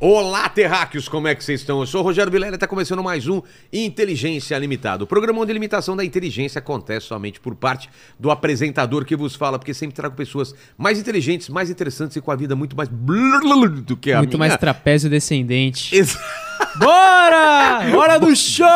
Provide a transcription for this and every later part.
Olá, terráqueos, como é que vocês estão? Eu sou o Rogério Vilela e está começando mais um Inteligência Limitada. O programa onde a limitação da inteligência acontece somente por parte do apresentador que vos fala, porque sempre trago pessoas mais inteligentes, mais interessantes e com a vida muito mais do que a Muito minha. mais trapézio descendente. Ex- Bora! Hora do show!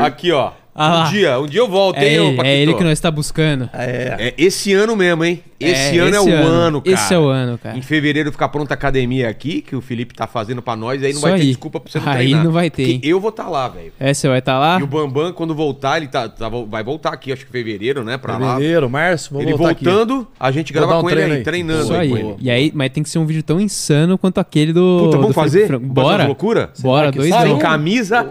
Aqui, ó. Ah lá. um dia, um dia eu volto, É hein, ele, é ele que nós está buscando. É esse ano mesmo, hein? Esse É, ano é esse o ano. ano, cara. Esse é o ano, cara. Em fevereiro fica pronta a academia aqui, que o Felipe tá fazendo pra nós, aí não Isso vai ter aí. desculpa pra você não Aí treinar. não vai ter, eu vou estar lá, velho. É, você vai estar lá? E o Bambam, quando voltar, ele tá, tá- vai voltar aqui, acho que fevereiro, né? Pra lá. Fevereiro, março, vamos Ele voltar aqui. voltando, a gente Vou grava um com ele aí, aí. treinando. Isso aí aí. com ele. E aí, mas tem que ser um vídeo tão insano quanto aquele do. Puta, vamos do fazer? Franco. Fazer Bora. umas loucura? Bora, que dois? Sem um. camisa.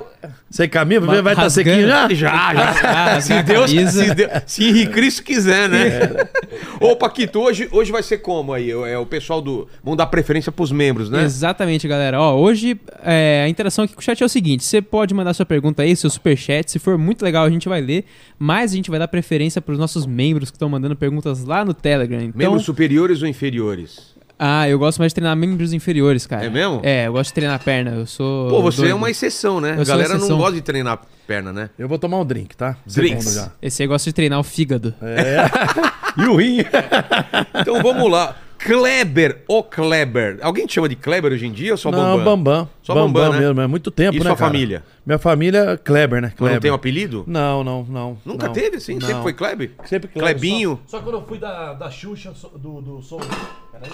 Sem camisa, vai estar tá sequinho já? Já, já. Se, Deus, se, Deus, se Henrique Cristo quiser, né? É. Ô, Paquito, hoje, hoje vai ser como aí? É o pessoal do. Vão dar preferência pros membros, né? Exatamente, galera. Ó, hoje é, a interação aqui com o chat é o seguinte: você pode mandar sua pergunta aí, seu superchat. Se for muito legal, a gente vai ler. Mas a gente vai dar preferência pros nossos membros que estão mandando perguntas lá no Telegram. Então, Membros superiores ou inferiores? ah, eu gosto mais de treinar membros inferiores, cara. É mesmo? É, eu gosto de treinar perna. Eu sou. Pô, você doido. é uma exceção, né? Eu A galera não gosta de treinar perna, né? Eu vou tomar um drink, tá? Drinks. Esse aí gosta de treinar o fígado. E o rim? Então vamos lá. Kleber, ô Kleber. Alguém te chama de Kleber hoje em dia ou só Não, Bambam? Bambam. Só Bambam, Bambam, né? mesmo, é muito tempo, E né, sua cara? família? Minha família, Kleber, né? Mas Kleber. não tem um apelido? Não, não, não. Nunca não. teve, assim? Não. Sempre foi Kleber? Sempre Kleber. Klebinho. Só, só quando eu fui da, da Xuxa, do, do Sol... Peraí.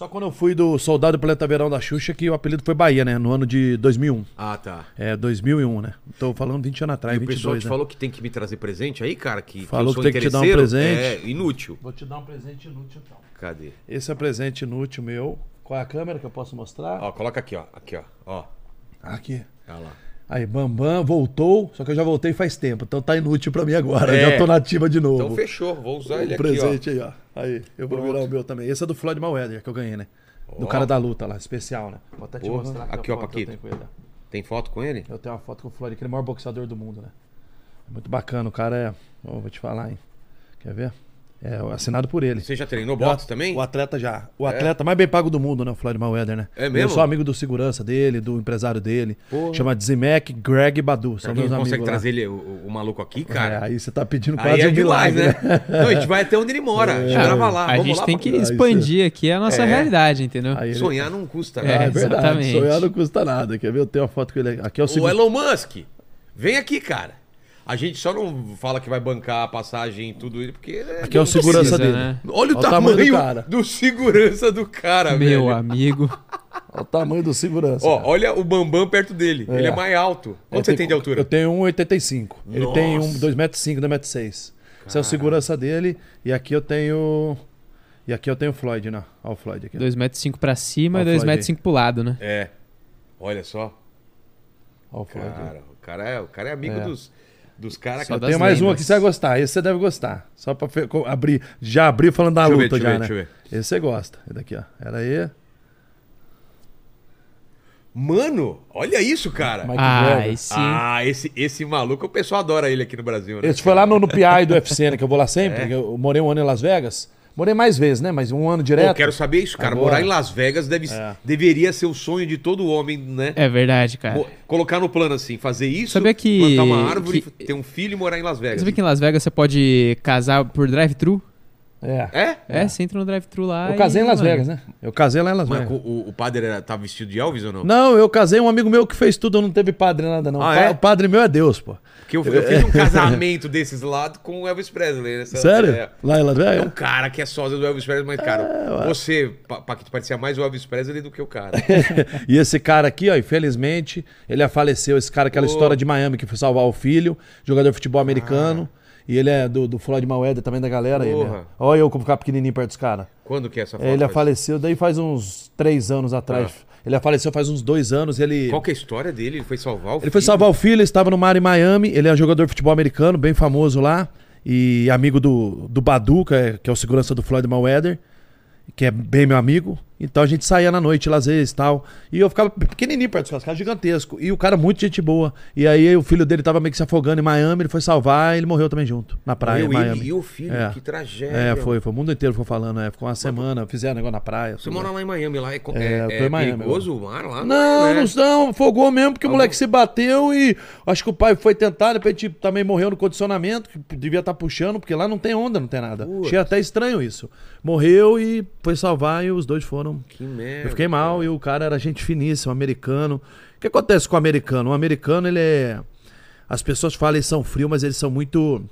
Só quando eu fui do Soldado do Planeta Verão da Xuxa que o apelido foi Bahia, né? No ano de 2001. Ah, tá. É, 2001, né? Tô falando 20 anos atrás, E o pessoal 22, te né? falou que tem que me trazer presente aí, cara? Que, Falou eu sou que tem que te dar um presente. É, inútil. Vou te dar um presente inútil, então. Cadê? Esse é presente inútil meu. Qual é a câmera que eu posso mostrar? Ó, coloca aqui, ó. Aqui, ó. Ó. Aqui. Olha lá. Aí, Bambam voltou, só que eu já voltei faz tempo, então tá inútil pra mim agora. É. Já tô nativa de novo. Então fechou. Vou usar ele o aqui, presente aí, ó. Aí, eu vou virar o meu também. Esse é do Floyd Mayweather que eu ganhei, né? Do Ó. cara da luta lá, especial, né? Vou até te Porra. mostrar Aqui, ó, Paquito. ó. ó. Tem foto com ele? Eu tenho uma foto com o Floyd, aquele maior boxeador do mundo, né? Muito bacana, o cara é. Ó, vou te falar, hein? Quer ver? É assinado por ele. Você já treinou boxe também? O atleta já. O atleta mais bem pago do mundo, né? O Floyd Mayweather, né? É mesmo? Eu sou amigo do segurança dele, do empresário dele. Porra. Chama Zimek, Greg Badu. São meus amigos consegue lá. trazer ele, o, o maluco aqui, É, cara? aí você tá pedindo Aí quase é um demais, milagre, né? Não, a gente vai até onde ele mora. A gente grava lá. a Vamos gente lá, tem que Aí expandir aqui a nossa É. realidade, entendeu? Aí ele- Sonhar não custa, É, né? Ah, é verdade. exatamente. Sonhar não custa nada. Quer ver? Eu tenho uma foto com ele. Aqui é o O segundo. Elon Musk, vem aqui, cara. A gente só não fala que vai bancar a passagem e tudo isso, porque. né, Aqui é o segurança precisa. dele. né? Olha o, Olha o tamanho, tamanho do cara. do segurança do cara, Meu velho. amigo. Olha o tamanho do segurança. Ó, olha o Bambam perto dele. É. Ele é mais alto. Quanto Eu você tenho- tem de altura? Eu tenho 1,85. Ele tem um Nossa. 2,5m, 2,6m. Esse é o segurança dele. E aqui eu tenho. E aqui eu tenho o Floyd, né? Olha o Floyd aqui. 2,5m pra cima e o Floyd 2,5m pro lado, né? É. Olha só. Olha o Floyd. Cara, o cara é, o cara é amigo É. dos, dos caras que Eu tenho mais um aqui que você vai gostar. Esse você deve gostar. Só pra fe- abrir. Já abri falando da Deixa ver, luta deixa eu já, ver, né? deixa Esse você gosta. Esse daqui, ó. Era aí. Mano, olha isso, cara. Mike Ah, esse. Ah, esse, esse maluco, o pessoal adora ele aqui no Brasil, né? Esse foi lá no, no PI do UFC, né? Que eu vou lá sempre. É. que Eu morei um ano em Las Vegas. Morei mais vezes, né? Mas um ano direto. eu quero saber isso, cara. Agora. Morar em Las Vegas deve, É. deveria ser o sonho de todo homem, né? É verdade, cara. Mo- Colocar no plano assim, fazer isso, Sabia que- plantar uma árvore, que- ter um filho e morar em Las Vegas. Você vê que em Las Vegas você pode casar por drive-thru? É. É? É, você entra no drive-thru lá Eu casei e, em Las mano, Vegas, né? Eu casei lá em Las Mas Vegas. o, o padre era, tava vestido de Elvis ou não? Não, eu casei um amigo meu que fez tudo, não teve padre nada, não. Ah, O pa- é? O padre meu é Deus, pô. Porque eu, eu fiz um casamento desses lados com o Elvis Presley. Nessa, Sério? É, Lá em Las é Vegas? um cara que é sósia do Elvis Presley, mas, cara, ué. você, Pa- Paquito, parecia mais o Elvis Presley do que o cara. e esse cara aqui, ó, infelizmente, ele faleceu. Esse cara, aquela Ô. história de Miami que foi salvar o filho, jogador de futebol americano. E ele é do, do Floyd Mayweather também da galera. Ele, é. Olha eu como ficar pequenininho perto dos caras. Quando que é essa foto? Ele faleceu daí faz uns três anos atrás. Ele faleceu faz uns dois anos. Ele, Qual que é a história dele? Ele foi salvar o ele foi filho? salvar o filho, ele estava no mar em Miami. Ele é um jogador de futebol americano, bem famoso lá. E amigo do, do Badu, que é, que é o segurança do Floyd Mayweather, que é bem meu amigo. Então a gente saía na noite lá às vezes e tal. E eu ficava pequenininho perto dos caras, cara gigantesco. E o cara muito gente boa. E aí o filho dele tava meio que se afogando em Miami, ele foi salvar e ele morreu também junto, na praia Meu, em Miami. e o filho, É. que tragédia. É, foi, foi. O mundo inteiro ficou falando, é. Ficou uma semana, fizeram negócio na praia. Você mora lá em Miami, lá é, É, é, é Miami perigoso o mar lá? Não, é, não, né? não, afogou mesmo, porque o moleque se bateu e acho que o pai foi tentar, de repente também morreu no condicionamento, que devia estar puxando, porque lá não tem onda, não tem nada. Putz. Achei até estranho isso. Morreu e foi salvar e os dois foram. Que merda. Eu fiquei mal e o cara era gente finíssima, americano. O que acontece com o americano? O americano, ele é. As pessoas falam eles são frios, mas eles são muito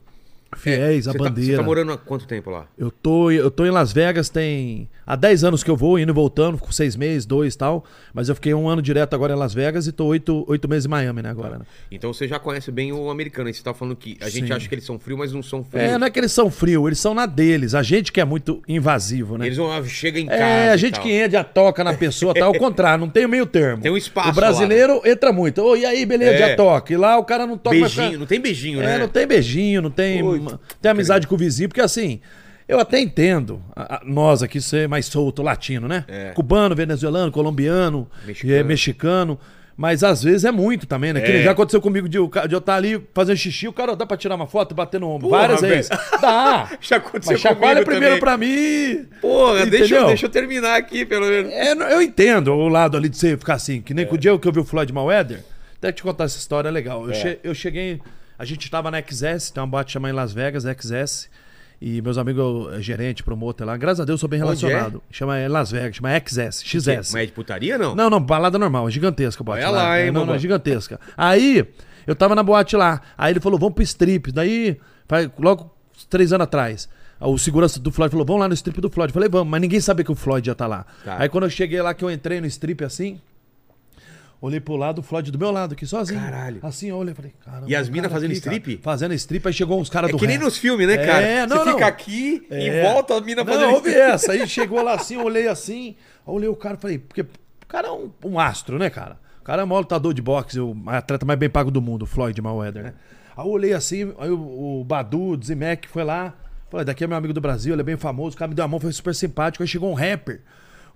fiéis à Você tá- bandeira. Você tá morando há quanto tempo lá? Eu tô, eu tô em Las Vegas tem há 10 anos que eu vou, indo e voltando, com seis meses, dois e tal. Mas eu fiquei um ano direto agora em Las Vegas e tô oito, oito meses em Miami, né, agora. né? Então você já conhece bem o americano. Aí você tá falando que a gente Sim. acha que eles são frios, mas não são frios. É, não é que eles são frios, eles são na deles. A gente que é muito invasivo, né? Eles vão chega em casa. É, a gente tal. que entra, toca na pessoa, tá? Ao contrário, não tem meio termo. Tem um espaço O brasileiro entra muito. Ô, e aí, beleza, É. já toca. E lá o cara não toca Beijinho, fica- não tem beijinho, É, né? não tem beijinho, não tem. Uma- tem amizade com o vizinho, porque assim. Eu até entendo a- a- nós aqui ser mais solto, latino, né? É. Cubano, venezuelano, colombiano, Mexicano. mexicano. mexicano. Mas às vezes é muito também, né? Que É. nem já aconteceu comigo de, de eu estar ali fazendo xixi, o cara dá pra tirar uma foto e bater no ombro. Porra, Várias vezes. Dá. Já aconteceu Mas chacoalha primeiro também. pra mim. Porra, deixa, eu- deixa eu terminar aqui, pelo menos. É, eu entendo o lado ali de você ficar assim, que nem com o dia que eu vi o Floyd Mayweather. Até te contar essa história é legal. Eu, che- eu cheguei, a gente tava na XS, tem uma boate chamada em Las Vegas, XS. E meus amigos, eh, gerente, promotor lá, graças a Deus sou bem Onde relacionado. Chama é Las Vegas, chama XS, XS. Mas é de putaria, não? Não, não, balada normal, é gigantesca a boate Olha lá, É, hein, Não, não, é gigantesca. Aí, eu tava na boate lá, aí ele falou, vamos pro strip. Daí, logo três anos atrás, o segurança do Floyd falou, vamos lá no strip do Floyd. Eu falei, vamos, mas ninguém sabia que o Floyd ia estar lá. Tá. Aí quando eu cheguei lá, que eu entrei no strip assim, olhei pro lado, o Floyd do meu lado aqui, sozinho. Caralho. Assim, eu olhei e falei, caramba. E as minas cara fazendo aqui, cara. strip? Fazendo strip, aí chegou uns caras É do que nem nos filmes, né, É, cara? não, Você não. fica aqui É. e volta a mina Não, fazendo houve essa. Aí chegou lá assim, eu olhei assim, olhei o cara e falei, porque o cara é um, um astro, né, cara? O cara é o maior lutador de boxe, o atleta mais bem pago do mundo, o Floyd Mayweather, né? Aí eu olhei assim, aí o, o Badu, o Zimek foi lá, falei, daqui é meu amigo do Brasil, ele é bem famoso, o cara me deu a mão, foi super simpático. Aí chegou um rapper.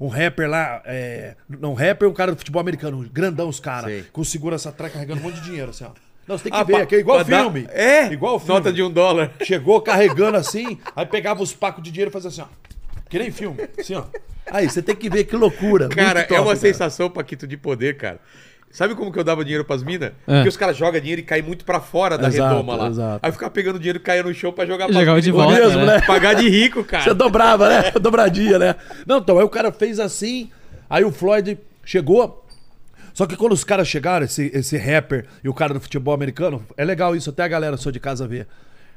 Um rapper lá, é, não, um rapper, um cara do futebol americano, grandão os caras, com segurança atrás carregando um monte de dinheiro, assim, ó. Não, você tem que Ah, ver, é igual pra dar- filme. É, igual filme. nota de um dólar. Chegou carregando assim, aí pegava os pacos de dinheiro e fazia assim, ó. Que nem filme, assim, ó. Aí, você tem que ver que loucura. Cara, muito top, é uma cara. sensação, Paquito, de poder, cara. Sabe como que eu dava dinheiro pras minas? É. Porque os caras jogam dinheiro e caem muito pra fora da Exato, redoma lá. exato. Aí eu ficava pegando dinheiro e caía no chão pra jogar pras Jogava de volta, mesmo, né? Pagar de rico, cara. Você dobrava, né? Dobradinha, né? Não, então, aí o cara fez assim, aí o Floyd chegou. Só que quando os caras chegaram, esse, esse rapper e o cara do futebol americano, é legal isso, até a galera só de casa ver.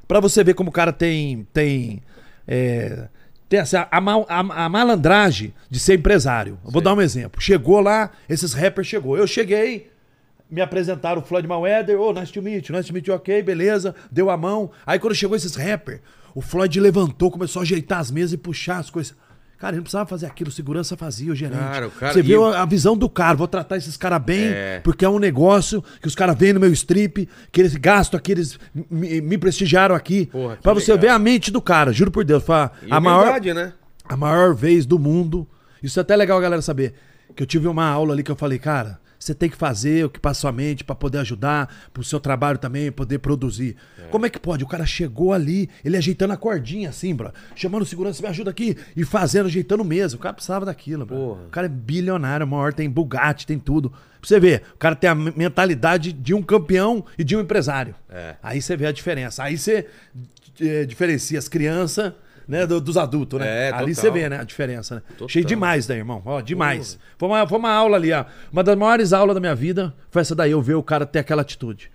Pra você ver como o cara tem. tem é, tem essa, a, mal- a- a malandragem de ser empresário. Eu vou dar um exemplo. Chegou lá, esses rappers chegou. Eu cheguei, me apresentaram o Floyd Mayweather, ô, nice to meet you, nice to meet you, ok, beleza, deu a mão. Aí quando chegou esses rappers, o Floyd levantou, começou a ajeitar as mesas e puxar as coisas. Cara, ele não precisava fazer aquilo, segurança fazia, o gerente. Cara, o cara- Você viu o- a visão do cara, vou tratar esses caras bem, É. porque é um negócio que os caras vêm no meu strip, que eles gastam aqui, eles me, me prestigiaram aqui. Porra, que pra você ver a mente do cara, juro por Deus. Foi a, E a maior, humildade, né? a maior vez do mundo. Isso é até legal galera saber. Que eu tive uma aula ali que eu falei, cara, você tem que fazer o que passa sua mente pra poder ajudar, pro seu trabalho também, poder produzir. Como é que pode? O cara chegou ali, ele ajeitando a cordinha assim, bro. Chamando o segurança, me ajuda aqui. E fazendo, ajeitando mesmo. O cara precisava daquilo, bro. O cara é bilionário, maior, tem Bugatti, tem tudo. Pra você ver, o cara tem a me- mentalidade de um campeão e de um empresário. É. Aí você vê a diferença. Aí você eh, diferencia as crianças né, do- dos adultos, né? É, Ali total. você vê, né, a diferença, né? Total. Cheio demais daí, irmão. Ó, demais. Foi uma, foi uma aula ali, ó. Uma das maiores aulas da minha vida foi essa daí, eu ver o cara ter aquela atitude.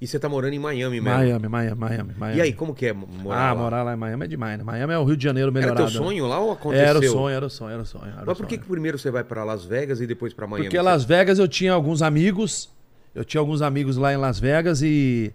E você tá morando em Miami mesmo. Miami, Miami, Miami, Miami. E aí, como que é morar Ah, lá? morar lá em Miami é demais, né? Miami é o Rio de Janeiro Era melhorado. teu sonho lá ou aconteceu? Era o sonho, era o sonho, era o sonho. era Mas por que, sonho. que primeiro você vai pra Las Vegas e depois pra Miami? Porque Las Vegas eu tinha alguns amigos. Eu tinha alguns amigos lá em Las Vegas e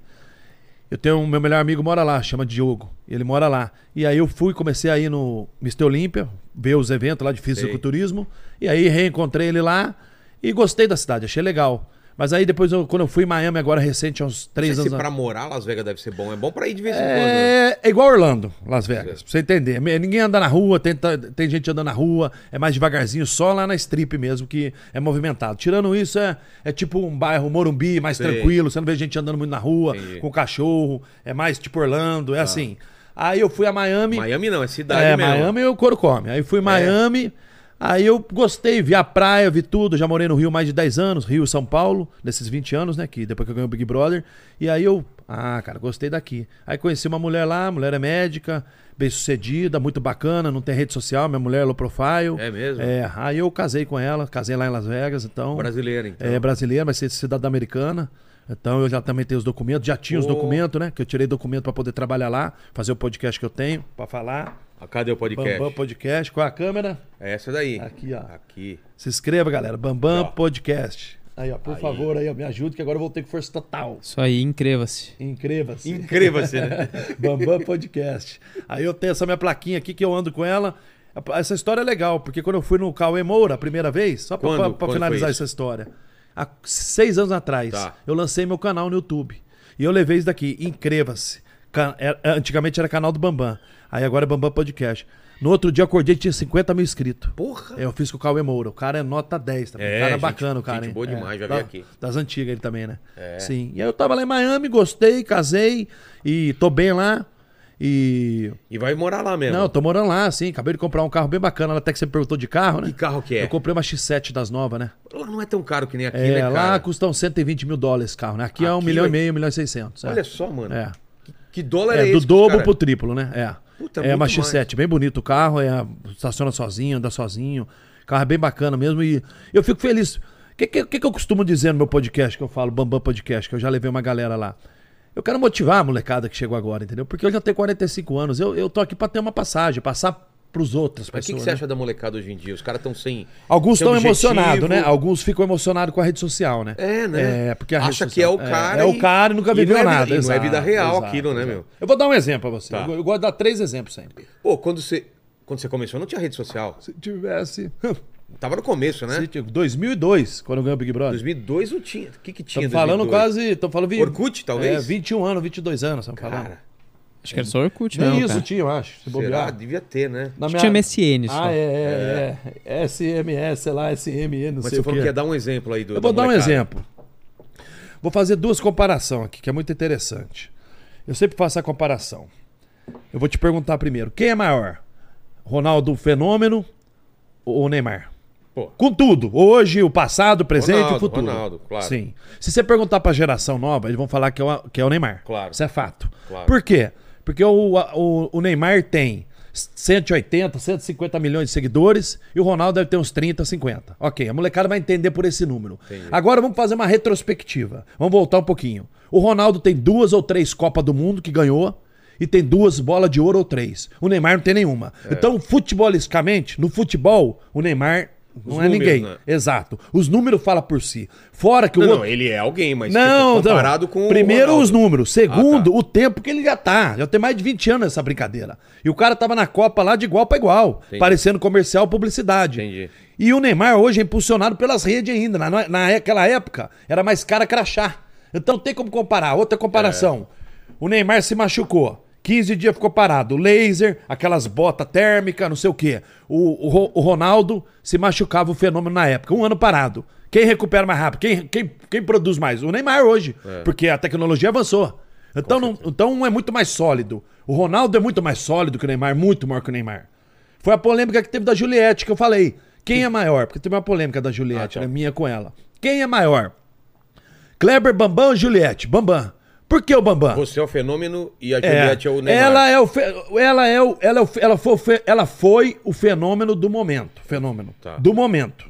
eu tenho um meu melhor amigo mora lá, chama Diogo. Ele mora lá. E aí eu fui, comecei a ir no Mr. Olímpia, ver os eventos lá de fisiculturismo. E aí reencontrei ele lá e gostei da cidade, achei legal. Mas aí depois, eu- quando eu fui em Miami agora recente, há uns três sei se anos. pra morar Las Vegas deve ser bom. É bom pra ir de vez em quando. né? É, é igual Orlando, Las Vegas, pra você entender. Ninguém anda na rua, tem, tem gente andando na rua, é mais devagarzinho, só lá na strip mesmo que é movimentado. Tirando isso, é, é tipo um bairro Morumbi, mais Sei. tranquilo, você não vê gente andando muito na rua, com cachorro, é mais tipo Orlando, é assim. Aí eu fui a Miami. Miami não, é cidade É, mesmo. Miami o couro come. Aí fui em Miami, aí eu gostei, vi a praia, vi tudo. Já morei no Rio mais de 10 anos, Rio e São Paulo, nesses 20 anos, né? Que depois que eu ganhei o Big Brother. E aí eu, ah, cara, gostei daqui. Aí conheci uma mulher lá, a mulher é médica, bem sucedida, muito bacana, não tem rede social, minha mulher é low profile. É mesmo? É, aí eu casei com ela, casei lá em Las Vegas, então. Brasileira, então. É brasileira, mas cidadã americana. Então eu já também tenho os documentos, já tinha os Pô. documentos, né? Que eu tirei documento pra poder trabalhar lá, fazer o podcast que eu tenho, pra falar. Ah, Cadê o podcast? Bambam Podcast. Qual é a câmera? É essa daí. Aqui, ó. Aqui. Se inscreva, galera. Bambam Ó. Podcast. Aí, ó, por Aí. favor, aí, ó, me ajude, que agora eu vou ter que força total. Isso aí, inscreva-se. Inscreva-se. Inscreva-se, né? Bambam Podcast. Aí eu tenho essa minha plaquinha aqui que eu ando com ela. Essa história é legal, porque quando eu fui no Cauê Moura a primeira vez, só pra, Quando? pra- pra Quando finalizar essa história. Há seis anos atrás, Tá. eu lancei meu canal no YouTube. E eu levei isso daqui, inscreva-se. Ca- é- Antigamente era canal do Bambam. Aí agora é Bambam Podcast. No outro dia eu acordei e tinha 50 mil inscritos. Porra. É, Eu fiz com o Cauê Moura. O cara é nota 10 também. É, o cara é bacana, o cara. gente hein? boa É, demais, já da- vi aqui. Das antigas ele também, né? É. Sim. E aí eu tava lá em Miami, gostei, casei e tô bem lá. E. E vai morar lá mesmo. Não, eu tô morando lá, sim. Acabei de comprar um carro bem bacana. Até que você me perguntou de carro, né? Que carro que é? Eu comprei uma X7 das novas, né? Lá não é tão caro que nem aqui, É, né, lá cara? custa uns 120 mil dólares esse carro, né? Aqui, é um Aqui milhão vai- e meio, um milhão e seiscentos. é. Olha só, mano. É. Que, que dólar é, É, esse? do que os dobro cara- pro triplo, né? É. Puta, é uma muito X7, bem bonito o carro, é, estaciona sozinho, anda sozinho. Carro é bem bacana mesmo e eu fico feliz. O que, que, que eu costumo dizer no meu podcast, que eu falo, Bambam Podcast, que eu já levei uma galera lá? Eu quero motivar a molecada que chegou agora, entendeu? Porque eu já tenho 45 anos, eu, eu tô aqui pra ter uma passagem, passar pros outros Mas o que, você né? acha da molecada hoje em dia? Os caras estão sem. Alguns estão emocionados, né? Alguns ficam emocionados com a rede social, né? É, né? É, porque Acha que é social- o cara. É, é o cara e nunca viveu é nada. E não é vida real exato, aquilo, né, exato. meu? Eu vou dar um exemplo pra você. Tá. Eu, eu gosto de dar três exemplos sempre. Pô, quando você. Quando você começou, não tinha rede social. Se tivesse. Tava no começo, né? Se tivesse 2002, quando eu ganhei o Big Brother. 2002 não tinha. O que que tinha? Estamos falando 2002? quase. Estamos falando. Orkut, talvez? É, 21 anos, 22 anos. Estamos falando. Cara, Acho que era só Orkut, Nem não, isso cara. tinha, eu acho. Se será? Devia ter, né? Na que tinha MSN só. Ah, é, é, é. SMS, sei lá, SME, não Mas sei você o falou quê. que ia dar um exemplo aí do. Eu vou da dar um exemplo. Vou fazer duas comparações aqui, que é muito interessante. Eu sempre faço a comparação. Eu vou te perguntar primeiro: quem é maior? Ronaldo Fenômeno ou Neymar? Pô. Com tudo. Hoje, o passado, o presente e o Ronaldo, futuro. Ronaldo, claro. Sim. Se você perguntar pra geração nova, eles vão falar que é o, que é o Neymar. Claro. Isso é fato. Claro. Por quê? Porque o, o, o Neymar tem 180, 150 milhões de seguidores e o Ronaldo deve ter uns 30, 50. Ok, a molecada vai entender por esse número. Entendi. Agora vamos fazer uma retrospectiva. Vamos voltar um pouquinho. O Ronaldo tem duas ou três Copas do Mundo que ganhou e tem duas bolas de ouro ou três. O Neymar não tem nenhuma. É. Então, futebolisticamente, no futebol, o Neymar não Os é números, ninguém. né? Exato. Os números falam por si. Fora que o Não, outro. não, ele é alguém, mas Não, tipo, comparado não. com o Primeiro os números. Segundo, Ah, tá. o tempo que ele já tá. Já tem mais de 20 anos essa brincadeira. E o cara tava na Copa lá de igual pra igual. Entendi. Parecendo comercial publicidade. Entendi. E o Neymar hoje é impulsionado pelas redes ainda. Na, naquela época, era mais cara crachá. Então tem como comparar. Outra comparação. É. O Neymar se machucou. 15 dias ficou parado. Laser, aquelas botas térmicas, não sei o quê. O, o o Ronaldo se machucava o fenômeno na época. Um ano parado. Quem recupera mais rápido? Quem, quem, quem produz mais? O Neymar hoje. Porque a tecnologia avançou. Então, não, então um é muito mais sólido. O Ronaldo é muito mais sólido que o Neymar, muito maior que o Neymar. Foi a polêmica que teve da Juliette, que eu falei. Quem é maior? Porque teve uma polêmica da Juliette, Ah, tá. minha com ela. Quem é maior? Kleber, Bambam ou Juliette? Bambam. Por que o Bambam? Você é o fenômeno e a É, Juliette é, o Neymar. ela é o fe- ela é o ela, é o ela, foi, o fe- ela foi o fenômeno do momento, fenômeno Tá. do momento.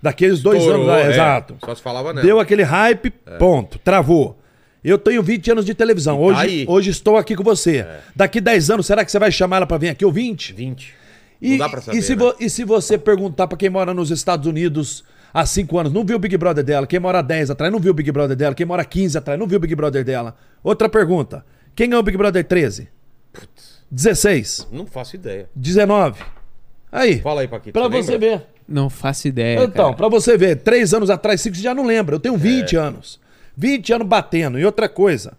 Daqueles dois anos, lá, é. exato. Só se falava nela. Deu aquele hype, ponto, travou. Eu tenho 20 anos de televisão. Tá Hoje. É. hoje estou aqui com você. Daqui 10 anos, será que você vai chamar ela pra vir aqui ou 20? 20. E, Não dá pra saber, e, se né? e se você perguntar pra quem mora nos Estados Unidos há 5 anos, não viu o Big Brother dela? Quem mora há 10 atrás, não viu o Big Brother dela? Quem mora há 15 atrás, não viu o Big Brother dela? Outra pergunta. Quem ganhou o Big Brother 13? 16? Não faço ideia. 19? Aí. Fala aí, Paquito. Pra você você ver. Não faço ideia. Então, cara. pra você ver, três anos atrás, cinco, você já não lembra. Eu tenho 20 anos. 20 anos batendo. E outra coisa,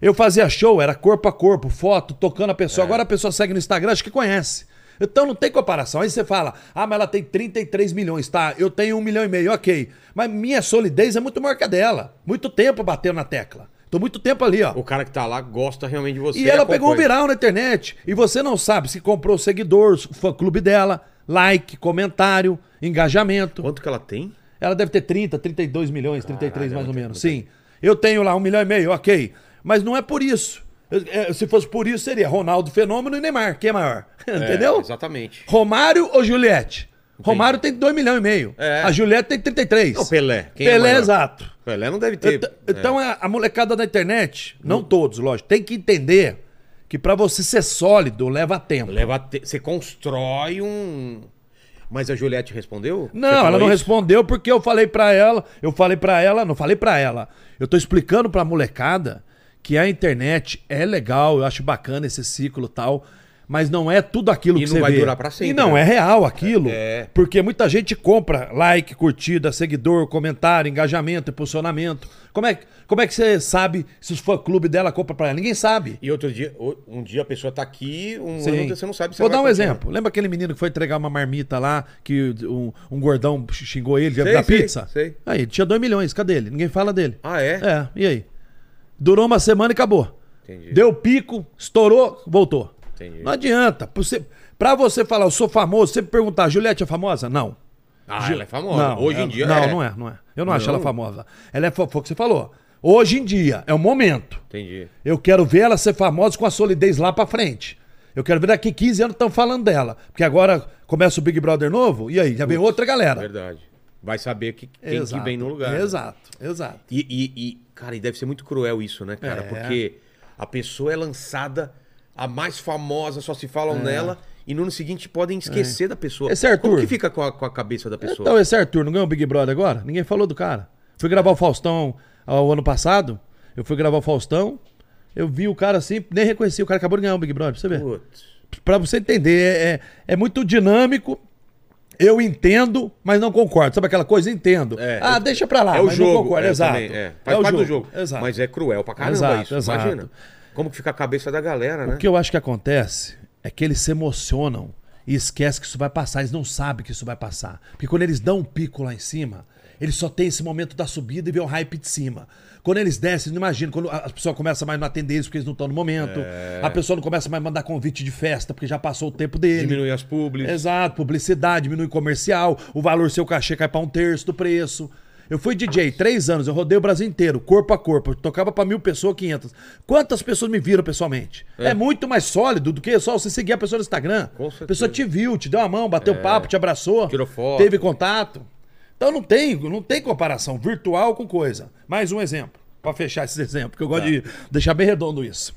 eu fazia show, era corpo a corpo, foto, tocando a pessoa. Agora a pessoa segue no Instagram, acho que conhece. Então não tem comparação. Aí você fala, ah, mas ela tem 33 milhões, tá? Eu tenho um milhão e meio, ok. Mas minha solidez é muito maior que a dela. Muito tempo batendo na tecla. Tô muito tempo ali, ó. O cara que tá lá gosta realmente de você. E ela pegou um viral na internet. E você não sabe se comprou seguidores, o fã-clube dela, like, comentário, engajamento. Quanto que ela tem? Ela deve ter 30, 32 milhões, 33 Caralho, mais ou menos. Sim. Eu tenho lá um milhão e meio, ok. Mas não é por isso. É, Se fosse por isso, seria Ronaldo Fenômeno e Neymar. Quem é maior? Entendeu? É, exatamente. Romário ou Juliette? Romário tem 2 milhões e meio. É. A Juliette tem 33. Não, Pelé. Quem é Pelé, maior? exato. Pelé não deve ter. Então, então a, a molecada da internet, não todos, lógico, tem que entender que pra você ser sólido leva tempo. Leva a te- Você constrói um. Mas a Juliette respondeu? Não, ela não isso? respondeu porque eu falei pra ela, eu falei pra ela, não falei pra ela. Eu tô explicando pra molecada que a internet é legal, eu acho bacana esse ciclo e tal, mas não é tudo aquilo E que não você vai vê. durar pra sempre, E não né? é real aquilo, É. porque muita gente compra like, curtida, seguidor, comentário, engajamento, impulsionamento. Como é, como é que você sabe se os fã-clube dela compra pra ela? Ninguém sabe. E outro dia, o- um dia a pessoa tá aqui, um Sim. ano você não sabe se Vou dar um vai exemplo. Lembra aquele menino que foi entregar uma marmita lá, que um, um gordão xingou ele Sei, da sei, pizza? sei. Aí, tinha 2 milhões, cadê ele? Ninguém fala dele. Ah, é? É, e aí? Durou uma semana e acabou. Entendi. Deu pico, estourou, voltou. Entendi. Não adianta. Pra você, pra você falar, eu sou famoso, você perguntar, Juliette é famosa? Não. Ah, ela é famosa. Hoje em é- dia Não, é. não é, não é. Eu não, acho Não? ela famosa. Ela é, fo- foi o que você falou. Hoje em dia, é o momento. Entendi. Eu quero ver ela ser famosa com a solidez lá pra frente. Eu quero ver daqui 15 anos estão falando dela. Porque agora começa o Big Brother novo, e aí? Já vem outra galera. Verdade. Vai saber que, quem que Exato, vem no lugar. né? Exato, exato. E, e- e, cara, e deve ser muito cruel isso, né, cara? É. Porque a pessoa é lançada, a mais famosa, só se falam nela, e no ano seguinte podem esquecer da pessoa. É. Esse Arthur. Como que fica com a, com a cabeça da pessoa? Então, esse Arthur não ganhou o Big Brother agora? Ninguém falou do cara. Fui gravar o Faustão ao ano passado. Eu fui gravar o Faustão. Eu vi o cara assim, nem reconheci. O cara acabou de ganhar o Big Brother, pra você ver. Putz. Pra você entender, é, é, é muito dinâmico. Eu entendo, mas não concordo. Sabe aquela coisa? Entendo. É, ah, deixa pra lá. é o mas não jogo. concordo. é, Exato. também, é. Faz É o parte do jogo. Exato. Mas é cruel pra caramba Exato, isso. exato. Imagina. Como que fica a cabeça da galera, né? O que eu acho que acontece é que eles se emocionam e esquecem que isso vai passar. Eles não sabem que isso vai passar. Porque quando eles dão um pico lá em cima, eles só têm esse momento da subida e vê o hype de cima. Quando eles descem, não imagina, quando a pessoa começa mais a não atender eles porque eles não estão no momento. A pessoa não começa mais a mandar convite de festa porque já passou o tempo dele. Diminui as publis. Exato, publicidade, diminui comercial, o valor seu cachê cai pra um terço do preço. Eu fui DJ três anos, eu rodei o Brasil inteiro, corpo a corpo. Eu tocava pra mil pessoas, 500. Quantas pessoas me viram pessoalmente? É. muito mais sólido do que só você seguir a pessoa no Instagram. Com a pessoa te viu, te deu a mão, bateu papo, te abraçou. Tirou foto. Teve contato. Então não tem, não tem comparação virtual com coisa. Mais um exemplo, pra fechar esse exemplo, porque eu gosto de deixar bem redondo isso.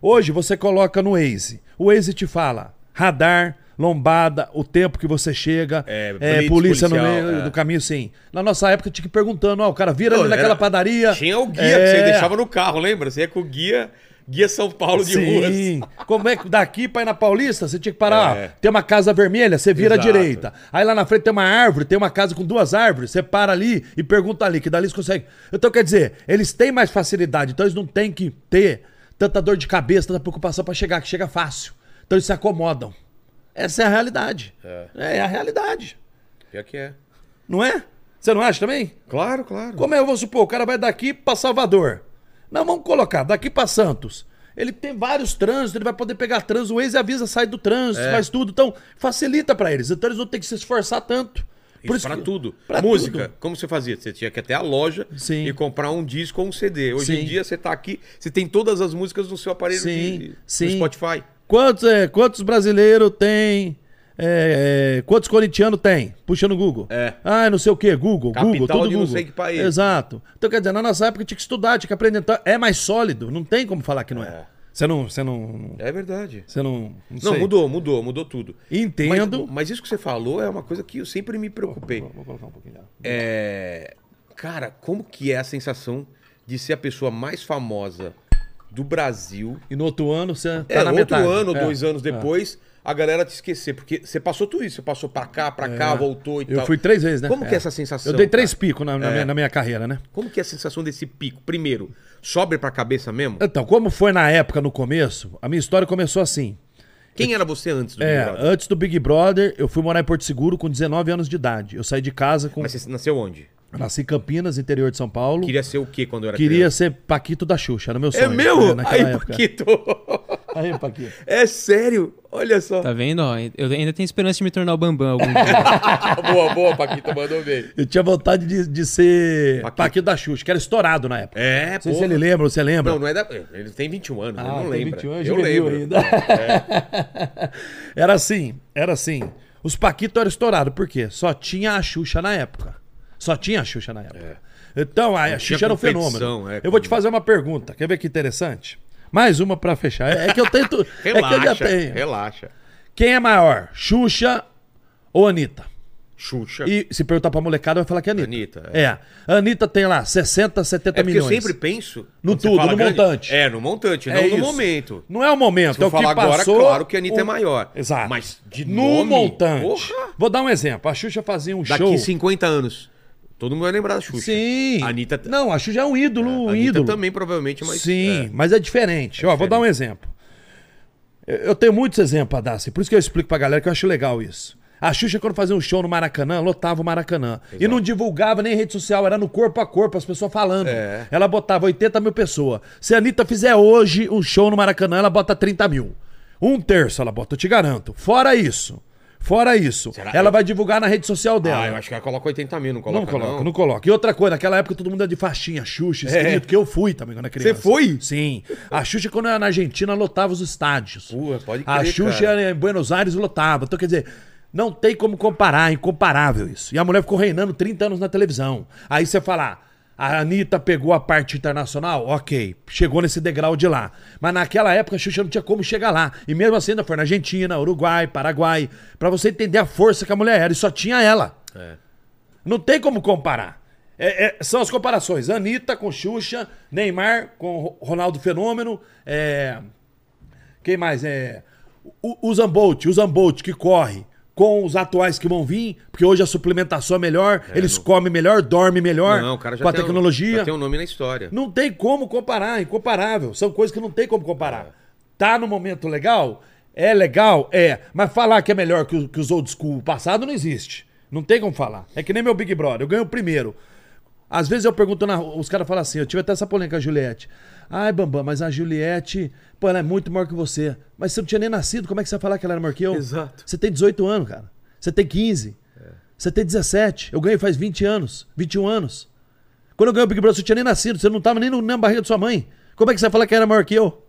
Hoje você coloca no Waze. O Waze te fala radar, lombada, o tempo que você chega, É, é, polícia no meio é. do caminho, sim. Na nossa época tinha que ir perguntando, ó, o cara vira ali Pô, naquela era- padaria. Tinha o guia É, que você deixava no carro, lembra? Você ia com o guia, guia São Paulo de ruas. Sim. Como é que daqui pra ir na Paulista, você tinha que parar. É. ó, Tem uma casa vermelha, você vira Exato. à direita. Aí lá na frente tem uma árvore, tem uma casa com duas árvores, você para ali e pergunta ali, que dali você consegue. Então quer dizer, eles têm mais facilidade, então eles não têm que ter tanta dor de cabeça, tanta preocupação pra chegar, que chega fácil. Então eles se acomodam. Essa é a realidade. É. É, a realidade. Pior que é. Não é? Você não acha também? Claro, claro. Como é, vamos supor, o cara vai daqui pra Salvador. Não, vamos colocar, daqui pra Santos. Ele tem vários trânsitos, ele vai poder pegar trânsito, o Waze avisa, sai do trânsito, É. faz tudo. Então, facilita pra eles. Então eles não têm que se esforçar tanto. Isso, pra tudo. pra Música, tudo. como você fazia? Você tinha que ir até a loja Sim. e comprar um disco ou um CD. Hoje em Sim. dia você tá aqui, você tem todas as músicas no seu aparelho Sim, de, sim. no Spotify. Quantos, é, quantos brasileiros tem? É, é, quantos corintianos tem? Puxa no Google. É. Ah, não sei o que, Google, Capital Google, tudo de não Google. sei que país. Exato. Então, quer dizer, na nossa época tinha que estudar, tinha que aprender. Então, é mais sólido, não tem como falar que não é. É. Você não, você não, É verdade. você não, não, Não, mudou, mudou, mudou tudo. Entendo. Mas, mas isso que você falou é uma coisa que eu sempre me preocupei. Vou colocar um pouquinho. já. É. Cara, como que é a sensação de ser a pessoa mais famosa do Brasil? E no outro ano você tá é, na outro metade. ano, É, dois anos é. A galera te esquecer. Porque você passou tudo isso. Você passou pra cá, pra cá, voltou e Eu tal. fui três vezes, né? Como que é essa sensação? Eu dei três picos na, na É. minha, na minha carreira, né? Como que é a sensação desse pico? Primeiro, sobe pra cabeça mesmo? Então, como foi na época, no começo, a minha história começou assim. Quem era você antes do É, Big Brother? antes do Big Brother, eu fui morar em Porto Seguro com 19 anos de idade. Eu saí de casa com. Mas você nasceu onde? eu Nasci em Campinas, interior de São Paulo. Queria ser o quê quando eu era Queria criança? ser Paquito da Xuxa, era meu sonho. É meu? Aí, época. Paquito. Aí, Paquito. É sério? Olha só. Tá vendo? Ó, eu ainda tenho esperança de me tornar o Bambam algum dia. boa, boa, Paquito, mandou bem. Eu tinha vontade de, de ser Paquito. Paquito. da Xuxa, que era estourado na época. É, Não sei pô. se ele lembra, você lembra? Não, não é da... Ele tem 21 anos, ele não tem lembra. 21 anos, eu lembro. ainda. era assim, era assim. Os Paquitos eram estourados, por quê? Só tinha a Xuxa na época. Só tinha a Xuxa na época. Então, a, a Xuxa era um fenômeno. é, eu vou te fazer uma pergunta. Quer ver que interessante? Mais uma pra fechar. É, é que eu tento. é que eu já Relaxa, tenho. relaxa. Quem é maior, Xuxa ou Anitta? Xuxa. E se perguntar pra molecada, vai falar que é Anitta. Anitta, é. A Anitta tem lá 60, 70 É milhões. eu sempre penso... No tudo, no montante. É, no montante, É não no isso. momento. Não é o momento, Se é eu o que falar agora, passou. claro que a Anitta o- é maior. Exato. Mas de no nome, montante. porra. Vou dar um exemplo. A Xuxa fazia um Daqui show. 50 anos, todo mundo vai lembrar da Xuxa. Sim. A Anitta... Não, a Xuxa é um ídolo, a um Anitta ídolo. também, provavelmente, mas... Sim, é. mas é diferente. Ó, vou dar um exemplo. Eu tenho muitos exemplos pra dar, assim, por isso que eu explico pra galera que eu acho legal isso. A Xuxa, quando fazia um show no Maracanã, lotava o Maracanã. E não divulgava nem rede social, era no corpo a corpo, as pessoas falando. É. Ela botava 80 mil pessoas. Se a Anitta fizer hoje um show no Maracanã, ela bota 30 mil. Um terço ela bota, eu te garanto. Fora isso. Fora isso. Será? Ela vai divulgar na rede social dela. Ah, eu acho que ela coloca 80 mil, não coloca Não coloca, não. coloca. E outra coisa, naquela época todo mundo era de faixinha, Xuxa, escrito, que eu fui também quando era criança. É. Você foi? Sim. A Xuxa, quando era na Argentina, lotava os estádios. Pô, pode A crer, Xuxa cara. em Buenos Aires lotava. Então, quer dizer, não tem como comparar, é incomparável isso. E a mulher ficou reinando 30 anos na televisão. Aí você fala, ah, a Anitta pegou a parte internacional? Ok, chegou nesse degrau de lá. Mas naquela época a Xuxa não tinha como chegar lá. E mesmo assim ainda foi na Argentina, Uruguai, Paraguai. Pra você entender a força que a mulher era. E só tinha ela. É. Não tem como comparar. É- é- são as comparações. Anitta com Xuxa, Neymar com Ro- Ronaldo Fenômeno. é, Quem mais? É... O, o Zambolt, o Zambolt que corre com os atuais que vão vir, porque hoje a suplementação é melhor, eles comem melhor, dormem melhor Não, o cara já com a tem um- tecnologia. já tem um nome na história. Não tem como comparar, incomparável. São coisas que não tem como comparar. Tá no momento legal? É legal? É. Mas falar que é melhor que, que os old school passado não existe. Não tem como falar. É que nem meu Big Brother. Eu ganho o primeiro. Às vezes eu pergunto, na, os caras falam assim, eu tive até essa polêmica com a Juliette. Ai, Bambam, mas a Juliette, pô, ela é muito maior que você. Mas você não tinha nem nascido, como é que você vai falar que ela era maior que eu? Exato. Você tem 18 anos, cara. Você tem 15. Você tem 17. Eu ganhei faz 20 anos, 21 anos. Quando eu ganhei o Big Brother, você tinha nem nascido, você não tava nem na barriga de sua mãe. Como é que você vai falar que era maior que eu?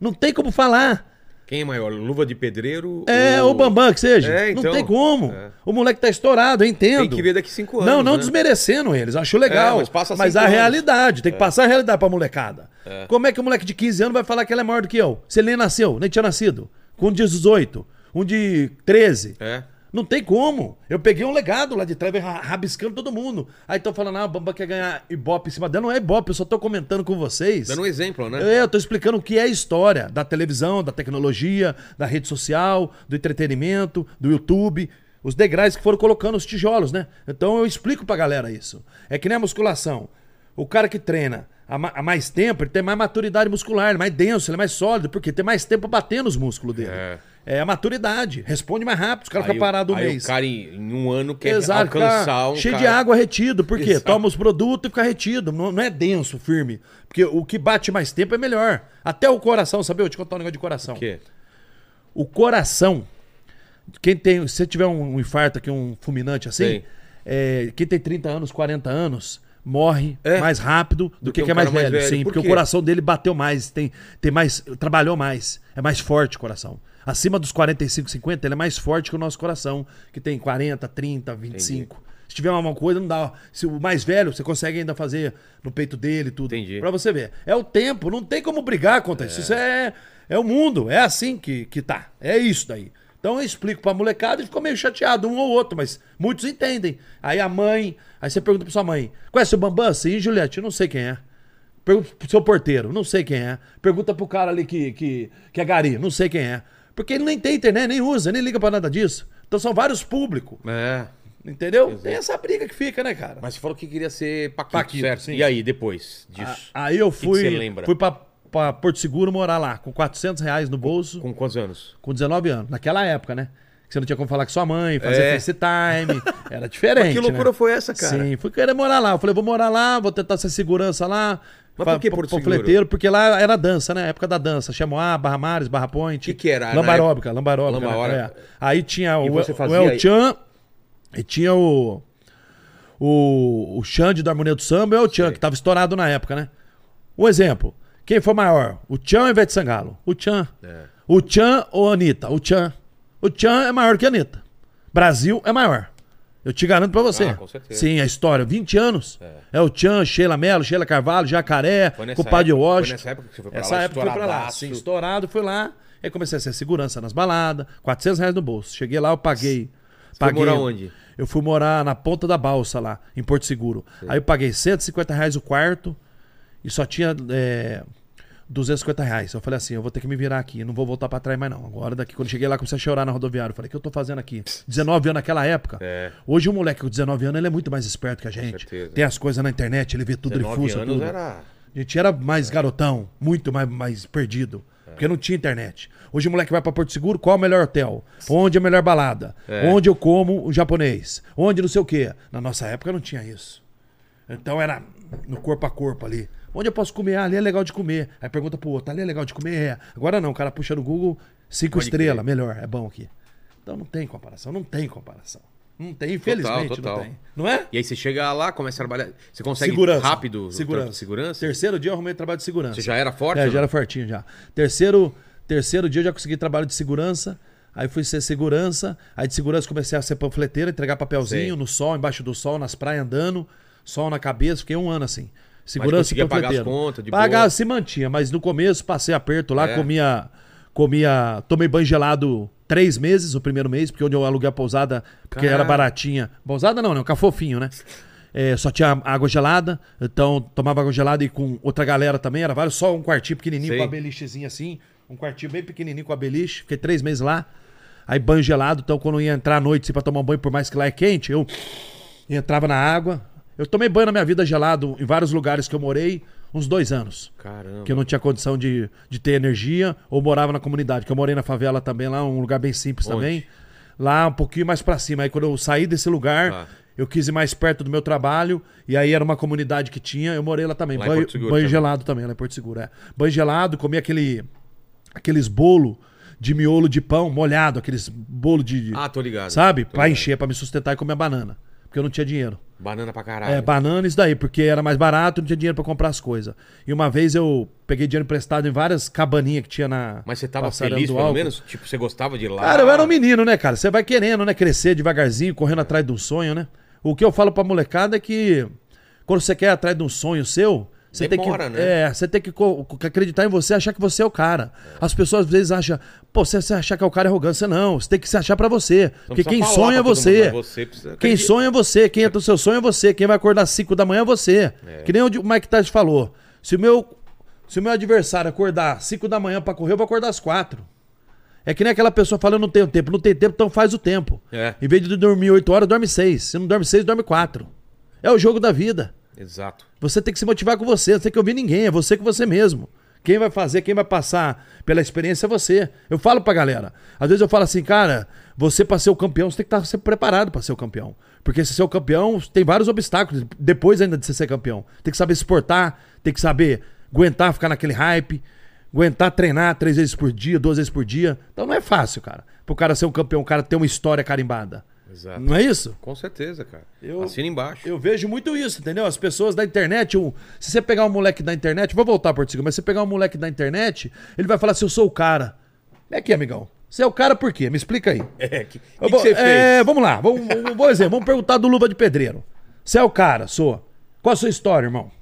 Não tem como falar. Quem é maior? Luva de pedreiro? É, ou- o Bambam que seja. É, então. Não tem como. É. O moleque tá estourado, eu entendo. Tem que ver daqui cinco anos, Não, não né? desmerecendo eles, acho legal. É, mas mas a anos. realidade, tem que passar a realidade pra molecada. Como é que o moleque de 15 anos vai falar que ele é maior do que eu? Se ele nem nasceu, nem tinha nascido. Com um de 18, um de 13. É. Não tem como. Eu peguei um legado lá de trás, ra- rabiscando todo mundo. Aí tô falando, ah, o Bamba quer ganhar Ibope em cima dela. Não é Ibope, eu só tô comentando com vocês. Dando um exemplo, né? É, eu tô explicando o que é a história da televisão, da tecnologia, da rede social, do entretenimento, do YouTube, os degraus que foram colocando os tijolos, né? Então eu explico pra galera isso. É que nem a musculação. O cara que treina há ma- há mais tempo, ele tem mais maturidade muscular, ele é mais denso, ele é mais sólido, porque tem mais tempo bater nos músculos dele. É. É, a maturidade. Responde mais rápido, os caras ficam o- parados um aí mês. o cara em, em um ano quer Exato, alcançar um cheio de cara- água retido. Por quê? Exato. Toma os produtos e fica retido. Não, não é denso, firme. Porque o que bate mais tempo é melhor. Até o coração, sabe? Eu te contar um negócio de coração. O quê? O coração, quem tem, se você tiver um, infarto aqui, um fulminante assim, é, quem tem 30 anos, 40 anos, morre É. mais rápido do, que que quem é um mais cara mais velho. velho. Sim, Por porque o coração dele bateu mais, tem, tem mais, trabalhou mais, é mais forte o coração. Acima dos 45, 50, ele é mais forte que o nosso coração, que tem 40, 30, 25. Se tiver uma coisa, não dá. Se o mais velho, você consegue ainda fazer no peito dele tudo. Entendi. Pra você ver. É o tempo, não tem como brigar contra isso. Isso é, é o mundo, é assim que, que tá. É isso daí. Então eu explico pra molecada e ficou meio chateado, um ou outro, mas muitos entendem. Aí a mãe, aí você pergunta pra sua mãe: conhece o Bambam? Sim, Juliette, eu não sei quem é. Pergunta pro seu porteiro, não sei quem é. Pergunta pro cara ali que, que, que é gari, não sei quem é. Porque ele nem tem internet, nem usa, nem liga pra nada disso. Então são vários públicos. É. Entendeu? Tem essa briga que fica, né, cara? Mas você falou que queria ser Paquito, Paquito, certo? sim. E aí, depois disso? A- Aí eu que fui, você lembra? fui pra, pra Porto Seguro morar lá, com 400 reais no bolso, com, Com quantos anos? 19 anos. Naquela época, né? Que você não tinha como falar com sua mãe, fazer É. FaceTime. Era diferente. que loucura né? foi essa, cara? Sim, fui querer morar lá. Eu falei, vou morar lá, vou tentar ser segurança lá. Mas por que Porto Seguro? panfleteiro, porque lá era dança, né? Época da dança. Chamoá, Barra Mares, Barra Point. Que que era, Lambaróbica, lambaróbica. Lambaróbica. é. Aí tinha o, o El? Chan e tinha o. O, o Xande do Harmonia do Samba e o El Chan, Sei. que tava estourado na época, né? Um exemplo. Quem foi maior? O Chan ou Ivete Sangalo? O Chan. É. O Chan ou a Anitta? O Chan. O Chan é maior que a Anitta. Brasil é maior. Eu te garanto pra você. Ah, com certeza. Sim, a história. 20 anos. É, o Chan, Sheila Mello, Sheila Carvalho, Jacaré, Foi Compadre época- foi Washington. nessa época que você foi pra Essa lá, época eu fui pra lá. Sim, estourado, fui lá. Aí comecei a ser segurança nas baladas. 400 reais no bolso. Cheguei lá, eu paguei. foi paguei morar onde? Eu fui morar na ponta da balsa lá, em Porto Seguro. Aí eu paguei 150 reais o quarto e só tinha é, 250 reais. Eu falei assim, eu vou ter que me virar aqui, não vou voltar pra trás mais não. Agora daqui, quando cheguei lá, comecei a chorar na rodoviária. Eu falei, o que eu tô fazendo aqui? 19 anos naquela época. É. Hoje o moleque com 19 anos, ele é muito mais esperto que a gente. Tem as coisas na internet, ele vê tudo, ele 19 fuça anos tudo. era... A gente era mais garotão, muito mais, mais perdido. Porque não tinha internet. Hoje o moleque vai pra Porto Seguro, qual é o melhor hotel? Onde é a melhor balada? É. Onde eu como o japonês? Onde não sei o quê? Na nossa época não tinha isso. Então era no corpo a corpo ali. Onde eu posso comer? Ah, ali é legal de comer. Aí pergunta pro outro, ali é legal de comer? É. Agora não, o cara puxa no Google, cinco estrelas, melhor, é bom aqui. Então não tem comparação, não tem comparação. Não tem, infelizmente total. não tem. Não é? E aí você chega lá, começa a trabalhar... Você consegue Segurança. rápido Segurança. segurança? Terceiro dia eu arrumei trabalho de segurança. Você já era forte? É, já era fortinho já. Terceiro, terceiro dia eu já consegui trabalho de segurança. Aí fui ser segurança. Aí de segurança comecei a ser panfleteiro, entregar papelzinho Sei. no sol, embaixo do sol, nas praias andando, sol na cabeça. Fiquei um ano assim. Segurança e pagar as contas de Pagava, se mantinha, mas no começo passei aperto lá, É. comia. Comia. Tomei banho gelado três meses, o primeiro mês, porque onde eu aluguei a pousada, porque era Caralho. baratinha. Pousada não, né? Um cafofinho, né? É, só tinha água gelada, então tomava água gelada e com outra galera também, era vários, só um quartinho pequenininho Sei. com a belichezinha assim, um quartinho bem pequenininho com a beliche, fiquei três meses lá, aí banho gelado, então quando eu ia entrar à noite assim, pra tomar um banho, por mais que lá é quente, eu entrava na água, eu tomei banho na minha vida gelado em vários lugares que eu morei, uns dois anos, Caramba. que eu não tinha condição de, de ter energia, ou morava na comunidade, que eu morei na favela também, lá um lugar bem simples Onde? também, lá um pouquinho mais pra cima, aí quando eu saí desse lugar... Tá. Eu quis ir mais perto do meu trabalho, e aí era uma comunidade que tinha, eu morei lá também. Lá banho banho também. gelado também, lá em Porto Seguro, é. Banho gelado, comi aquele, aqueles bolo de miolo de pão molhado, aqueles bolo de... de- Ah, tô ligado. sabe? Tô Pra ligado. encher, pra me sustentar e comer banana. Porque eu não tinha dinheiro. Banana pra caralho. É, banana isso daí, porque era mais barato, não tinha dinheiro pra comprar as coisas. E uma vez eu peguei dinheiro emprestado em várias cabaninhas que tinha na... Mas você tava feliz, pelo álcool. menos? Tipo, você gostava de ir lá? Cara, eu era um menino, né, cara? Você vai querendo, né? Crescer devagarzinho, correndo atrás de um sonho, né? O que eu falo pra molecada é que quando você quer ir atrás de um sonho seu, você Demora, tem que. né? É, você tem que acreditar em você, achar que você é o cara. As pessoas às vezes acham, pô, você, achar que é o cara é arrogância, não. Você tem que se achar pra você. Porque precisa quem sonha é você. mundo, você precisa Quem sonha é você. Quem entra no seu sonho é você. Quem vai acordar às 5 da manhã é você. Que nem o Mike Tyson falou. Se o meu, se o meu adversário acordar às 5 da manhã pra correr, eu vou acordar às 4. É que nem aquela pessoa fala, eu não tenho tempo. Não tem tempo, então faz o tempo. É. Em vez de dormir 8 horas, dorme 6. Se não dorme 6, dorme 4. É o jogo da vida. Exato. Você tem que se motivar com você, não tem que ouvir ninguém, é você com você mesmo. Quem vai fazer, quem vai passar pela experiência é você. Eu falo pra galera. Às vezes eu falo assim, cara, você pra ser o campeão, você tem que estar sempre preparado pra ser o campeão. Porque se ser o campeão, tem vários obstáculos depois ainda de você ser campeão. Tem que saber se portar, tem que saber aguentar ficar naquele hype, aguentar treinar três vezes por dia, duas vezes por dia. Então não é fácil, cara. Pro cara ser um campeão, o cara ter uma história carimbada. Exato. Não é isso? Com certeza, cara. Eu- Assina embaixo. Eu vejo muito isso, entendeu? As pessoas da internet, um- se você pegar um moleque da internet, vou voltar por Seguro, mas se você pegar um moleque da internet, ele vai falar assim: eu sou o cara. É aqui, amigão. Você é o cara por quê? Me explica aí. É, que, Eu que, vou- que você fez? é, vamos lá, vamos, vamos, vou exemplo, vamos perguntar do Luva de Pedreiro. Você é o cara, sou. Qual a sua história, irmão? Pra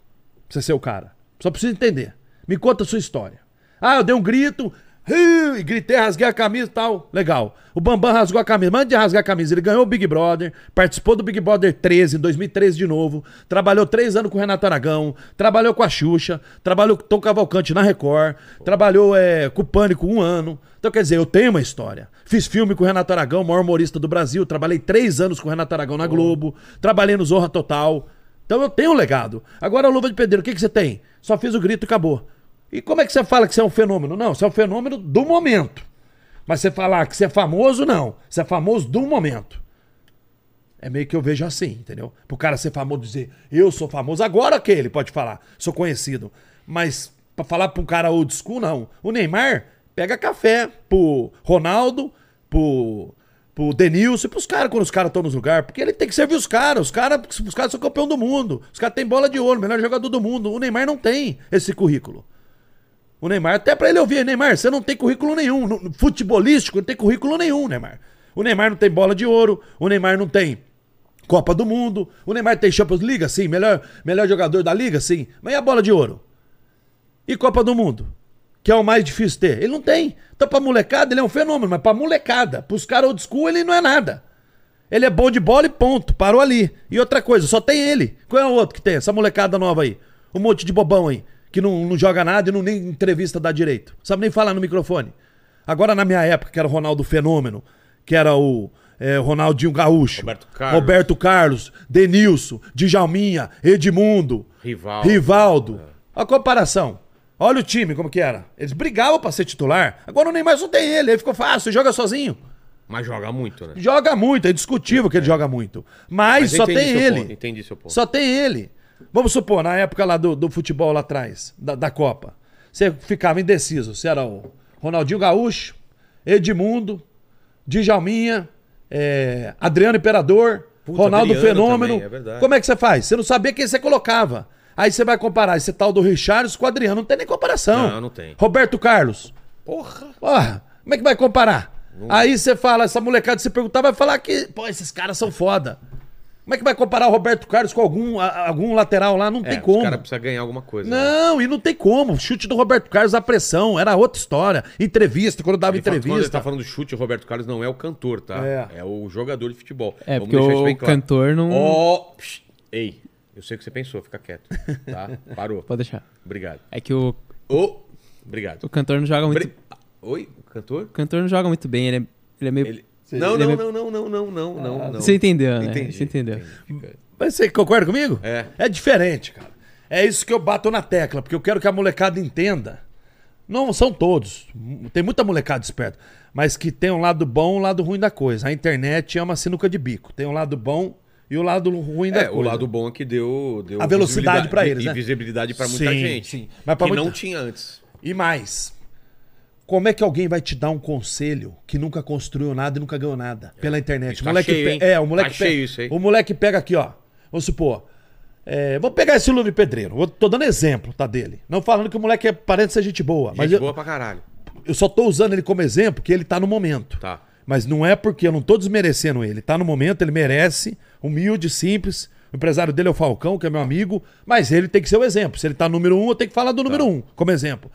você ser o cara. Só preciso entender. Me conta a sua história. Ah, eu dei um grito, e gritei, rasguei a camisa e tal. Legal. O Bambam rasgou a camisa. Mas de rasgar a camisa, ele ganhou o Big Brother, participou do Big Brother 13, em 2013 de novo. Trabalhou três anos com o Renato Aragão, trabalhou com a Xuxa, trabalhou com o Tom Cavalcante na Record, trabalhou é, com o Pânico um ano. Então, quer dizer, eu tenho uma história. Fiz filme com o Renato Aragão, maior humorista do Brasil. Trabalhei três anos com o Renato Aragão na Globo. Trabalhei no Zorra Total. Então eu tenho um legado. Agora, Luva de Pedreiro, o que, que você tem? Só fiz o grito e acabou. E como é que você fala que você é um fenômeno? Não, você é um fenômeno do momento. Mas você falar que você é famoso, não. Você é famoso do momento. É meio que eu vejo assim, entendeu? Pro cara ser famoso dizer, eu sou famoso, agora que ele pode falar, sou conhecido. Mas pra falar pra um cara old school, não. O Neymar pega café pro Ronaldo, pro, pro Denilson e pros caras quando os caras estão nos lugares. Porque ele tem que servir os caras. Os caras os caras são campeão do mundo. Os caras têm bola de ouro, melhor jogador do mundo. O Neymar não tem esse currículo. O Neymar, até pra ele ouvir, Neymar, você não tem currículo nenhum. No futebolístico, não tem currículo nenhum, Neymar. O Neymar não tem bola de ouro, o Neymar não tem Copa do Mundo, o Neymar tem Champions League, sim, melhor, melhor jogador da liga, sim. Mas e a bola de ouro? E Copa do Mundo? Que é o mais difícil ter. Ele não tem. Então, pra molecada, ele é um fenômeno, mas pra molecada, pros caras old school, ele não é nada. Ele é bom de bola e ponto. Parou ali. E outra coisa, só tem ele. Qual é o outro que tem? Essa molecada nova aí. Um monte de bobão aí. Que não, não joga nada e não nem entrevista dá direito. Sabe nem falar no microfone. Agora, na minha época, que era o Ronaldo Fenômeno, que era o é, Ronaldinho Gaúcho, Roberto Carlos. Roberto Carlos, Denilson, Djalminha, Edmundo, Rivaldo. Rivaldo. A comparação. Olha o time como que era. Eles brigavam pra ser titular. Agora o Neymar só tem ele. Aí ficou fácil, joga sozinho. Mas joga muito, né? Joga muito, é discutível que ele joga muito. Mas, Mas só tem ele. ponto, entendi seu ponto. Só tem ele. Vamos supor, na época lá do, do futebol lá atrás, da, da Copa. Você ficava indeciso. Você era o Ronaldinho Gaúcho, Edmundo, Djalminha, é, Adriano Imperador, Puta, Ronaldo Adriano Fenômeno. também, é. Como é que você faz? Você não sabia quem você colocava. Aí você vai comparar esse tal do Richards com o Adriano. Não tem nem comparação. Não, não tem. Roberto Carlos. Porra. Porra, como é que vai comparar? Aí você fala, essa molecada, se perguntar, vai falar que, pô, esses caras são foda. Como é que vai comparar o Roberto Carlos com algum, a- algum lateral lá? Não É, tem Os como. caras precisam ganhar alguma coisa. né? Não, e não tem como. O chute do Roberto Carlos, a pressão, era outra história. Entrevista, quando dava Ele fala- Quando ele entrevista. tá falando do chute, o Roberto Carlos não é o cantor, tá? É. o jogador de futebol. É, Vamos porque deixar isso o bem claro. cantor não- Ó, psh, ei, eu sei o que você pensou, fica quieto, tá? Parou. Pode deixar. Obrigado. É que o, Ô, obrigado. o cantor não joga muito. Bri- Oi, o cantor? O cantor não joga muito bem, ele é, ele é meio. Ele... Não, é não, não, não, não, não, não, não, não. Você entendeu, né? Entendi, Você entendeu. entendi. Mas você concorda comigo? É. É diferente, cara. É isso que eu bato na tecla, porque eu quero que a molecada entenda. Não são todos. Tem muita molecada esperta. Mas que tem um lado bom e um lado ruim da coisa. A internet é uma sinuca de bico. Tem um lado bom e o lado ruim da É, coisa. o lado bom é que deu, deu A velocidade pra eles, e né? visibilidade pra muita Sim, gente. sim. Mas que muita- não tinha antes. E mais. Como é que alguém vai te dar um conselho que nunca construiu nada e nunca ganhou nada? Pela internet. Tá o moleque cheio, pe-? É, o moleque Tá pe- cheio isso aí. O moleque pega aqui, ó. Vamos supor. É, vou pegar esse Luva de Pedreiro. Vou- tô dando exemplo, tá, dele. Não falando que o moleque é parente ser gente boa. mas Gente eu, boa pra caralho. eu só tô usando ele como exemplo porque ele tá no momento. Tá. Mas não é porque eu não tô desmerecendo ele. Tá no momento, ele merece. Humilde, simples. O empresário dele é o Falcão, que é meu amigo. Mas ele tem que ser o exemplo. Se ele tá número um, eu tenho que falar do número um, como exemplo.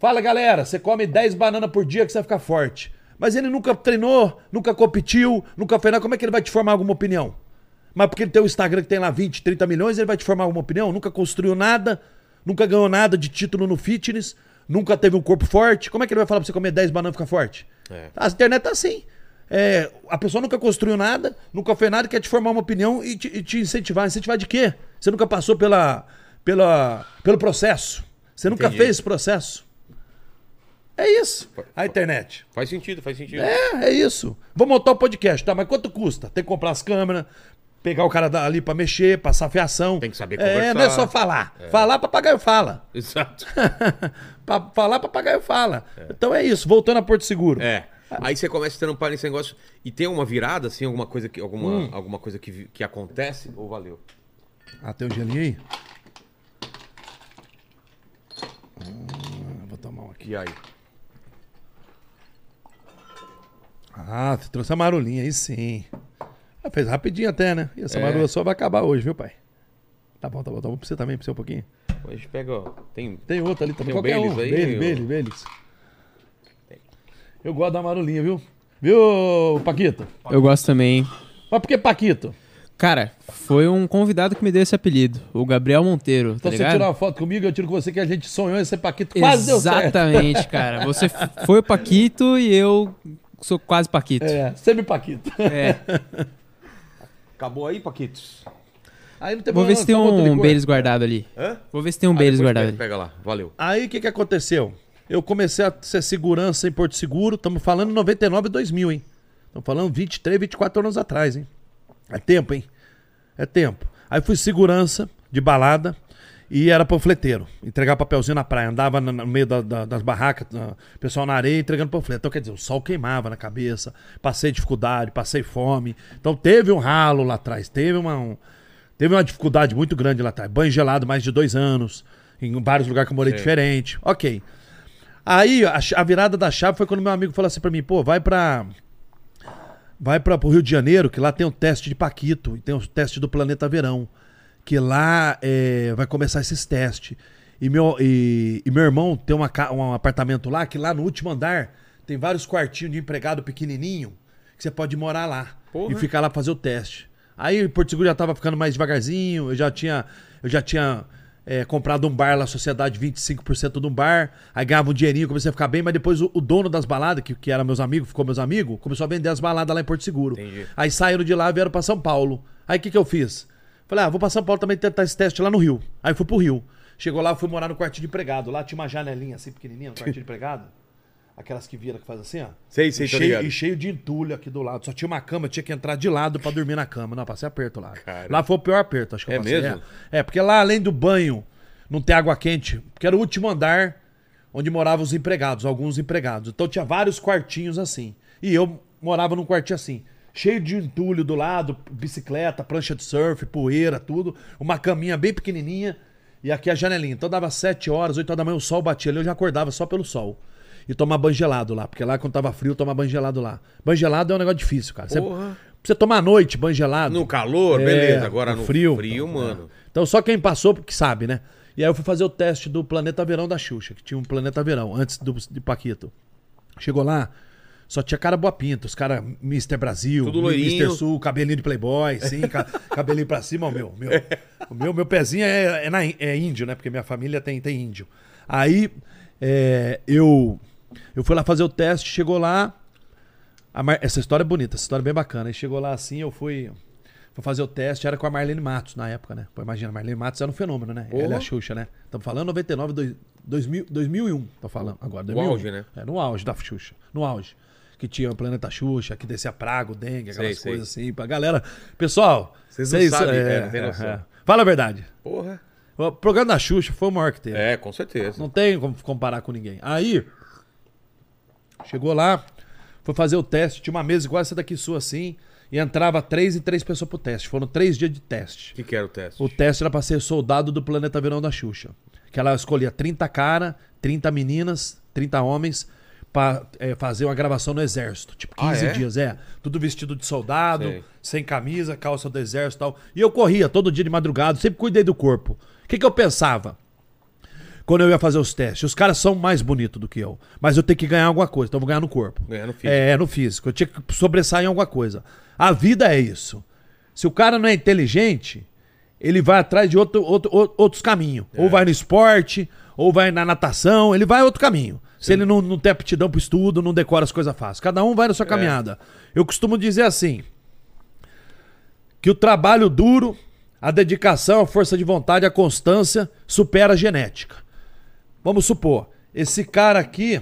Fala, galera, você come 10 bananas por dia que você vai ficar forte. Mas ele nunca treinou, nunca competiu, nunca fez nada. Como é que ele vai te formar alguma opinião? Mas porque ele tem o Instagram que tem lá 20, 30 milhões, ele vai te formar alguma opinião? Nunca construiu nada, nunca ganhou nada de título no fitness, nunca teve um corpo forte. Como é que ele vai falar pra você comer 10 bananas e ficar forte? É. A internet tá assim. É, a pessoa nunca construiu nada, nunca fez nada, quer te formar uma opinião e te, e te incentivar. Incentivar de quê? Você nunca passou pela, pela, pelo processo. Você nunca Entendi. fez esse processo. É isso. A internet. Faz sentido, faz sentido. É, é isso. Vou montar o podcast, tá? Mas quanto custa? Tem que comprar as câmeras, pegar o cara ali pra mexer, passar fiação. Tem que saber É, conversar. não é só falar. Falar, papagaio fala. Exato. Pa- falar, papagaio fala. Então é isso. Voltando a Porto Seguro. É. Aí você começa a trampar nesse negócio e tem uma virada, assim, alguma coisa que, alguma, Hum. alguma coisa que, que acontece, ou valeu? Ah, tem um gelinho aí? Ah, vou tomar um aqui. E aí? Ah, você trouxe a marolinha aí sim. Ah, fez rapidinho até, né? E essa É. marula só vai acabar hoje, viu, pai? Tá bom, tá bom, tá bom pra você também, pra você um pouquinho. A gente pega, ó, tem, Tem outro ali também, Tem o qualquer Baileys um. aí, o- Bailey, Baileys. tem, Eu gosto da Marulinha, viu? Viu, Paquito? Eu gosto também. Mas por que Paquito? Cara, foi um convidado que me deu esse apelido, o Gabriel Monteiro, tá Então você ligado? tirar uma foto comigo, eu tiro com você que a gente sonhou em ser Paquito. Quase deu certo. Exatamente, cara. Você foi o Paquito e eu sou quase Paquito. É, sempre Paquito. É. Acabou aí, Paquitos? Aí não tem Vou ver se tem um. Baileys guardado ali. Hã? Vou ver se tem um Ah, guardado pega, ali. pega lá, valeu. Aí o que, que aconteceu? Eu comecei a ser segurança em Porto Seguro, estamos falando 99 e 2000, hein? Estamos falando 23, 24 anos atrás, hein? É tempo, hein? É tempo. Aí fui segurança de balada e era panfleteiro. Entregar papelzinho na praia. Andava no meio da- da- das barracas, pessoal na areia entregando panfleto. Então, quer dizer, o sol queimava na cabeça, passei dificuldade, passei fome. Então teve um ralo lá atrás, teve uma, um- teve uma dificuldade muito grande lá atrás. Banho gelado mais de dois anos, em vários lugares que eu morei Sei. diferente. Ok. Aí a, a virada da chave foi quando meu amigo falou assim pra mim, pô, vai pra. Vai para o Rio de Janeiro, que lá tem o teste de Paquito e tem o teste do Planeta Verão. Que lá é, vai começar esses testes. E meu, e, e meu irmão tem uma, um apartamento lá, que lá no último andar tem vários quartinhos de empregado pequenininho, que você pode morar lá Porra. e ficar lá fazer o teste. Aí o Porto Seguro já tava ficando mais devagarzinho, eu já tinha, eu já tinha é, comprado um bar lá, Sociedade 25% de um bar, aí ganhava um dinheirinho, comecei a ficar bem, mas depois o, o dono das baladas, que, que era meus amigos, ficou meus amigos, começou a vender as baladas lá em Porto Seguro. Entendi. Aí saíram de lá e vieram pra São Paulo. Aí o que, que eu fiz? Falei, ah, vou pra São Paulo também tentar esse teste lá no Rio. Aí fui pro Rio. Chegou lá, fui morar no quartinho de empregado. Lá tinha uma janelinha assim pequenininha, no quartinho de empregado. Aquelas que vira, que faz assim, ó. Sei, sei, e cheio, e cheio de entulho aqui do lado. Só tinha uma cama, tinha que entrar de lado pra dormir na cama. Não, passei aperto lá. Cara. Lá foi o pior aperto, acho que É eu passei. mesmo? É. É, porque lá, além do banho, não ter água quente, porque era o último andar onde moravam os empregados, alguns empregados. Então tinha vários quartinhos assim. E eu morava num quartinho assim. Cheio de entulho do lado, bicicleta, prancha de surf, poeira, tudo. Uma caminha bem pequenininha. E aqui a janelinha. Então dava 7 horas, 8 horas da manhã, o sol batia ali, eu já acordava só pelo sol. E tomar banho gelado lá, porque lá quando tava frio, tomar banho gelado lá. Banho gelado é um negócio difícil, cara. Você, Porra. você tomar à noite, banho gelado. No calor, É, beleza. Agora no no frio, frio, então, mano. Então só quem passou que sabe, né? E aí eu fui fazer o teste do Planeta Verão da Xuxa, que tinha um Planeta Verão, antes do, de Paquito. Chegou lá, só tinha cara boa pinta, os caras Mr. Brasil, Tudo loirinho. Mr. Sul, cabelinho de Playboy, sim, ca- cabelinho pra cima, o meu. meu o meu, meu pezinho é, é, na- é índio, né? Porque minha família tem, tem índio. Aí é, eu, eu fui lá fazer o teste, chegou lá. Mar- Essa história é bonita, essa história é bem bacana. Aí chegou lá assim, eu fui. Fui fazer o teste, era com a Marlene Matos na época, né? Pô, imagina, a Marlene Matos era um fenômeno, né? Porra. Ela é a Xuxa, né? Estamos falando 99, dois- 2000, 2001, tô falando agora. 2001. auge, né? É, no auge da Xuxa. No auge. Que tinha o Planeta Xuxa, que descia praga, o dengue, aquelas Sei, sei. coisas assim. Pra galera. Pessoal, Vocês não sabem, é, não tem noção. Fala a verdade. Porra. O programa da Xuxa foi o maior que teve. É, com certeza. Não tem como comparar com ninguém. Aí, chegou lá, foi fazer o teste, tinha uma mesa igual essa daqui sua assim, e entrava três e três pessoas pro teste. Foram três dias de teste. O que, que era o teste? O teste era pra ser soldado do Planeta Verão da Xuxa. Que ela escolhia 30 cara, 30 meninas, 30 homens, pra é, fazer uma gravação no exército. Tipo, Ah, 15 é? dias, é. Tudo vestido de soldado, Sei. sem camisa, calça do exército e tal. E eu corria todo dia de madrugada, sempre cuidei do corpo. O que, que eu pensava? Quando eu ia fazer os testes, os caras são mais bonitos do que eu. Mas eu tenho que ganhar alguma coisa, então eu vou ganhar no corpo. Ganhar no físico. É, no físico. Eu tinha que sobressair em alguma coisa. A vida é isso. Se o cara não é inteligente, ele vai atrás de outro, outro- ou- outros caminhos. É. Ou vai no esporte, ou vai na natação, ele vai outro caminho. Se ele não, não tem aptidão pro estudo, não decora as coisas fáceis. Cada um vai É. na sua caminhada. Eu costumo dizer assim: que o trabalho duro, a dedicação, a força de vontade, a constância supera a genética. Vamos supor, esse cara aqui,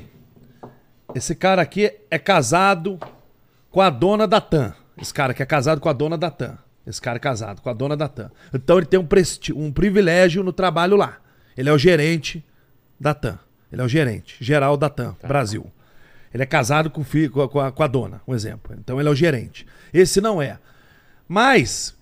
esse cara aqui é casado com a dona da TAM. Esse cara que é casado com a dona da TAM. Esse cara é casado com a dona da TAM. Então ele tem um, um privilégio no trabalho lá. Ele é o gerente da TAM. Ele é o gerente geral da TAM, Brasil. Ele é casado com, com a, com a dona, um exemplo. Então ele é o gerente. Esse não é. Mas,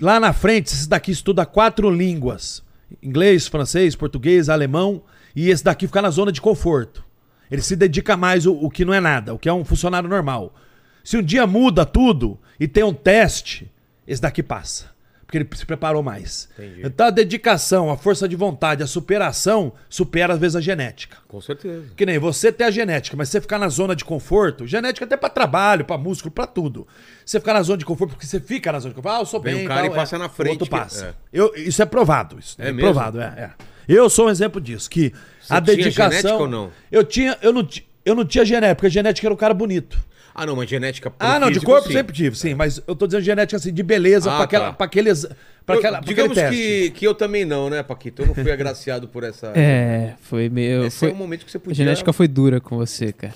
lá na frente, esse daqui estuda quatro línguas: inglês, francês, português, alemão. E esse daqui fica na zona de conforto. Ele se dedica mais o, o que não é nada, o que é um funcionário normal. Se um dia muda tudo e tem um teste, esse daqui passa. Porque ele se preparou mais. Entendi. Então a dedicação, a força de vontade, a superação supera às vezes a genética. Com certeza. Que nem você tem a genética, mas você ficar na zona de conforto, genética até pra trabalho, pra músculo, pra tudo. Você ficar na zona de conforto porque você fica na zona de conforto, ah, eu sou Vem bem, um cara tal, e passa é. na O frente outro que- passa. é. Eu, isso é provado, isso. É mesmo? provado, é, é. Eu sou um exemplo disso, que a tinha dedicação genética ou não? Eu tinha, eu não, eu não tinha genética, porque a genética era um cara bonito. Ah, não, mas genética Ah, não, de físico, corpo sim. sempre tive, sim, mas eu tô dizendo genética assim, de beleza, Ah, pra, aquela, tá. pra aqueles. Pra Eu- aquela, pra digamos que, que eu também não, né, Paquito? Eu não fui agraciado por essa. É, foi meio. Esse Foi... é um momento que você A podia. genética foi dura com você, cara.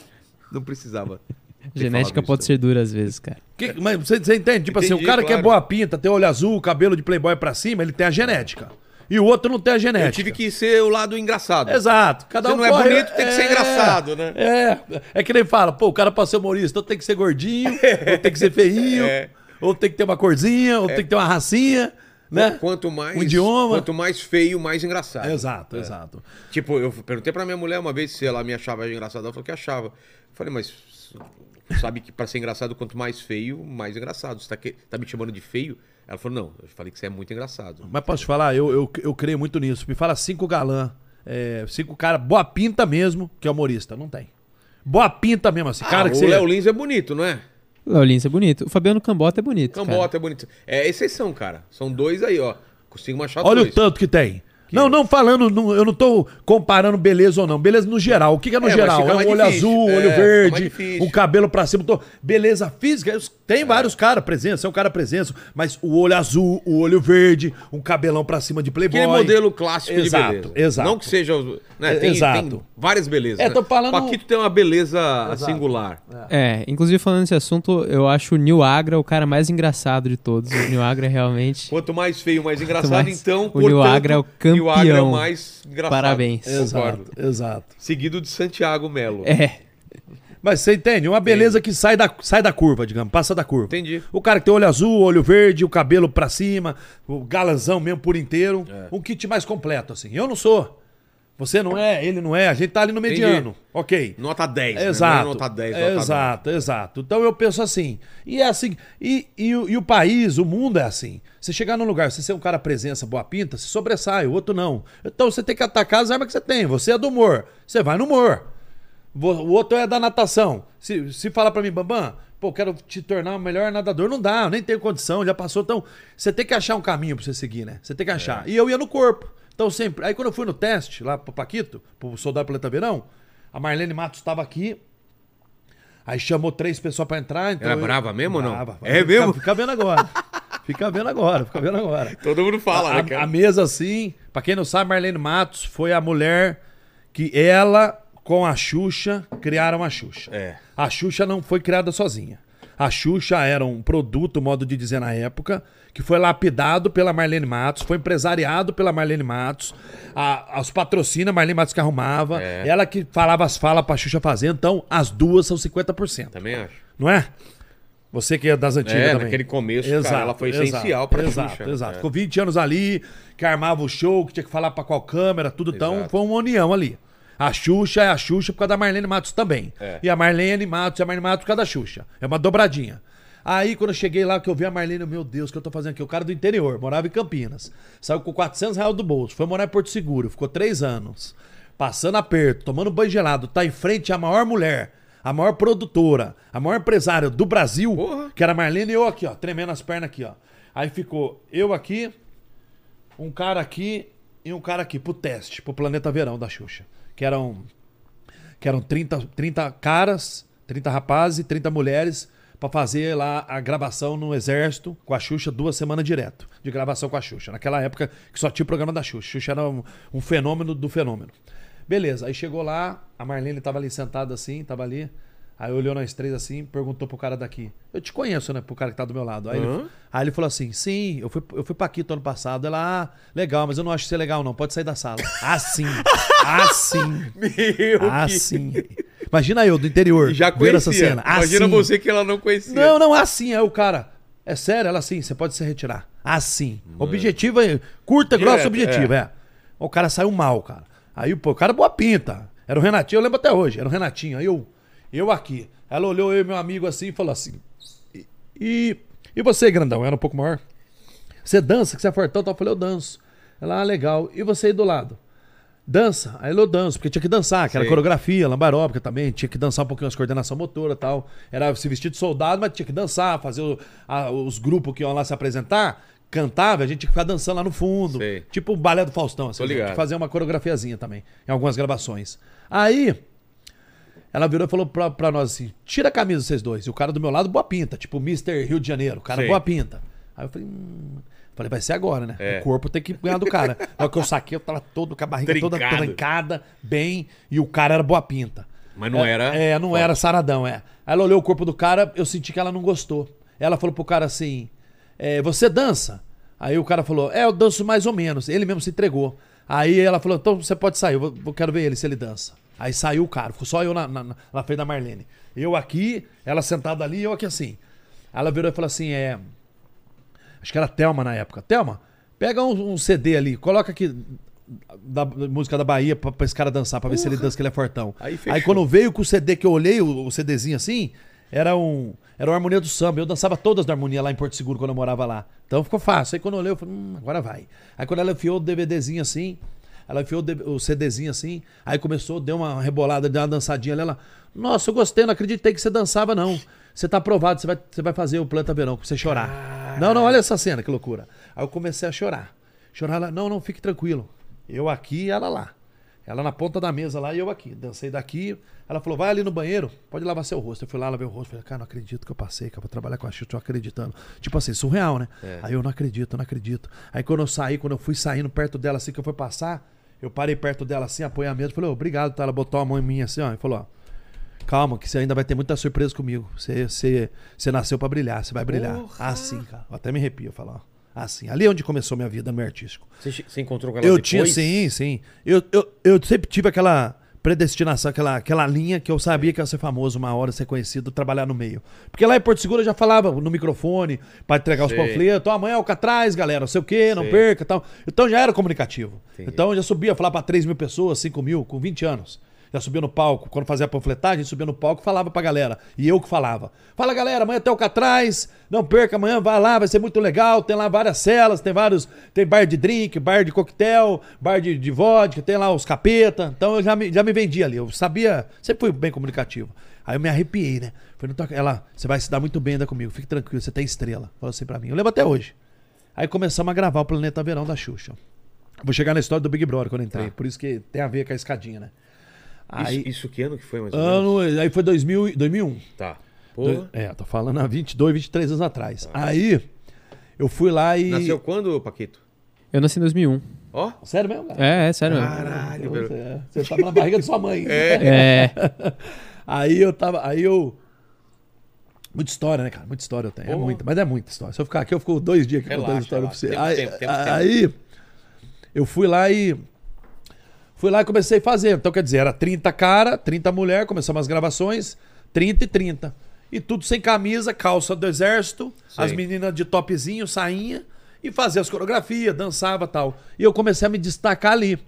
Não precisava. Genética pode isso. ser dura às vezes, cara. Que- mas você, você entende? Tipo assim, Entendi, o cara que é claro. boa pinta, tem olho azul, cabelo de playboy pra cima, ele tem a genética. E o outro não tem a genética. Eu tive que ser o lado engraçado. Exato. Cada Se um não é corre- bonito, tem que ser engraçado, né? É. É que nem fala, pô, o cara pra ser humorista, ou tem que ser gordinho, ou tem que ser feinho, É. ou tem que ter uma corzinha, ou tem que ter uma racinha, né? Quanto mais. Um idioma. Quanto mais feio, mais engraçado. Exato, exato. Tipo, eu perguntei pra minha mulher uma vez se ela me achava engraçado. Ela falou que achava. Eu falei, mas sabe que pra ser engraçado, quanto mais feio, mais engraçado. Você tá, que- tá me chamando de feio? Ela falou, não, eu falei que você é muito engraçado. Mas posso te falar, eu, eu, eu creio muito nisso. Me fala cinco galã, é, cinco cara, boa pinta mesmo, que é humorista. Não tem. Boa pinta mesmo, assim. cara ah, que o você... Léo Lins é bonito, não é? O Léo Lins é bonito. O Fabiano Cambota é bonito. cara. Cambota é bonito. É exceção, cara. São dois aí, ó. Consigo achar Olha dois. o tanto que tem. Não, não falando, não- eu não tô comparando beleza ou não. Beleza no geral. O que, que é no É, geral? É um olho difícil. azul, É, olho verde, difícil. um cabelo pra cima. Tô... Beleza física, tem vários caras presença, é um cara presença, mas o olho azul, o olho verde, um cabelão pra cima de playboy. Aquele modelo clássico Exato, de beleza. exato. Não que seja. os- Né, É, tem, exato. tem várias belezas. É, tô né? falando- Paquito tem uma beleza singular. É, inclusive falando nesse assunto, eu acho o Nil Agra o cara mais engraçado de todos. O Nil Agra é realmente. Quanto mais feio, mais engraçado. mais- Então, o Nil Agra é o Nil Agra é o campeão. mais engraçado. Parabéns. Exato, exato. Seguido de Santiago Melo. É. Mas você entende? Uma beleza que sai da, sai da curva, digamos, passa da curva. Entendi. O cara que tem olho azul, olho verde, o cabelo pra cima, o galanzão mesmo por inteiro. É. Um kit mais completo, assim. Eu não sou. Você não é, ele não é, a gente tá ali no mediano. Ok. Nota 10. né? Não é Exato. nota 10, nota exato, exato. Então eu penso assim. E é assim. E, e, o- e o país, o mundo é assim. Você chegar num lugar, você ser um cara presença, boa pinta, se sobressai, o outro não. Então você tem que atacar as armas que você tem. Você é do humor. Você vai no humor. O outro é da natação. Se, se falar pra mim, Bambam, pô, quero te tornar o melhor nadador, não dá, eu nem tenho condição, já passou. Então, você tem que achar um caminho pra você seguir, né? Você tem que achar. E eu ia no corpo. Então, sempre. Aí, quando eu fui no teste, lá pro Paquito, pro Soldado Planeta Verão, a Marlene Matos estava aqui. Aí chamou três pessoas pra entrar. Então Era eu- brava mesmo ou não? Brava. É Fica- mesmo? Fica vendo agora. fica vendo agora, fica vendo agora. Todo mundo fala, a, né, cara? a mesa assim, pra quem não sabe, Marlene Matos foi a mulher que ela com a Xuxa criaram a Xuxa. É. A Xuxa não foi criada sozinha. A Xuxa era um produto, modo de dizer na época, que foi lapidado pela Marlene Matos, foi empresariado pela Marlene Matos, a, os patrocina Marlene Matos que arrumava, É. ela que falava as falas pra Xuxa fazer, então as duas são 50%. Também acho. Não é? Você que é das antigas É, também. naquele começo, cara, ela foi essencial pra exato, Xuxa. Exato, É. Ficou 20 anos ali, que armava o show, que tinha que falar pra qual câmera, tudo. Então Exato. foi uma união ali. A Xuxa é a Xuxa por causa da Marlene Matos também. É. E a Marlene Matos é a Marlene Matos por causa da Xuxa. É uma dobradinha. Aí, quando eu cheguei lá, que eu vi a Marlene, meu Deus, o que eu tô fazendo aqui? O cara do interior, morava em Campinas. Saiu com 400 reais do bolso, foi morar em Porto Seguro, ficou três anos. Passando aperto, tomando banho gelado, tá em frente à maior mulher, a maior produtora, a maior empresária do Brasil, Porra. que era a Marlene e eu aqui, ó, tremendo as pernas aqui, ó. Aí ficou eu aqui, um cara aqui e um cara aqui pro teste, pro Planeta Verão da Xuxa. Que eram, que eram 30, 30 caras, 30 rapazes e 30 mulheres pra fazer lá a gravação no Exército com a Xuxa duas semanas direto de gravação com a Xuxa. Naquela época que só tinha o programa da Xuxa. Xuxa era um, um fenômeno do fenômeno. Beleza, aí chegou lá, a Marlene tava ali sentada assim, tava ali. Aí olhou nós três assim, perguntou pro cara daqui. Eu te conheço, né? Pro cara que tá do meu lado. Aí, Hã? ele, aí ele falou assim: sim, eu fui, eu fui pra Quito ano passado. Ela, ah, legal, mas eu não acho você legal, não. Pode sair da sala. Assim. assim. Meu, Assim. Imagina eu, do interior, que... Já conhecia. essa cena. Imagina assim. você que ela não conhecia. Não, não, assim. Aí o cara. É sério? Ela assim, você pode se retirar. Assim. Objetivo é. Curta, grossa, objetivo, é. O cara saiu mal, cara. Aí, pô, o cara boa pinta. Era o Renatinho, eu lembro até hoje. Era o Renatinho. Aí eu, eu aqui. Ela olhou eu e meu amigo assim e falou assim. E, e, e você, grandão? Era um pouco maior? Você dança, que você é fortão? Tal. Eu falei, eu danço. Ela, ah, legal. E você aí do lado? Dança. Aí eu danço, porque tinha que dançar, que era Sei. coreografia, lambaróbica também, tinha que dançar um pouquinho as coordenação motora e tal. Era se vestir de soldado, mas tinha que dançar, fazer o- a- os grupos que iam lá se apresentar, cantava, a gente tinha que ficar dançando lá no fundo. Sei. Tipo o balé do Faustão, assim, fazer uma coreografiazinha também, em algumas gravações. Aí, ela virou e falou pra, pra nós assim: tira a camisa vocês dois. E o cara do meu lado, boa pinta, tipo Mr. Rio de Janeiro, o cara Sei. boa pinta. Aí eu falei, hum. Falei, vai ser agora, né? É. O corpo tem que ganhar do cara. Na hora que eu saquei, eu tava todo com a barriga toda Trincado. trancada, bem, e o cara era boa pinta. Mas não É, era. É, não era saradão, é. Aí ela olhou o corpo do cara, eu senti que ela não gostou. Ela falou pro cara assim: é, Você dança? Aí o cara falou: É, eu danço mais ou menos. Ele mesmo se entregou. Aí ela falou: Então você pode sair, eu, vou- eu quero ver ele se ele dança. Aí saiu o cara, ficou só eu na, na, na frente da Marlene. Eu aqui, ela sentada ali, eu aqui assim. Aí ela virou e falou assim: É. Acho que era Thelma na época. Thelma, pega um, um CD ali, coloca aqui da, da música da Bahia pra, pra esse cara dançar, pra ver se ele dança, que ele é fortão. Aí. Aí quando veio com o CD que eu olhei, o, o CDzinho assim, era um. Era uma harmonia do samba. Eu dançava todas da harmonia lá em Porto Seguro quando eu morava lá. Então ficou fácil. Aí quando eu olhei, eu falei, hum, agora vai. Aí quando ela enfiou o DVDzinho assim, ela enfiou o, CDzinho assim, aí começou, deu uma rebolada, deu uma dançadinha ali, ela. Nossa, eu gostei, não acreditei que você dançava, não. Você tá aprovado, você vai, você vai fazer o Planta Verão pra você chorar. Não, não, olha essa cena, que loucura. Aí eu comecei a chorar. Chorar, ela, não, não, fique tranquilo. Eu aqui e ela lá. Ela na ponta da mesa lá e eu aqui. Dancei daqui. Ela falou, vai ali no banheiro, pode lavar seu rosto. Eu fui lá, lavei o rosto. Falei, cara, não acredito que eu passei, que eu vou trabalhar com a Xuxa, tô acreditando. Tipo assim, surreal, né? Aí eu não acredito, não acredito. Aí quando eu saí, quando eu fui saindo perto dela assim, que eu fui passar, eu parei perto dela assim, apoiei a mesa. Falei, "Ô, obrigado, tá? Ela botou a mão em mim assim, ó, e falou, ó. Calma, que você ainda vai ter muita surpresa comigo. Você, você, você nasceu pra brilhar, você vai brilhar. Porra! Assim, cara. Eu até me arrepio falar. ó. Assim. Ali é onde começou minha vida no meio artístico. Você, você encontrou com ela Eu depois? tinha, sim, sim. Eu, eu, eu sempre tive aquela predestinação, aquela, aquela linha que eu sabia que ia ser famoso uma hora, ser conhecido, trabalhar no meio. Porque lá em Porto Seguro eu já falava no microfone para entregar os panfletos. Amanhã é o Catraz, galera, não sei o quê, não Sei. perca e tal. Então já era comunicativo. Entendi. Então eu já subia falar para 3 mil pessoas, 5 mil, com 20 anos. Já subia no palco, quando fazia a panfletagem, subia no palco e falava pra galera. E eu que falava. Fala galera, amanhã tem o Catraz, não perca, amanhã vai lá, vai ser muito legal. Tem lá várias celas, tem vários. Tem bar de drink, bar de coquetel, bar de, de vodka, tem lá os capeta. Então eu já me, já me vendia ali. Eu sabia, sempre fui bem comunicativo. Aí eu me arrepiei, né? Falei, não toca. Ela, você vai se dar muito bem ainda comigo, fique tranquilo, você tem estrela. Falou assim pra mim. Eu lembro até hoje. Aí começamos a gravar o Planeta Verão da Xuxa. Vou chegar na história do Big Brother quando entrei, Tá. por isso que tem a ver com a escadinha, né? Isso, Aí, isso que ano que foi, mais ou menos? ano, aí foi 2000, e- 2001. Tá. Do- É, tô falando há 22, 23 anos atrás. Aí, eu fui lá e... nasceu quando, Paquito? Eu nasci em 2001. Ó. Sério mesmo, cara? É, é sério mesmo. Caralho, Você, velho. é, você tava na barriga de sua mãe. É. Aí eu tava. Aí eu. Muita história, né, cara? Muita história eu tenho. É Porra. muita, mas é muita história. Se eu ficar aqui, eu fico dois dias aqui Relaxa, contando história pra relaxa. você. Temos aí, tempo, temos tempo. aí eu fui lá e. Fui lá e comecei a fazer. Então, quer dizer, era 30 cara, 30 mulher, começamos as gravações, 30 e 30. E tudo sem camisa, calça do exército, Sei. as meninas de topzinho, sainha, e fazia as coreografias, dançava tal. E eu comecei a me destacar ali.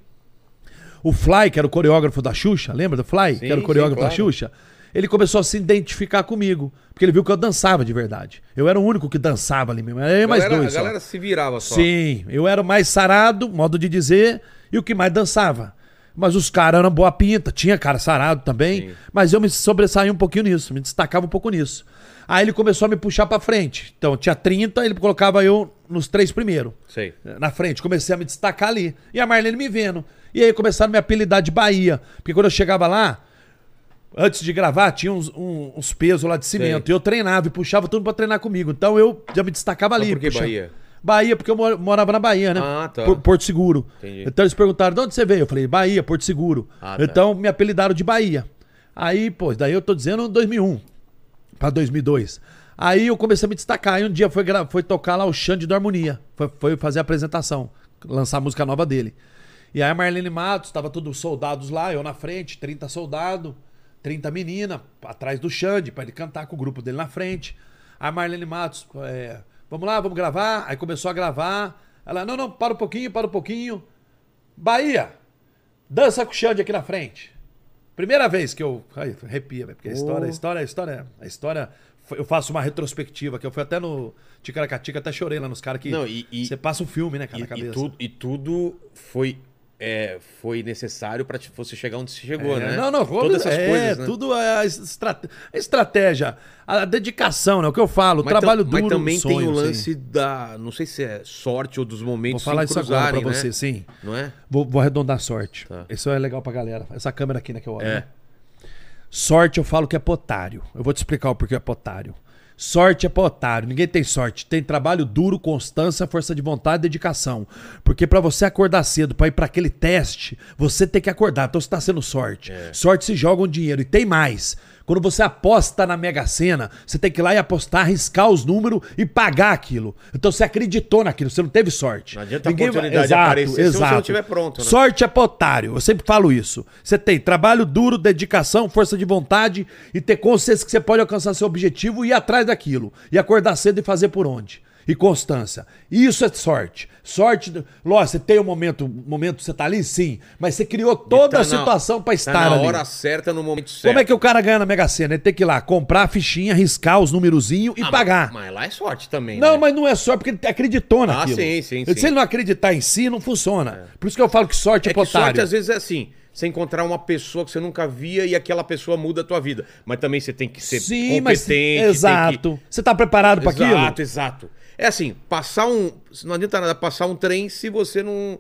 O Fly, que era o coreógrafo da Xuxa, lembra do Fly? Sim, que era o sim, coreógrafo da claro. Xuxa. Ele começou a se identificar comigo. Porque ele viu que eu dançava de verdade. Eu era o único que dançava ali mesmo. Era eu mais galera, dois. a só. galera se virava só. Sim, eu era o mais sarado, modo de dizer, e o que mais dançava. Mas os caras eram boa pinta, tinha cara sarado também, Sim. mas eu me sobressaí um pouquinho nisso, me destacava um pouco nisso. Aí ele começou a me puxar pra frente. Então tinha 30, ele colocava eu nos três primeiros Sei. na frente, comecei a me destacar ali. E a Marlene me vendo. E aí começaram a me apelidar de Bahia. Porque quando eu chegava lá, antes de gravar, tinha uns, um- uns pesos lá de cimento. Sei. E eu treinava e puxava tudo pra treinar comigo. Então eu já me destacava Mas ali. por que puxa- Bahia? Bahia, porque eu mor- morava na Bahia, né? Ah, tá. Por- Porto Seguro. Entendi. Então eles perguntaram, de onde você veio? Eu falei, Bahia, Porto Seguro. Ah, tá. Então me apelidaram de Bahia. Aí, pô, daí eu tô dizendo 2001 pra 2002. Aí eu comecei a me destacar. Aí um dia foi, foi tocar lá o Xande do Harmonia. Foi, foi fazer a apresentação, lançar a música nova dele. E aí a Marlene Matos, tava todos soldados lá, eu na frente, 30 soldados, 30 meninas, atrás do Xande, pra ele cantar com o grupo dele na frente. A Marlene Matos, é, vamos lá, vamos gravar. Aí começou a gravar. Ela, não, não, para um pouquinho, para um pouquinho. Bahia, dança com o Xande aqui na frente. Primeira vez que eu. Ai, arrepia, porque a história, a história, a história, a história eu faço uma retrospectiva, que eu fui até no Ticaracatica, até chorei lá nos caras que Não, e- você passa um filme, né, cara, na E, cabeça. e tudo, e tudo foi, é, foi necessário pra te- você chegar onde você chegou, É, né? Não, não, Todas essas é, coisas, né? tudo é a, estrate- a estratégia, a dedicação, né? O que eu falo, o Mas trabalho duro, Mas também tem sonho, o sim. lance da. Não sei se é sorte ou dos Vou momentos falar se isso agora pra cruzarem, você, né? sim. Não é? Vou, vou arredondar sorte. Tá. Isso é legal pra galera. Essa câmera aqui, né, que eu olho. É. né? Sorte eu falo que é potário. Eu vou te explicar o porquê é potário. Sorte é pra otário, ninguém tem sorte. Tem trabalho duro, constância, força de vontade e dedicação. Porque pra você acordar cedo, pra ir pra aquele teste, você tem que acordar. Então você tá sendo sorte. Sorte se joga um dinheiro. E tem mais. Quando você aposta na Mega Sena, você tem que ir lá e apostar, arriscar os números e pagar aquilo. Então você acreditou naquilo, você não teve sorte. Não adianta a oportunidade aparecer se você não estiver pronto, né? Sorte é pra otário. Eu sempre falo isso. Você tem trabalho duro, dedicação, força de vontade e ter consciência que você pode alcançar seu objetivo e ir atrás daquilo. E acordar cedo e fazer por onde. E constância. Isso é sorte. Sorte, lógico, você tem um momento, um momento que você tá ali, sim, mas você criou toda Tá a situação na, pra tá estar na ali. hora certa, no momento certo. Como é que o cara ganha na Mega Sena? Ele tem que ir lá comprar a fichinha, riscar os numerozinhos e Ah, pagar. Mas, mas lá é sorte também. Não, né? mas não é sorte porque ele acreditou naquilo. sim, sim, Se sim. ele não acreditar em si, não funciona. Por isso que eu falo que sorte é, É que potário. sorte às vezes é assim. Você encontrar uma pessoa que você nunca via e aquela pessoa muda a tua vida. Mas também você tem que ser Sim, mas competente. exato. Você tá preparado para que... aquilo? Exato, exato. É assim, passar um. Não adianta nada passar um trem se você não,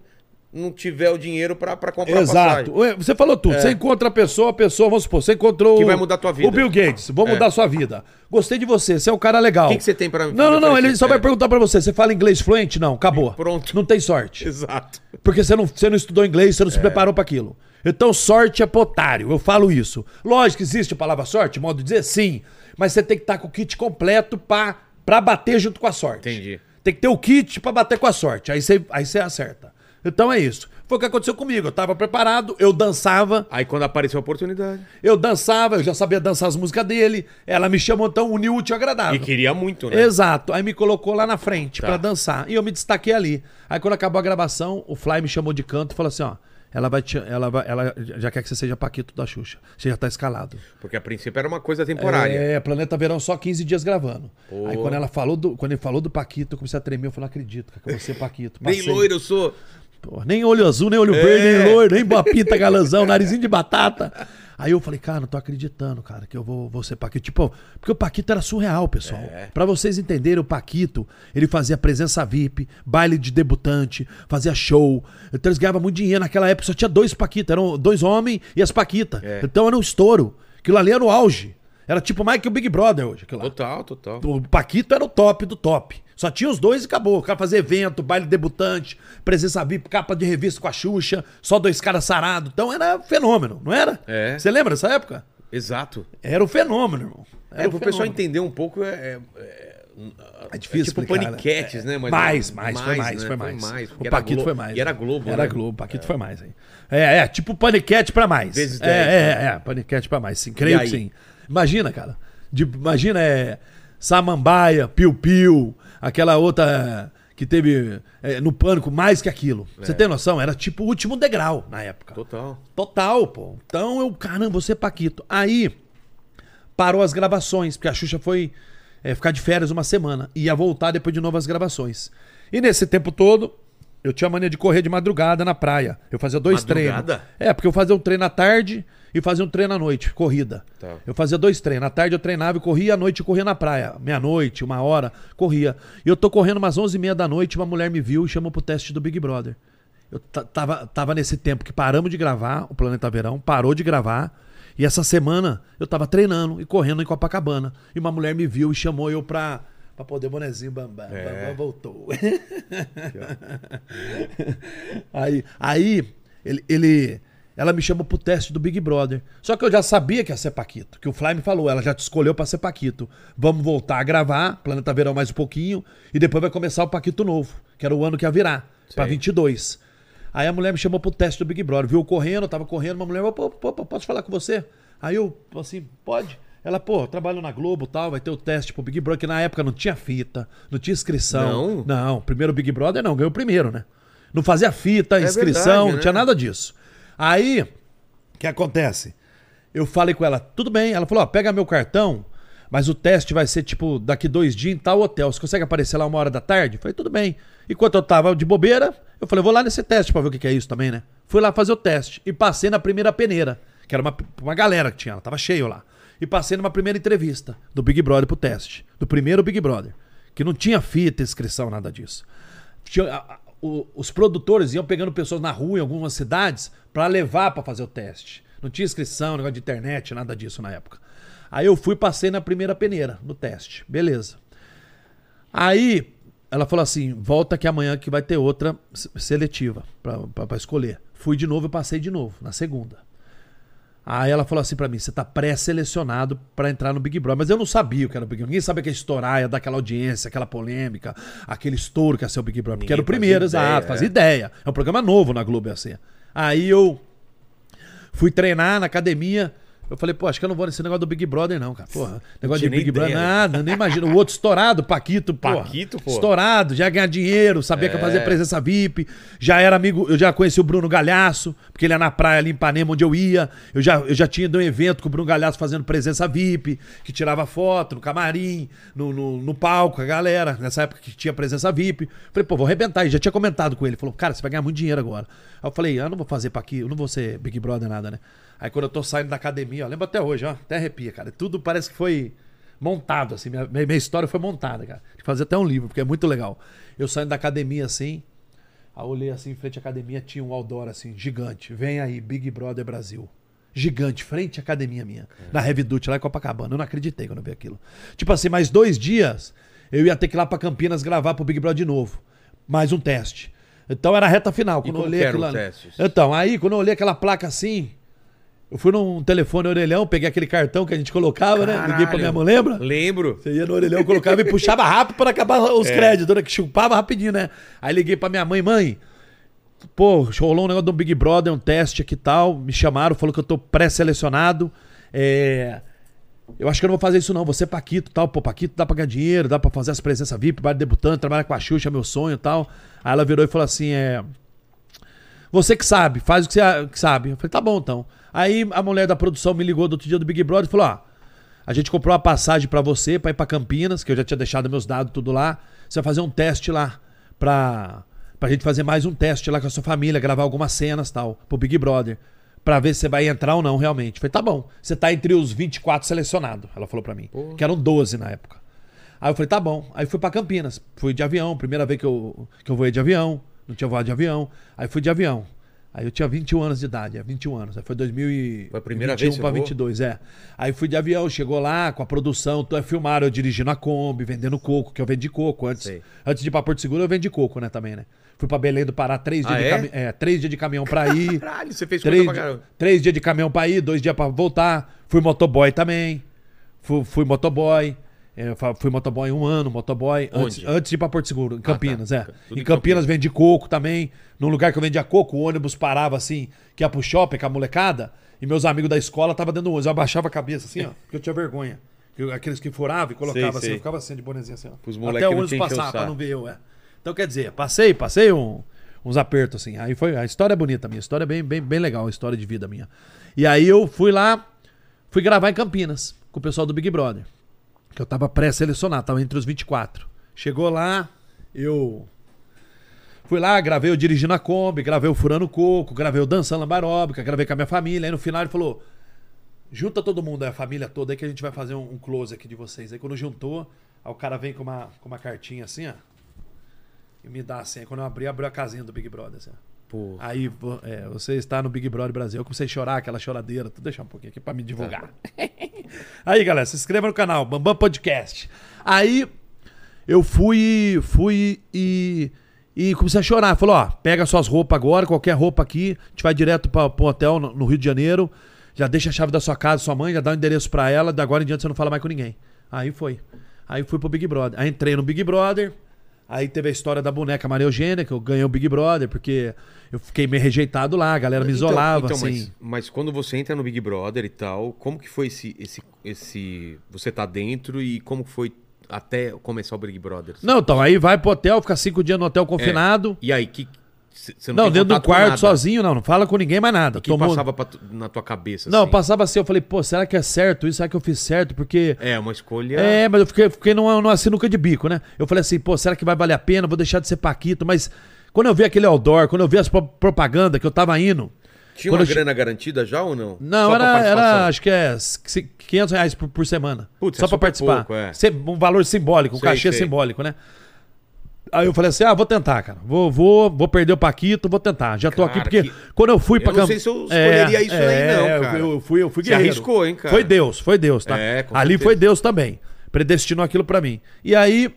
não tiver o dinheiro pra comprar Exato. passagem. Você falou tudo. Você encontra a pessoa, a pessoa, vamos supor, você encontrou. É. Que vai mudar a tua vida. O Bill Gates, vou É. mudar a sua vida. Gostei de você, você é um cara legal. O que que você tem Não, pra não, não. oferecer? Ele só vai É. perguntar pra você: você fala inglês fluente? Não, acabou. Pronto. Não tem sorte. Exato. Porque você não, você não estudou inglês, você não É. se preparou para aquilo. Então, sorte é potário. Eu falo isso. Lógico que existe a palavra sorte, modo de dizer sim. Mas você tem que estar com o kit completo pra, pra bater junto com a sorte. Entendi. Tem que ter o kit pra bater com a sorte. Aí você, aí você acerta. Então é isso. Foi o que aconteceu comigo. Eu tava preparado, eu dançava. Aí quando apareceu a oportunidade. Eu dançava, eu já sabia dançar as músicas dele. Ela me chamou, então, uniu o útil ao agradável. E queria muito, né? Exato. Aí me colocou lá na frente Tá. pra dançar. E eu me destaquei ali. Aí quando acabou a gravação, o Fly me chamou de canto e falou assim: ó, ela vai te, ela vai, ela já quer que você seja Paquito da Xuxa. Você já tá escalado. Porque a princípio era uma coisa temporária. É, Planeta Verão só 15 dias gravando. Aí quando ela falou do, quando ele falou do Paquito, eu comecei a tremer, eu falei, não acredito, que eu vou ser Paquito. Nem Passei. loiro eu sou. Pô, nem olho azul, nem olho É. verde, nem loiro, nem boa pinta, galãzão, narizinho de batata. Aí eu falei, cara, não tô acreditando, cara, que eu vou, vou ser Paquito. Tipo, porque o Paquito era surreal, pessoal. É. Pra vocês entenderem, o Paquito, ele fazia presença VIP, baile de debutante, fazia show. Então eles ganhavam muito dinheiro. Naquela época só tinha dois Paquitas, eram dois homens e as Paquitas. É. Então era um estouro. Aquilo ali era o auge. Era tipo mais que o Big Brother hoje. Total, total. O Paquito era o top do top. Só tinha os dois e acabou. O cara fazia evento, baile debutante, presença VIP, capa de revista com a Xuxa, só dois caras sarados. Então era fenômeno, não era? É. Você lembra dessa época? Exato. Era o fenômeno, irmão. Era É, o pro pessoal fenômeno. entender um pouco, é, é, é- É difícil tipo explicar, né? paniquetes, né? Mas mais, é mais, foi mais, né? foi mais. porque o era Paquito Glo- foi mais. E era né? Globo, Era né? Globo, o Paquito foi mais. Hein? É, é, tipo paniquete pra mais. Vezes é, 10, é, é, paniquete pra mais, sim. Creio que sim. Imagina, cara. De- imagina, é. Samambaia, Piu Piu, aquela outra que teve é, no pânico mais que aquilo. Você tem noção? Era tipo o último degrau na época. Total. Total, pô. Então eu, caramba, você é Paquito. Aí parou as gravações, porque a Xuxa foi é, ficar de férias uma semana. E ia voltar depois de novas gravações. E nesse tempo todo, eu tinha mania de correr de madrugada na praia. Eu fazia dois Madrugada? treinos. É, porque eu fazia um treino à tarde e fazia um treino à noite, corrida. Tá. Eu fazia dois treinos. À tarde eu treinava e corria, à noite eu corria na praia. Meia-noite, uma hora, corria. E eu tô correndo umas 11h30 da noite, uma mulher me viu e chamou pro teste do Big Brother. Eu ta- tava, tava nesse tempo que paramos de gravar, o Planeta Verão parou de gravar. E essa semana eu tava treinando e correndo em Copacabana. E uma mulher me viu e chamou eu pra, pra poder bonezinho bambam. É. Bambam voltou. aí, aí ele, ele- ela me chamou pro teste do Big Brother. Só que eu já sabia que ia ser Paquito. Que o Fly me falou, ela já te escolheu pra ser Paquito. Vamos voltar a gravar, Planeta Verão mais um pouquinho. E depois vai começar o Paquito novo, que era o ano que ia virar, pra Sei. 22. Aí a mulher me chamou pro teste do Big Brother. Viu correndo, eu tava correndo, uma mulher, pô, pô, posso falar com você? Aí eu, assim, pode? Ela, pô, eu trabalho na Globo e tal, vai ter o teste pro Big Brother, que na época não tinha fita, não tinha inscrição. Não? Não, primeiro Big Brother não, ganhou o primeiro, né? Não fazia fita, inscrição, verdade, não né? tinha nada disso. Aí, o que acontece? Eu falei com ela, tudo bem. Ela falou, ó, pega meu cartão, Mas o teste vai ser, tipo, daqui dois dias em tal hotel. Você consegue aparecer lá uma hora da tarde? Eu falei, tudo bem. Enquanto eu tava de bobeira, eu falei, vou lá nesse teste pra ver o que que é isso também, né? Fui lá fazer o teste. E passei na primeira peneira, que era uma, uma galera que tinha lá, tava cheio lá. E passei numa primeira entrevista do Big Brother pro teste. Do primeiro Big Brother. Que não tinha fita, inscrição, nada disso. Tinha- a- a- o- os produtores iam pegando pessoas na rua em algumas cidades pra levar pra fazer o teste. Não tinha inscrição, negócio de internet, nada disso na época. Aí eu fui passei na primeira peneira, no teste. Beleza. Aí ela falou assim: volta que amanhã que vai ter outra se- seletiva pra escolher. Fui de novo e passei de novo, na segunda. Aí ela falou assim pra mim: você tá pré-selecionado pra entrar no Big Brother. Mas eu não sabia o que era o Big Brother. Ninguém sabia que ia estourar, ia dar aquela audiência, aquela polêmica, aquele estouro que ia ser o Big Brother. Porque Ninguém era o primeiro, exato, é. fazia ideia. É um programa novo na Globo, ia ser. Aí eu fui treinar na academia. Eu falei, pô, acho que eu não vou nesse negócio do Big Brother, não, cara. Porra, negócio de Big Brother, nada, nem imagino. O outro estourado, Paquito, pô. Paquito, pô. Estourado, já ia ganhar dinheiro, sabia que ia fazer presença VIP. Já era amigo, eu já conheci o Bruno Galhaço, porque ele é na praia ali em Ipanema, onde eu ia. Eu já, eu já tinha ido um evento com o Bruno Galhaço fazendo presença VIP, que tirava foto no camarim, no, no, no palco, a galera, nessa época que tinha presença VIP. Falei, pô, vou arrebentar. E já tinha comentado com ele. Falou, cara, você vai ganhar muito dinheiro agora. Aí eu falei, ah, eu não vou fazer aqui, eu não vou ser Big Brother nada, né? Aí quando eu tô saindo da academia, ó, lembro até hoje, ó, até arrepia, cara. Tudo parece que foi montado, assim, minha, minha história foi montada, cara. De fazer até um livro, porque é muito legal. Eu saindo da academia assim, aí eu olhei assim, em frente à academia, tinha um outdoor assim, gigante. Vem aí, Big Brother Brasil. Gigante, frente à academia minha. Na Heavy Duty, lá em Copacabana. Eu não acreditei quando eu vi aquilo. Tipo assim, mais dois dias, eu ia ter que ir lá pra Campinas gravar pro Big Brother de novo. Mais um teste. Então era a reta final. Quando eu como olhei aquilo o ali- teste? Então, aí quando eu olhei aquela placa assim, eu fui num telefone orelhão, peguei aquele cartão que a gente colocava, né? Liguei pra minha mãe, lembra? Lembro. Você ia no orelhão, colocava e puxava rápido para acabar os créditos, né? Que chupava rapidinho, né? Aí liguei pra minha mãe, mãe. Pô, rolou um negócio do Big Brother, um teste aqui e tal. Me chamaram, falou que eu tô pré-selecionado. É. Eu acho que eu não vou fazer isso, não. Você Paquito e tal. Pô, Paquito dá pra ganhar dinheiro, dá pra fazer as presenças VIP, bar de debutante, trabalhar com a Xuxa, é meu sonho e tal. Aí ela virou e falou assim: é. Você que sabe, faz o que você que sabe. Eu falei, tá bom então. Aí a mulher da produção me ligou do outro dia do Big Brother e falou: ó, a gente comprou uma passagem pra você pra ir pra Campinas, que eu já tinha deixado meus dados tudo lá. Você vai fazer um teste lá pra, pra gente fazer mais um teste lá com a sua família, gravar algumas cenas tal, pro Big Brother. Pra ver se você vai entrar ou não, realmente. Eu falei, tá bom. Você tá entre os 24 selecionados, ela falou pra mim. Que eram 12 na época. Aí eu falei, tá bom. Aí fui pra Campinas. Fui de avião, primeira vez que eu, que eu voei de avião. Não tinha voado de avião. Aí fui de avião. Aí eu tinha 21 anos de idade, é 21 anos. Aí foi 2000 Foi a primeira vez voou? 22, é. Aí fui de avião, chegou lá com a produção, tô- filmaram eu dirigindo a Kombi, vendendo coco, que eu vendi coco antes. Sei. Antes de ir pra Porto Seguro, eu vendi coco, né, também, né? Fui pra Belém do Pará, três Ah, dias, de, é? cami- é, três dias de caminhão pra ir. Caralho, você fez três, pra di- três dias de caminhão pra ir, dois dias pra voltar. Fui motoboy também. Fui, fui motoboy. É, fui motoboy um ano, motoboy. Antes, antes de ir pra Porto Seguro, em Campinas, tá. é. Tudo Em Campinas vendi coco também. Num lugar que eu vendia coco, o ônibus parava assim, que ia pro shopping com a molecada. E meus amigos da escola estavam dentro do ônibus. Eu abaixava a cabeça assim, ó, porque eu tinha vergonha. Aqueles que furavam e colocavam Sei, assim, sei. eu ficava assim, de bonezinho assim, ó. Até o ônibus passar, pra não ver eu, é. Então, quer dizer, passei, passei um- uns apertos, assim. Aí foi. A história é bonita, a minha história é bem, bem, bem legal, a história de vida minha. E aí eu fui lá, fui gravar em Campinas, com o pessoal do Big Brother. Que eu tava pré-selecionado, tava entre os 24. Chegou lá, eu. Fui lá, gravei eu dirigindo a Kombi, gravei o Furando Coco, gravei o Dançando Lambaróbica, gravei com a minha família. Aí no final ele falou: junta todo mundo, a família toda, aí que a gente vai fazer um, um close aqui de vocês. Aí quando juntou, aí o cara vem com uma, com uma cartinha assim, ó. E me dá assim. Aí quando eu abri, abriu a casinha do Big Brother, assim. ó. Pô. Aí é, você está no Big Brother Brasil. Eu comecei a chorar, aquela choradeira. Tudo deixar um pouquinho aqui pra me divulgar. Aí, galera, se inscreva no canal, Bambam Podcast. Aí eu fui, fui e, e comecei a chorar. Falou, ó, pega suas roupas agora, qualquer roupa aqui, a gente vai direto para um hotel no, no Rio de Janeiro, já deixa a chave da sua casa, sua mãe, já dá o endereço pra ela, da agora em diante você não fala mais com ninguém. Aí foi. Aí fui pro Big Brother. Aí entrei no Big Brother. Aí teve a história da boneca Maria Eugênia, que eu ganhei o Big Brother, porque eu fiquei meio rejeitado lá, a galera me isolava, então, assim. Mas, mas quando você entra no Big Brother e tal, como que foi esse, esse, esse... Você tá dentro e como que foi até começar o Big Brother? Não, então, aí vai pro hotel, fica cinco dias no hotel confinado. E aí, que Não, tem dentro do quarto, sozinho, não. Não fala com ninguém mais nada. O que Tomou- passava tu- na tua cabeça? Não, assim? passava assim, eu falei, pô, será que é certo isso? Será que eu fiz certo? Porque. É, uma escolha. É, mas eu fiquei, fiquei numa, numa sinuca de bico, né? Eu falei assim, pô, será que vai valer a pena? Vou deixar de ser Paquito, mas quando eu vi aquele outdoor, quando eu vi as pro- propaganda que eu tava indo. Tinha uma eu grana garantida já ou não? Não, era, era, acho que é c- 500 reais por, por semana. Putz, só é pra participar. pouco, é. Um valor simbólico, um Sei, cachê sei. simbólico, né? Aí eu falei assim: ah, vou tentar, cara. Vou, vou, vou perder o Paquito, vou tentar. Já tô Cara, aqui porque que- quando eu fui Eu pra não Camp- sei se eu escolheria isso aí, não, eu- cara. Eu, fui, eu fui Você guerreiro. arriscou, hein, cara? Foi Deus, foi Deus, tá? É, Ali certeza. foi Deus também. Predestinou aquilo pra mim. E aí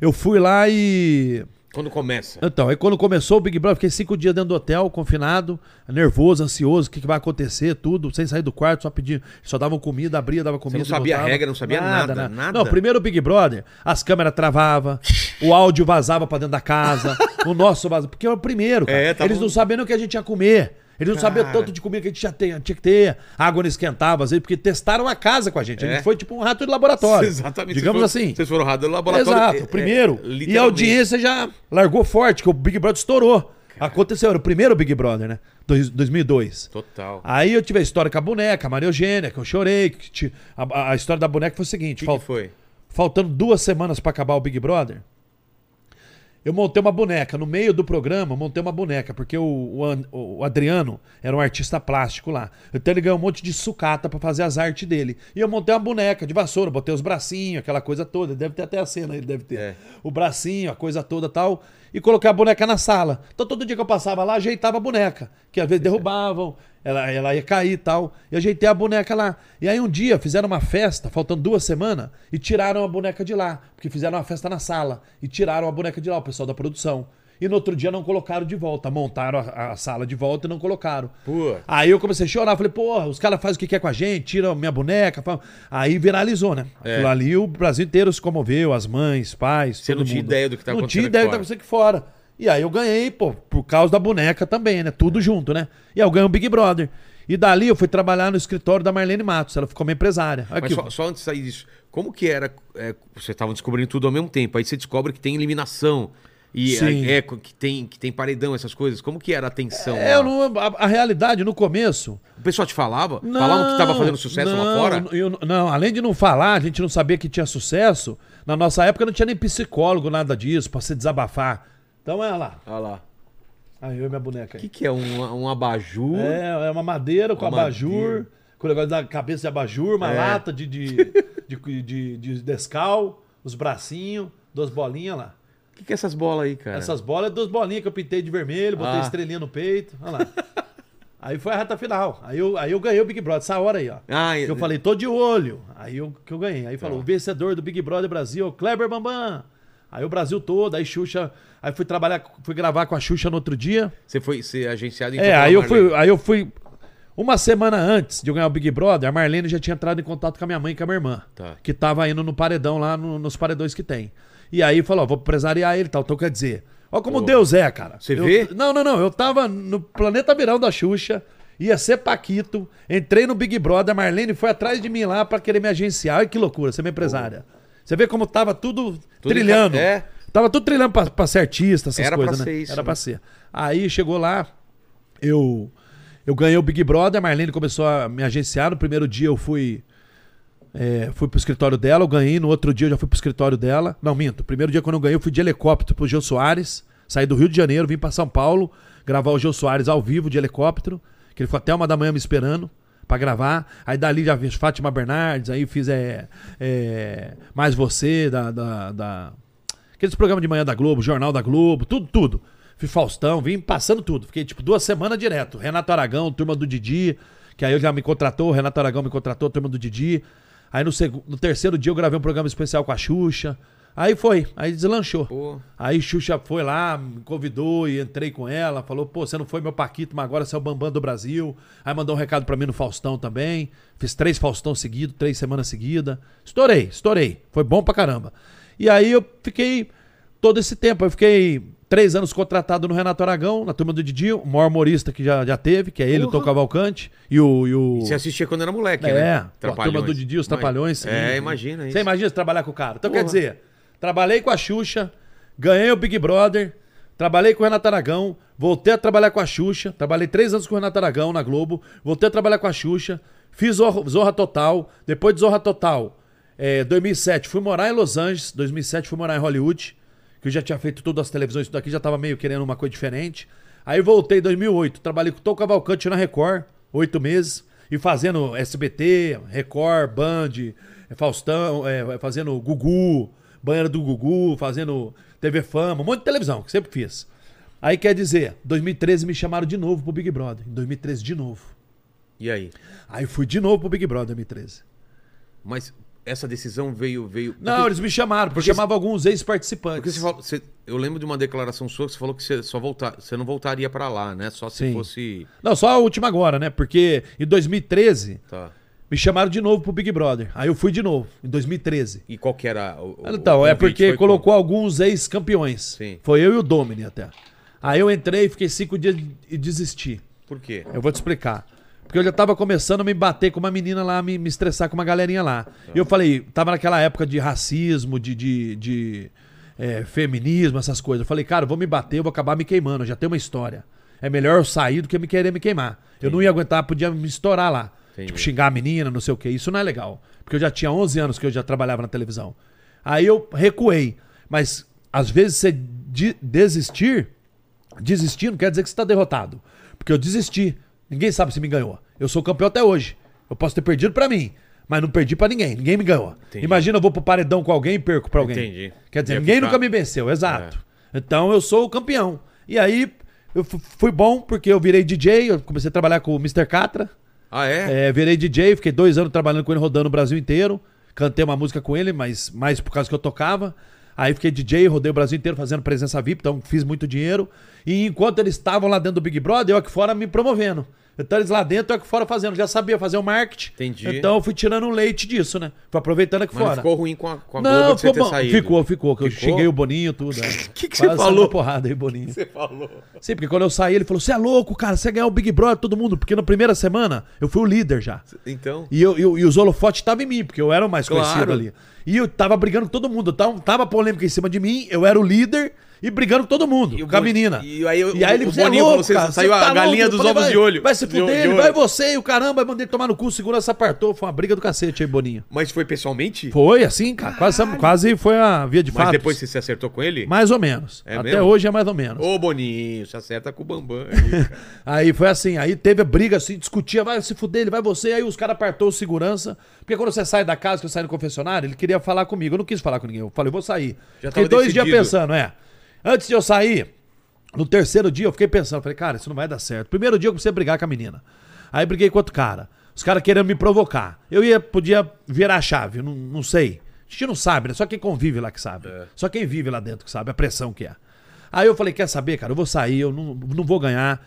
eu fui lá e Quando começa. então, aí quando começou o Big Brother, fiquei cinco dias dentro do hotel, confinado, nervoso, ansioso, o que, que vai acontecer, tudo, sem sair do quarto, só pedindo. Só davam comida, abria, dava comida. não sabia a regra, não sabia nada, nada? Não, primeiro o Big Brother, as câmeras travavam, o áudio vazava pra dentro da casa, o nosso vazava. Porque era o primeiro, cara. É, tava Eles não um- sabiam o que a gente ia comer. Eles não Cara. tanto de comida que a gente já tinha, tinha que ter. A água não esquentava, às vezes, porque testaram a casa com a gente. A É. gente foi tipo um rato de laboratório. Exatamente. Digamos Vocês foram- assim. Vocês foram rados no laboratório. Exato, é, o primeiro. é, e a literalmente. audiência já largou forte, que o Big Brother estourou. Aconteceu, era o primeiro Big Brother, né? Dois- 2002. Total. Aí eu tive a história com a boneca, a Maria Eugênia, que eu chorei. que ti- a, a história da boneca foi o seguinte: O que, fal- que foi? faltando duas semanas pra acabar o Big Brother, eu montei uma boneca. No meio do programa, montei uma boneca, porque o, o o Adriano era um artista plástico lá. Então ele ganhou um monte de sucata pra fazer as artes dele. E eu montei uma boneca de vassoura, botei os bracinhos, aquela coisa toda. Deve ter até a cena, ele deve ter. É. O bracinho, a coisa toda tal. E coloquei a boneca na sala. Então todo dia que eu passava lá, ajeitava a boneca. Que às vezes derrubavam, ela, ela ia cair e tal. E ajeitei a boneca lá. E aí um dia fizeram uma festa, faltando duas semanas, e tiraram a boneca de lá. Porque fizeram uma festa na sala. E tiraram a boneca de lá, o pessoal da produção. E no outro dia não colocaram de volta. Montaram a, a sala de volta e não colocaram. Pô. Aí eu comecei a chorar, falei, porra, os caras fazem o que quer com a gente, tiram a minha boneca. Aí viralizou, né? É. Aquilo ali o Brasil inteiro se comoveu, as mães, pais, Você todo não tinha mundo. ideia do que tava Não tinha acontecendo ideia do que tava acontecendo aqui fora. E aí eu ganhei, pô, por causa da boneca também, né? Tudo junto, né? E aí eu ganhei o Big Brother. E dali eu fui trabalhar no escritório da Marlene Matos, ela ficou minha empresária. Mas Aqui, só, só antes de sair disso, como que era? é, vocês estavam descobrindo tudo ao mesmo tempo. Aí você descobre que tem eliminação. E Sim. é, que, tem, que tem paredão, essas coisas. Como que era a tensão? É, lá? não, a, a realidade, no começo, O pessoal te falava? Falavam que tava fazendo sucesso lá não, fora? eu- não, além de não falar, a gente não sabia que tinha sucesso. Na nossa época não tinha nem psicólogo, nada disso, pra se desabafar. Então é lá. Olha lá. Aí eu e minha boneca O aí. que, que é? Um, um abajur? É, é uma madeira com Uma abajur, madeira. com o negócio da cabeça de abajur, uma É. lata de, de, de, de, de descal, os bracinhos, duas bolinhas lá. O que, que é essas bolas aí, cara? Essas bolas, duas bolinhas que eu pintei de vermelho, botei Ah. estrelinha no peito. Olha lá. aí foi a reta final. Aí eu, aí eu ganhei o Big Brother, essa hora aí, ó. Ah, Que eu falei, tô de olho. Aí eu, que eu ganhei. Aí falou, o vencedor do Big Brother Brasil, é o Kleber Bambam. Aí o Brasil todo, aí Xuxa. Aí fui trabalhar, fui gravar com a Xuxa no outro dia. Você foi ser agenciado em É, aí eu fui, aí eu fui. Uma semana antes de eu ganhar o Big Brother, a Marlene já tinha entrado em contato com a minha mãe e com a minha irmã. Tá. Que tava indo no paredão lá, no- nos paredões que tem. E aí falou, ó, vou empresariar ele e tal. Então quer dizer, ó como. Deus é, cara. Você Eu- vê? Não, não, não. Eu tava no planeta virão da Xuxa, ia ser Paquito, entrei no Big Brother, a Marlene foi atrás de mim lá pra querer me agenciar. Olha que loucura, ser minha empresária. Você vê como tava tudo, Tudo trilhando. é. Tava tudo trilhando pra, pra ser artista, essas Era pra coisas, né? ser isso, Era né? pra ser. Aí chegou lá, eu eu ganhei o Big Brother, a Marlene começou a me agenciar. No primeiro dia eu fui é, fui pro escritório dela, eu ganhei. No outro dia eu já fui pro escritório dela. Não, minto. O primeiro dia quando eu ganhei, eu fui de helicóptero pro Gil Soares. Saí do Rio de Janeiro, vim pra São Paulo gravar o Gil Soares ao vivo de helicóptero. Que ele ficou até uma da manhã me esperando pra gravar. Aí dali já fiz Fátima Bernardes, aí fiz é, é, Mais Você, da, da, da- Aqueles programas de manhã da Globo, Jornal da Globo, tudo, tudo. Fui Faustão, vim passando tudo. Fiquei tipo duas semanas direto. Renato Aragão, turma do Didi, que aí eu já me contratou, Renato Aragão me contratou, turma do Didi. Aí no, seg- no terceiro dia eu gravei um programa especial com a Xuxa. Aí foi, aí deslanchou. Pô. Aí Xuxa foi lá, me convidou e entrei com ela, falou: pô, você não foi meu Paquito, mas agora você é o Bambam do Brasil. Aí mandou um recado pra mim no Faustão também. Fiz três Faustão seguidos, três semanas seguidas. Estourei, estourei. Foi bom pra caramba. E aí eu fiquei todo esse tempo. Eu fiquei três anos contratado no Renato Aragão, na turma do Didi, o maior humorista que já, já teve, que é ele, o Porra. Tom Cavalcante. E o. E o... Você assistia quando era moleque, É, né? pô, a turma do Didi, os Trapalhões. É, imagina isso. Você imagina trabalhar com o cara. Então Porra. quer dizer, trabalhei com a Xuxa, ganhei o Big Brother, Trabalhei com o Renato Aragão, voltei a trabalhar com a Xuxa, trabalhei três anos com o Renato Aragão na Globo, voltei a trabalhar com a Xuxa, fiz Zorra, Total, depois de Zorra Total, é, 2007 fui morar em Los Angeles, 2007 fui morar em Hollywood, que eu já tinha feito tudo as televisões, tudo aqui, já tava meio querendo uma coisa diferente. Aí voltei em 2008, trabalhei com o Tom Cavalcante na Record, oito meses, e fazendo SBT, Record, Band, é, Faustão, é, fazendo Gugu, banheira do Gugu, fazendo TV Fama, um monte de televisão, que sempre fiz. Aí quer dizer, 2013 me chamaram de novo pro Big Brother. Em 2013 de novo. E aí? Aí fui de novo pro Big Brother em 2013. Mas essa decisão veio. veio... Não, porque, eles me chamaram, porque, porque chamavam alguns ex-participantes. porque você falou, você- eu lembro de uma declaração sua que você falou que você só voltar, você não voltaria pra lá, né? Só se Sim. fosse. Não, só a última agora, né? Porque em 2013 Tá. Me chamaram de novo pro Big Brother. Aí eu fui de novo, em 2013. E qual que era o. o- Então, o é porque colocou alguns ex-campeões. Foi eu e o Domini até. Aí eu entrei, fiquei cinco dias e desisti. como? Por quê? Eu vou te explicar. Porque eu já tava começando a me bater com uma menina lá, me, me estressar com uma galerinha lá. E eu falei, tava naquela época de racismo, de, de, de, é, feminismo, essas coisas. Eu falei, cara, eu vou me bater, eu vou acabar me queimando, eu já tenho uma história. É melhor eu sair do que me querer me queimar. Eu não ia aguentar, podia me estourar lá. Entendi. Tipo, xingar a menina, não sei o quê. Isso não é legal. Porque eu já tinha 11 anos que eu já trabalhava na televisão. Aí eu recuei. Mas, às vezes, você de- desistir, desistir não quer dizer que você está derrotado. Porque eu desisti. Ninguém sabe se me ganhou. Eu sou campeão até hoje. Eu posso ter perdido pra mim, mas não perdi pra ninguém. Ninguém me ganhou. Entendi. Imagina eu vou pro paredão com alguém e perco pra alguém. Entendi. Quer dizer, Ia ninguém ficar- nunca me venceu, exato. Então eu sou o campeão. E aí eu fu- fui bom porque eu virei DJ, eu comecei a trabalhar com o Mr. Catra. Ah, é? É, virei DJ, fiquei dois anos trabalhando com ele, rodando o Brasil inteiro. Cantei uma música com ele, mas mais por causa que eu tocava. Aí fiquei DJ, rodei o Brasil inteiro fazendo presença VIP, então fiz muito dinheiro. E enquanto eles estavam lá dentro do Big Brother, eu aqui fora me promovendo. Então eles lá dentro, eu aqui fora fazendo. Já sabia fazer o marketing. Entendi. Então eu fui tirando um leite disso, né? Fui aproveitando aqui Mas não fora. ficou ruim com a, com a Não, você ficou bom. saído. Ficou, ficou. Que eu Ficou? xinguei o Boninho tudo. O que que você falou? porrada aí, Boninho. Você falou. Sim, porque quando eu saí, ele falou: Você é louco, cara, você ia ganhar o Big Brother, todo mundo. Porque na primeira semana eu fui o líder já. Então. E, eu, eu- e os holofotes estavam em mim, porque eu era o mais Claro. conhecido ali. E eu tava brigando com todo mundo. Tava, tava polêmica em cima de mim, eu era o líder e brigando com todo mundo, E com a menina. e aí o- ele o "Você é Boninho falou, "Você cara, saiu você a galinha louco?" dos falei, ovos vai, de olho. Vai se De- fuder, de ele vai você e o caramba, mandei tomar no cu, segurança apartou. Foi uma briga do cacete aí, Boninho. Mas foi pessoalmente? Foi assim, cara. Quase, quase foi a via de Mas fato. depois você se acertou com ele? Mais ou menos. É Até mesmo? hoje é mais ou menos. Ô, Boninho, se acerta com o Bambam. aí. Aí foi assim, aí teve a briga assim, discutia, vai se fuder, ele vai você, aí os caras apartou o segurança. Porque quando você sai da casa, que eu saí no confessionário, ele queria falar comigo. Eu não quis falar com ninguém. Eu falei, vou sair. Já fiquei dois dias decidido. pensando, é. Antes de eu sair, no terceiro dia, eu fiquei pensando, falei, cara, isso não vai dar certo. Primeiro dia eu comecei a brigar com a menina. Aí briguei com outro cara. Os caras querendo me provocar. Eu ia, podia virar a chave, não, não sei. A gente não sabe, né? Só quem convive lá que sabe. É. Só quem vive lá dentro que sabe a pressão que é. Aí eu falei, quer saber, cara? Eu vou sair, eu não, não vou ganhar.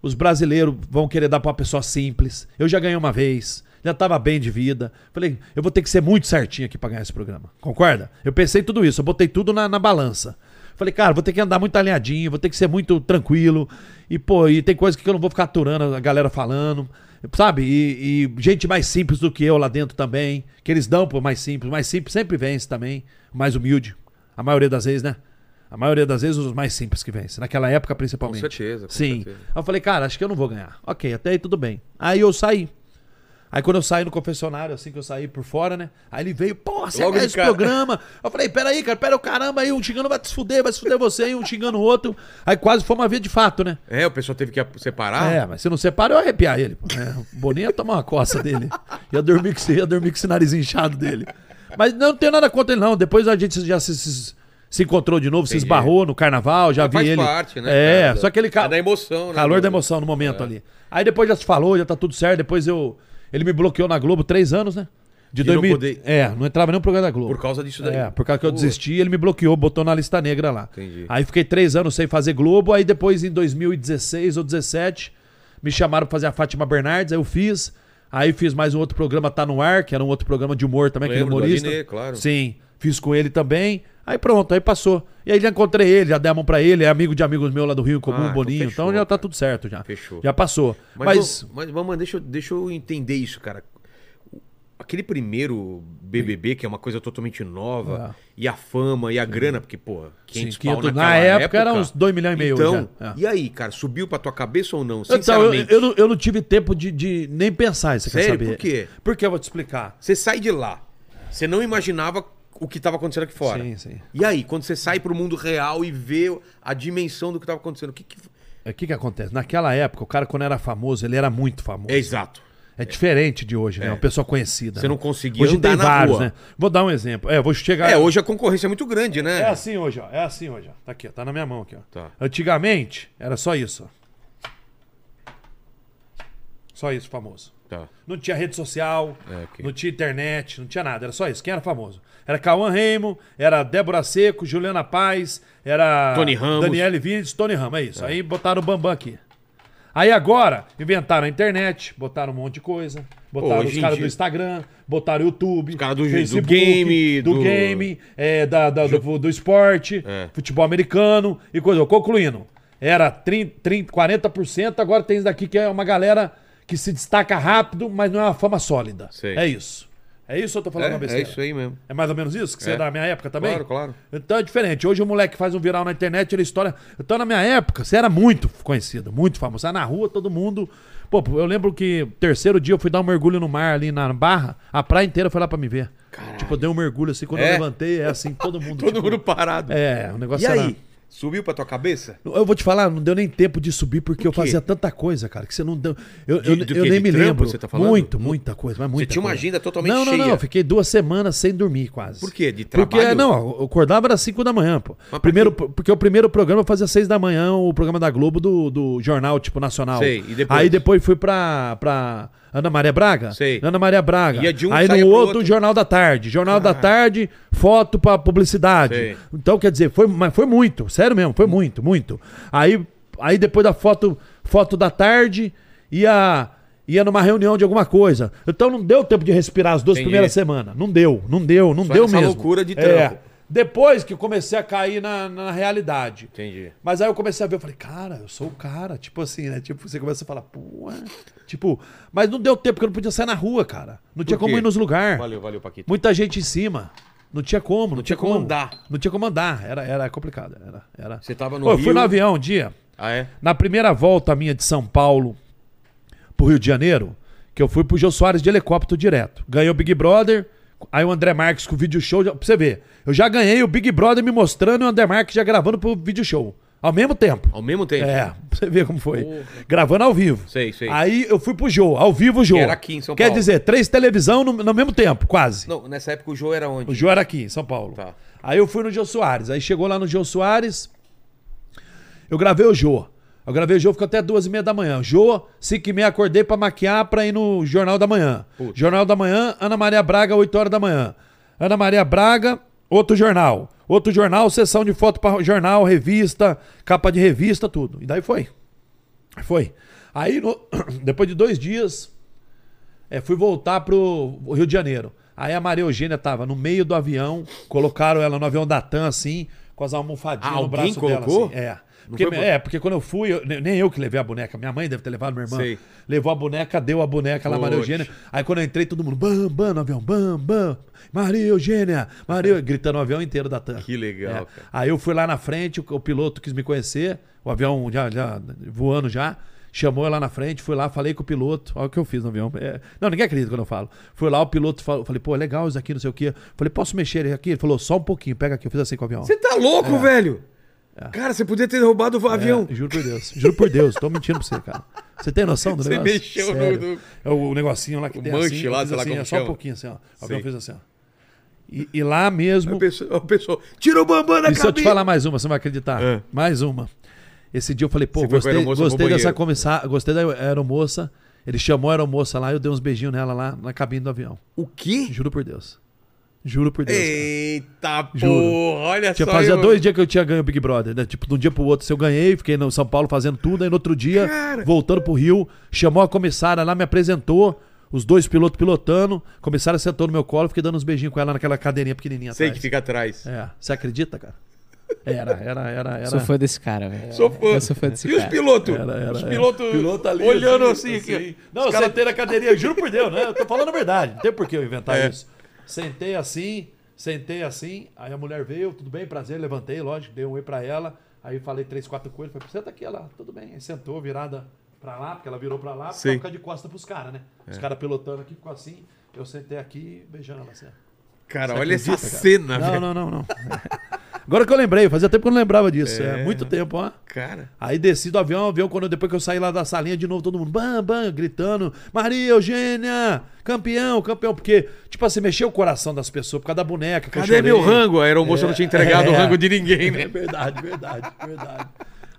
Os brasileiros vão querer dar pra uma pessoa simples. Eu já ganhei uma vez, já tava bem de vida. Falei, eu vou ter que ser muito certinho aqui pra ganhar esse programa. Concorda? Eu pensei tudo isso, eu botei tudo na, na balança. Falei, cara, vou ter que andar muito alinhadinho, vou ter que ser muito tranquilo. E, pô, e tem coisa que eu não vou ficar aturando a galera falando. Sabe? E, e gente mais simples do que eu lá dentro também. Que eles dão pro mais simples. Mais simples sempre vence também. Mais humilde. A maioria das vezes, né? A maioria das vezes os mais simples que vencem. Naquela época, principalmente. Com certeza, com Sim. certeza. Aí eu falei, cara, acho que eu não vou ganhar. Ok, até aí tudo bem. Aí eu saí. Aí quando eu saí no confessionário, assim que eu saí por fora, né? Aí ele veio, pô, você Logo esse cara. programa. Eu falei, peraí, cara, pera o caramba aí, um xingando vai se fuder, vai se fuder você, e um xingando o outro. Aí quase foi uma via de fato, né? É, o pessoal teve que separar? É, mas se não separa, eu ia arrepiar ele. pô. É, o Boninho ia tomar uma coça dele. Ia dormir com ia dormir com esse nariz inchado dele. Mas não tenho nada contra ele, não. Depois a gente já se, se, se encontrou de novo, se Entendi. esbarrou no carnaval, já vi Faz ele. parte, né? É, cara? só aquele É cara. da emoção, né? Calor da emoção no momento ali. Aí depois já se falou, já tá tudo certo. Depois eu. Ele me bloqueou na Globo três anos, né? De E não 2000. poder- É, não entrava no programa da Globo. Por causa disso daí. É, por causa que eu Pô, desisti, ele me bloqueou, botou na lista negra lá. Entendi. Aí fiquei três anos sem fazer Globo, aí depois em 2016 ou 17 me chamaram pra fazer a Fátima Bernardes, aí eu fiz. Aí fiz mais um outro programa, Tá No Ar, que era um outro programa de humor também, Lembro do humorista. Adnet, claro. Sim, fiz com ele também. Aí pronto, aí passou. E aí já encontrei ele, já dei a mão pra ele, é amigo de amigos meus lá do Rio Comum, Ah, então Boninho. Então, fechou, já tá cara. tudo certo já. Fechou. Já passou. Mas, Mas, mas, deixa, eu- deixa eu entender isso, cara. aquele primeiro BBB, que é uma coisa totalmente nova, É. e a fama e a grana, porque, pô, 500 Sim, pau 500 naquela na época era uns 2 milhões e meio Então, já. É. e aí, cara, subiu pra tua cabeça ou não? Então, eu, Sinceramente. eu, não, eu não tive tempo de, de nem pensar, quer Sério? saber? Por quê? Porque eu vou te explicar. Você sai de lá, você não imaginava o que tava acontecendo aqui fora. Sim, sim. E aí, quando você sai pro mundo real e vê a dimensão do que tava acontecendo, o que que... O que que acontece? Naquela época, o cara quando era famoso, ele era muito famoso. É exato. É diferente de hoje, né? Uma pessoa conhecida. Você né? não conseguia Hoje andar tem vários, rua. né? Vou dar um exemplo. É, vou chegar. É, hoje a concorrência é muito grande, né? É assim hoje, ó. É assim hoje, ó. Tá aqui, ó. Tá na minha mão aqui, ó. Tá. Antigamente, era só isso, ó. Só isso, famoso. Tá. Não tinha rede social, É, ok. não tinha internet, não tinha nada. Era só isso. Quem era famoso? Era Cauã Raymond, era Débora Seco, Juliana Paz, era Tony Ramos. Daniele Vintes, Tony Ramos, é isso. Aí botaram o Bambam aqui. Aí agora, inventaram a internet, botaram um monte de coisa. Botaram hoje os caras do Instagram, botaram o YouTube. caras do- do game, do, do- game, é, da, da- do, do esporte, É. futebol americano e coisa. Concluindo, era 30, 30, 40%, agora tem isso daqui que é uma galera que se destaca rápido, mas não é uma fama sólida. Sei. É isso. É isso ou eu tô falando uma É, é besteira? isso aí mesmo. É mais ou menos isso? Que você É. é da minha época também? Claro, claro. Então é diferente. Hoje o moleque faz um viral na internet, ele história. Então na minha época, você era muito conhecido, muito famoso. Era na rua, todo mundo. Pô, eu lembro que terceiro dia eu fui dar um mergulho no mar ali na barra, a praia inteira foi lá pra me ver. Tipo, eu dei um mergulho assim, quando É? eu levantei, é assim, todo mundo. Todo tipo, mundo parado. É, o negócio E era- aí? Subiu pra tua cabeça? Eu vou te falar, não deu nem tempo de subir porque eu fazia tanta coisa, cara, que você não deu. Eu, De- eu, do eu nem De me trampo, lembro. você tá falando? Muito, muita coisa, mas muita tinha uma coisa. agenda totalmente não, não, Não, cheia. eu fiquei duas semanas sem dormir quase. Por quê? De Porque, trabalho? não, eu acordava às 5 da manhã, pô. Primeiro, porque o primeiro programa eu fazia às 6 da manhã, o programa da Globo do, do jornal, tipo, nacional. Sei, e depois? Aí depois fui pra, pra Ana Maria Braga. Sei. Ana Maria Braga. De um, Aí no outro, outro. Jornal da Tarde. Jornal da Tarde, foto pra publicidade. Sei. Então, quer dizer, foi, foi muito, sério mesmo, foi muito, muito. Aí, aí depois da foto, foto da tarde, ia, ia numa reunião de alguma coisa. Então não deu tempo de respirar as duas Entendi. primeiras semanas. Não deu, não deu, não Só deu mesmo. loucura de É. Depois que eu comecei a cair na, na realidade. Entendi. Mas aí eu comecei a ver, eu falei, cara, eu sou o cara. Tipo assim, né? Tipo, você começa a falar, pô, é. tipo, mas não deu tempo, porque eu não podia sair na rua, cara. Não tinha como quê? ir nos lugares. Valeu, valeu, Paquito. Muita gente em cima. Não tinha como, não, tinha como andar. Não tinha como andar. Era, era complicado. Era, era... Você tava no Pô, eu fui Rio- no avião um dia, Ah, é? na primeira volta minha de São Paulo pro Rio de Janeiro, que eu fui pro Jô Soares de helicóptero direto. Ganhei o Big Brother, aí o André Marques com o vídeo show. Pra você ver, eu já ganhei o Big Brother me mostrando e o André Marques já gravando pro vídeo show. Ao mesmo tempo. Ao mesmo tempo? É, pra você ver como foi. Porra. Gravando ao vivo. Sei, sei. Aí eu fui pro Jô, ao vivo o Jô. Que era aqui em São Quer Paulo. dizer, três televisão no, no mesmo tempo, quase. Não, nessa época o Jô era onde? O Jô era aqui, em São Paulo. Tá. Aí eu fui no Jô Soares. Aí chegou lá no Jô Soares. Eu gravei o Jô. Eu gravei o Jô, ficou até duas e meia da manhã. Jô, cinco e meia, acordei pra maquiar pra ir no Jornal da Manhã. Putz. Jornal da Manhã, Ana Maria Braga, 8 horas da manhã. Ana Maria Braga, outro jornal. Outro jornal, sessão de foto pra jornal, revista, capa de revista, tudo. E daí foi. Foi. Aí, no- depois de dois dias, é, fui voltar pro Rio de Janeiro. Aí a Maria Eugênia tava no meio do avião, colocaram ela no avião da TAM, assim, com as almofadinhas Ah, no braço colocou? dela, assim. É. Porque, foi é, porque quando eu fui, eu- nem eu que levei a boneca, minha mãe deve ter levado, minha irmã. Sei. Levou a boneca, deu a boneca lá, Maria. Eugênia. Aí quando eu entrei, todo mundo, bam, bam, no avião, bam, bam. Maria Eugênia, Maria, gritando o avião inteiro da TAM. Que legal, É. cara. Aí eu fui lá na frente, o, o piloto quis me conhecer, o avião já, já voando já. Chamou eu lá na frente, fui lá, falei com o piloto. Olha o que eu fiz no avião. É, não, ninguém acredita quando eu falo. Fui lá, o piloto falou, falei, pô, legal isso aqui, não sei o quê. Falei, posso mexer aqui? Ele falou, só um pouquinho, pega aqui. Eu fiz assim com o avião. Você tá louco, velho? Cara, você podia ter roubado o avião. É, juro por Deus. Juro por Deus. Tô mentindo pra você, cara. Você tem noção do Você negócio? mexeu no- Sério. no- É o, o negocinho lá que O tem manche assim. lá, sei lá assim, como é só um pouquinho assim, ó. O avião fez assim, ó. E, e lá mesmo... A pessoa, a pessoa, tira o bambam da E se eu te cabeça. falar mais uma, você não vai acreditar? É. Mais uma. Esse dia eu falei, pô, Você gostei, gostei dessa comissária, gostei da aeromoça. Ele chamou a aeromoça lá e eu dei uns beijinhos nela lá na cabine do avião. O quê? Juro por Deus. Juro por Deus. cara. Eita Juro. porra, olha Tinha só. fazia eu- dois dias que eu tinha ganho o Big Brother, né? Tipo, de um dia pro outro, se eu ganhei, fiquei no São Paulo fazendo tudo, aí no outro dia, Cara. voltando pro Rio, chamou a comissária lá, me apresentou, os dois pilotos pilotando, a comissária sentou no meu colo, fiquei dando uns beijinhos com ela naquela cadeirinha pequenininha Sei atrás. que fica atrás. É, você acredita, cara? Era, era, era, era. Sou fã desse cara, velho. Sou fã. Eu sou fã desse e os cara. pilotos? Era, era, os era. pilotos Piloto ali, olhando assim. aqui. Não, Os eu cara- sentei na cadeirinha, juro por Deus, né? Eu tô falando a verdade, não tem por que eu inventar É. isso. Sentei assim, sentei assim, aí a mulher veio, tudo bem, prazer, levantei, lógico, dei um oi pra ela, aí falei três, quatro coisas, falei, senta aqui, ela, tudo bem. Aí sentou, virada pra lá, porque ela virou pra lá, Sim. pra ficar de costa pros caras, né? Os É. caras pilotando aqui, ficou assim, eu sentei aqui, beijando ela assim. Cara, Você olha essa acredita, cara? cena, Não, velho. não, não, não. Agora que eu lembrei, fazia tempo que eu não lembrava disso. É, É. muito tempo, ó. Cara. Aí desci do avião, avião, quando depois que eu saí lá da salinha, de novo todo mundo, bam, bam, gritando, Maria Eugênia, campeão, campeão, porque, tipo assim, mexeu o coração das pessoas por causa da boneca. que Cadê meu rango? A aeromoça não tinha entregado o é. rango de ninguém, É né? verdade, verdade, verdade.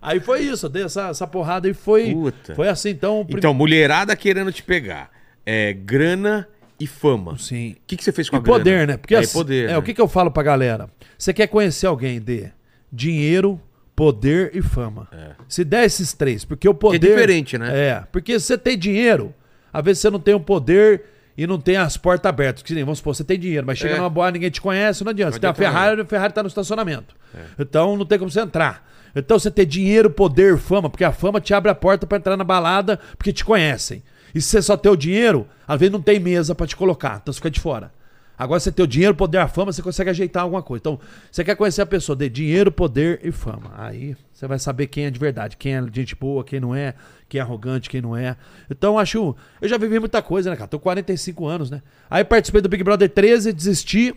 Aí foi isso, eu dei essa, essa porrada e foi, Puta. foi assim, então... prim- Então, mulherada querendo te pegar. É grana e fama. Sim. O que, que você fez com E a grana? poder, né? Porque é, assim, poder. é né? o que, que eu falo pra galera? Você quer conhecer alguém de dinheiro, poder e fama. Se der esses três, porque o poder. diferente, né? É, porque se você tem dinheiro, às vezes você não tem o poder e não tem as portas abertas. Que nem, vamos supor, você tem dinheiro, mas chega É. numa boa, ninguém te conhece, não adianta. Não Você tem a Ferrari, a Ferrari tá no estacionamento. Então não tem como você entrar. Então você ter dinheiro, poder, fama, porque a fama te abre a porta pra entrar na balada porque te conhecem. E se você só tem o dinheiro, às vezes não tem mesa pra te colocar, então você fica de fora. Agora você tem o dinheiro, poder, a fama, você consegue ajeitar alguma coisa. Então, você quer conhecer a pessoa de dinheiro, poder e fama. Aí você vai saber quem é de verdade, quem é gente boa, quem não é, quem é arrogante, quem não é. Então, acho. Eu já vivi muita coisa, né, cara? Tô com 45 anos, né? Aí participei do Big Brother 13, desisti.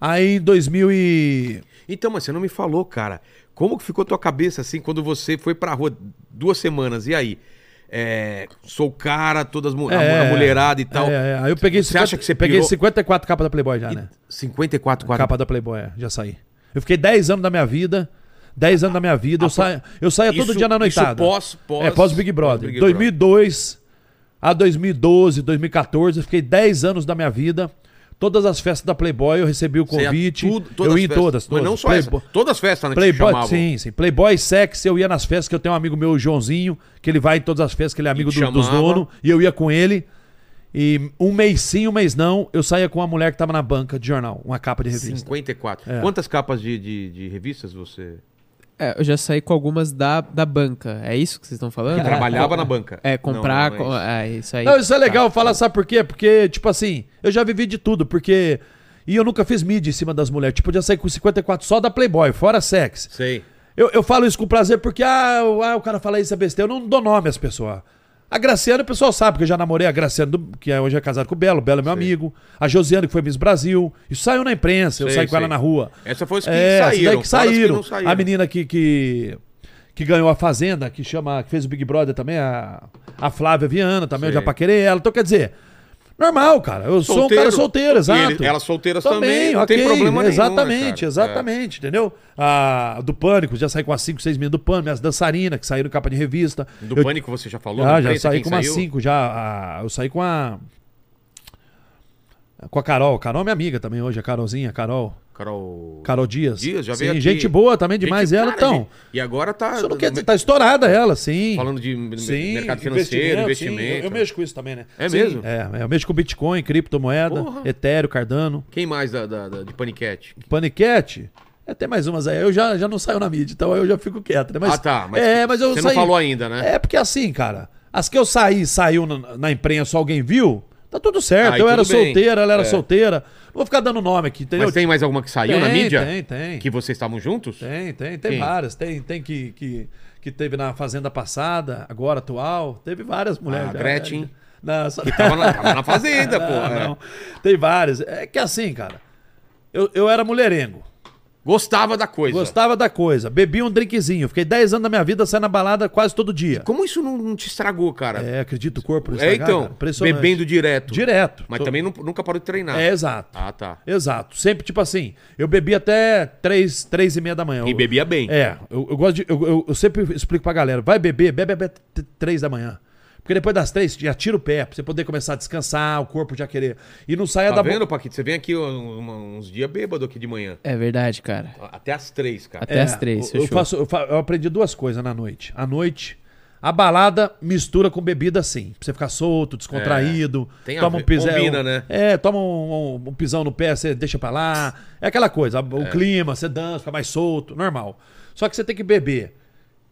Aí em 2000 e. Então, mas você não me falou, cara. Como que ficou tua cabeça assim quando você foi pra rua duas semanas? E aí? É, sou o cara, todas mu- a, É, a mulherada e tal. É, é. Aí eu peguei, Você acha que você peguei pirou? 54 capas da Playboy já, né? 54, 40. Capa da Playboy, é, já saí. Eu fiquei 10 anos da minha vida. 10 anos da minha vida, eu, saia, eu saía todo Ah, Isso- dia na isso noitada. pós- pós- é, pós Big Brother. pós Big 2002 a 2012, 2014, eu fiquei 10 anos da minha vida. Todas as festas da Playboy eu recebi o Você ia convite. tudo- todas eu ia em festas. todas, Mas todas. não só Playboy, essa. Todas as festas, né? que Playboy, chamavam. sim, sim. Playboy Sex, eu ia nas festas, que eu tenho um amigo meu, o Joãozinho, que ele vai em todas as festas, que ele é amigo do- dos donos, e eu ia com ele. E um mês sim, um mês não, eu saía com uma mulher que tava na banca de jornal, uma capa de revista. 54. É. Quantas capas de, de, de revistas você. É, eu já saí com algumas da, da banca. É isso que vocês estão falando? Que trabalhava É, na banca. É, comprar. Não, não é co- é, isso aí. Não, isso é legal Tá. falar, sabe por quê? Porque, tipo assim, eu já vivi de tudo, porque. E eu nunca fiz mídia em cima das mulheres. Tipo, eu já saí com 54 só da Playboy, fora sex. Sei. Eu, eu falo isso com prazer porque, ah, o- ah, o cara fala isso é besteira. Eu não dou nome às pessoas. A Graciana, o pessoal sabe que eu já namorei a Graciana, do- que é- hoje é casado com o Belo. O Belo é meu Sei. amigo. A Josiane, que foi Miss Brasil. Isso saiu na imprensa, eu Sei, saí com ela na rua. Essa foi as que É, essas saíram. daí que fora as saíram. não saíram. A menina que, que, que ganhou a Fazenda, que chama, que fez o Big Brother também, a, a Flávia Viana também, eu já paquerei ela. Então, quer dizer, normal, cara. Eu sou um cara solteiro, exato. ele- elas solteiras também, não ok, tem problema nenhum, Exatamente, né, cara? exatamente, entendeu? A, do Pânico, já saí com as 5, 6 meninas do Pânico, minhas dançarinas que saíram capa de revista. Do Eu- Pânico você já falou? ah, já imprensa, saí com umas saiu? 5, já. a- eu saí com a. Com a Carol. Carol é minha amiga também hoje, a Carolzinha, Carol. Carol... Carol Dias. Dias, já sim, veio aqui. gente boa também demais Gente, ela, cara, então. E agora tá... Isso não quer dizer, tá estourada ela, sim. Falando de Sim, mercado financeiro, investimento. sim. Eu, eu mexo com isso também, né? É Sim, mesmo? É, eu mexo com Bitcoin, criptomoeda, Porra. Ethereum, Cardano. Quem mais da, da- da- de Paniquete? Paniquete. É até mais umas aí. Eu já, já não saio na mídia, então eu já fico quieto, né? Mas, ah, tá. Mas é, mas eu você saí. não falou ainda, né? É, porque assim, cara, as que eu saí, saiu na, na imprensa, alguém viu, tá tudo certo. Aí eu era tudo bem. solteira, ela era É. solteira. Vou ficar dando nome aqui, entendeu? Mas tem mais alguma que saiu Tem, na mídia? Tem, tem. Que vocês estavam juntos? Tem, tem, tem Quem? várias. Tem, tem que, que, que teve na Fazenda passada, agora atual. Teve várias mulheres. Ah, já, Gretchen. já. Não, só... Que tava na, tava na fazenda, Não, é. não. Tem várias. É que assim, cara. Eu, eu era mulherengo. Gostava da coisa. Gostava da coisa. Bebia um drinkzinho. Fiquei 10 anos da minha vida saindo na balada quase todo dia. Como isso não, não te estragou, cara? É, acredito o corpo. não É, estragar, então. cara. Impressionante. Bebendo direto. Direto. Mas Tô- também nu- nunca parou de treinar. É, exato. Ah, tá. Exato. Sempre, tipo assim, eu bebi até 3, três e meia da manhã. E Eu- bebia bem. É, eu, eu gosto de. Eu, eu- eu sempre explico pra galera: vai beber, bebe até t- três da manhã. Porque depois das três, já tira o pé, pra você poder começar a descansar, o corpo já querer. E não saia Tá da bo- vendo, Paquito? Você vem aqui um- uns dias bêbado aqui de manhã. É verdade, cara. Até às três, cara. Até as três, É, eu, eu faço, eu, fa- eu aprendi duas coisas na noite. À noite, A balada mistura com bebida sim. Pra você ficar solto, descontraído. É, tem a toma um pisão. combina, né? É, toma um, um- um pisão no pé, você deixa pra lá. É aquela coisa, o clima, você dança, fica mais solto, normal. Só que você tem que beber.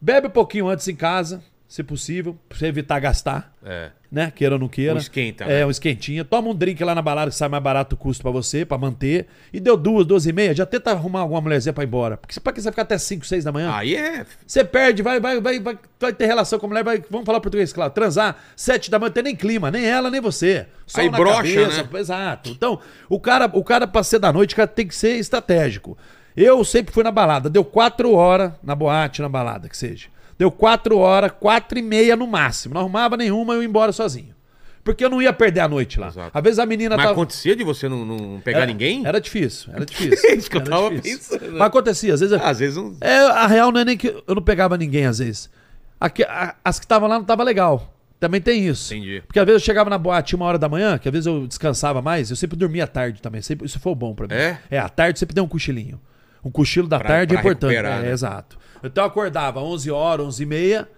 Bebe um pouquinho antes em casa, se possível, pra você evitar gastar É. né? Queira ou não queira. Um esquenta, É, né? um esquentinha. Toma um drink lá na balada que sai mais barato o custo pra você, pra manter. E deu duas, duas e meia, já tenta arrumar alguma mulherzinha pra ir embora. Porque pra que você ficar até cinco, seis da manhã? Aí é. Você perde, vai, vai, vai, vai, vai ter relação com a mulher, vai, vamos falar português, claro, transar, sete da manhã, não tem nem clima, nem ela, nem você. Sol Aí na brocha, cabeça, né? Exato. Então, o cara, o cara pra ser da noite, cara, tem que ser estratégico. Eu sempre fui na balada, deu quatro horas na boate, na balada, que seja. Deu quatro horas, quatro e meia no máximo. Não arrumava nenhuma, eu ia embora sozinho. Porque eu não ia perder a noite lá. Exato. Às vezes a menina Mas tava... acontecia de você não, não pegar era, ninguém? Era difícil, era difícil. Isso que eu tava difícil. pensando. Mas acontecia, às vezes... Às vezes não. É, a real não é nem que eu não pegava ninguém às vezes. Aqui- a- as que estavam lá não estavam legal. Também tem isso. Entendi. Porque às vezes eu chegava na boate uma hora da manhã, que às vezes eu descansava mais, eu sempre dormia à tarde também. Sempre, isso foi bom pra mim. É? É, à tarde sempre deu um cochilinho. Um cochilo da Pra- tarde é pra importante. recuperar, É, né? exato. Então eu acordava 11 horas, 11 e meia.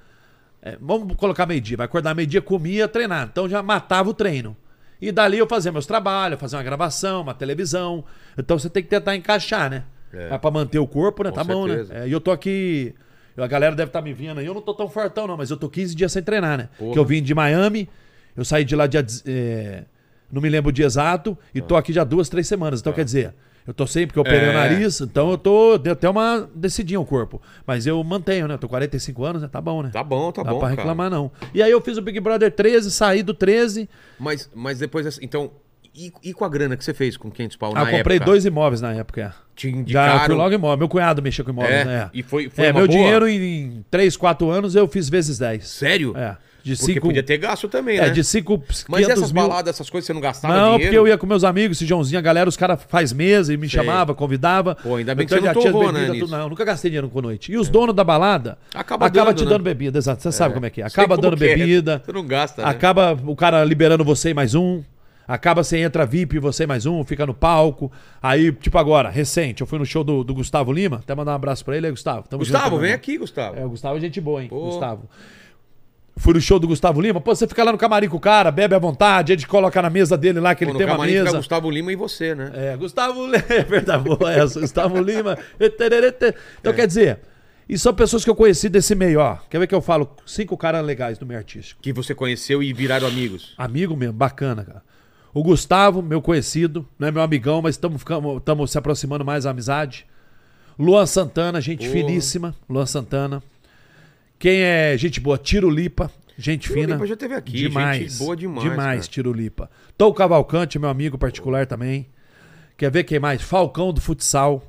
é, vamos colocar meio-dia. Vai acordar meio-dia, comia, treinar. Então já matava o treino. E dali eu fazia meus trabalhos, fazia uma gravação, uma televisão. Então você tem que tentar encaixar, né? É. Pra manter o corpo, né? Com tá bom, né? certeza. É, e eu tô aqui. A galera deve estar me vendo aí. Eu não tô tão fortão, não, mas eu tô 15 dias sem treinar, né? Porra. Que eu vim de Miami, eu saí de lá dia. é, não me lembro o dia exato, e tô aqui já duas, três semanas. Então, quer dizer, eu tô sempre que eu operei É. o nariz, então eu tô. Deu até uma decidinha o corpo. Mas eu mantenho, né? Eu tô 45 anos, né? Tá bom, né? Tá bom, tá Dá bom. pra cara. reclamar, não. E aí eu fiz o Big Brother 13, saí do 13. Mas, mas depois, assim, então. E, e com a grana que você fez com 500 pau Ah, na eu comprei época? dois imóveis na época. é. Te Já eu indicaram? fui logo imóvel. Meu cunhado mexeu com imóveis, É? né? E foi- foi é, meu boa? dinheiro em 3, 4 anos eu fiz vezes 10. Sério? É. De Porque 5 podia ter gasto também, É, né? de 5, Mas 500 essas mil. baladas, essas coisas, você não gastava Não, dinheiro? porque eu ia com meus amigos, esse Joãozinho, a galera, os caras faz mesa e me Sei. chamava, convidava. Pô, ainda bem que Então você não torrou, bebida, né, tudo. Não, nunca gastei dinheiro com noite. E os donos da balada Acaba acaba dando, te né? dando bebida, exato. Você sabe como é que é. Acaba dando é. bebida. Você não gasta, né? Acaba o cara liberando você e mais um. Acaba você entra VIP, você mais um, fica no palco. Aí, tipo agora, recente, eu fui no show do, do Gustavo Lima. Até mandar um abraço pra ele aí, Gustavo. Tamo Gustavo, vem aqui, Gustavo. É, o Gustavo é gente boa, hein? Pô. Gustavo. Fui no show do Gustavo Lima. Pô, você fica lá no camarim com o cara, bebe à vontade, a gente coloca na mesa dele lá, que Pô, ele tem uma camarim fica mesa. Gustavo Lima e você, né? É, Gustavo Lima. É verdade, boa essa. Gustavo Lima. Então, quer dizer, e são pessoas que eu conheci desse meio, ó. Quer ver que eu falo? Cinco caras legais do meio artístico. Que você conheceu e viraram amigos. Amigo mesmo, bacana, cara. O Gustavo, meu conhecido, não é meu amigão, mas estamos se aproximando mais da amizade. Luan Santana, gente Porra. finíssima. Luan Santana. Quem é gente boa? Tiro Lipa, gente Tiro fina. Lipa já teve aqui, demais, gente boa demais, Demais, cara. Tiro Lipa. Tom Cavalcante, meu amigo particular também. Quer ver quem mais? Falcão do futsal.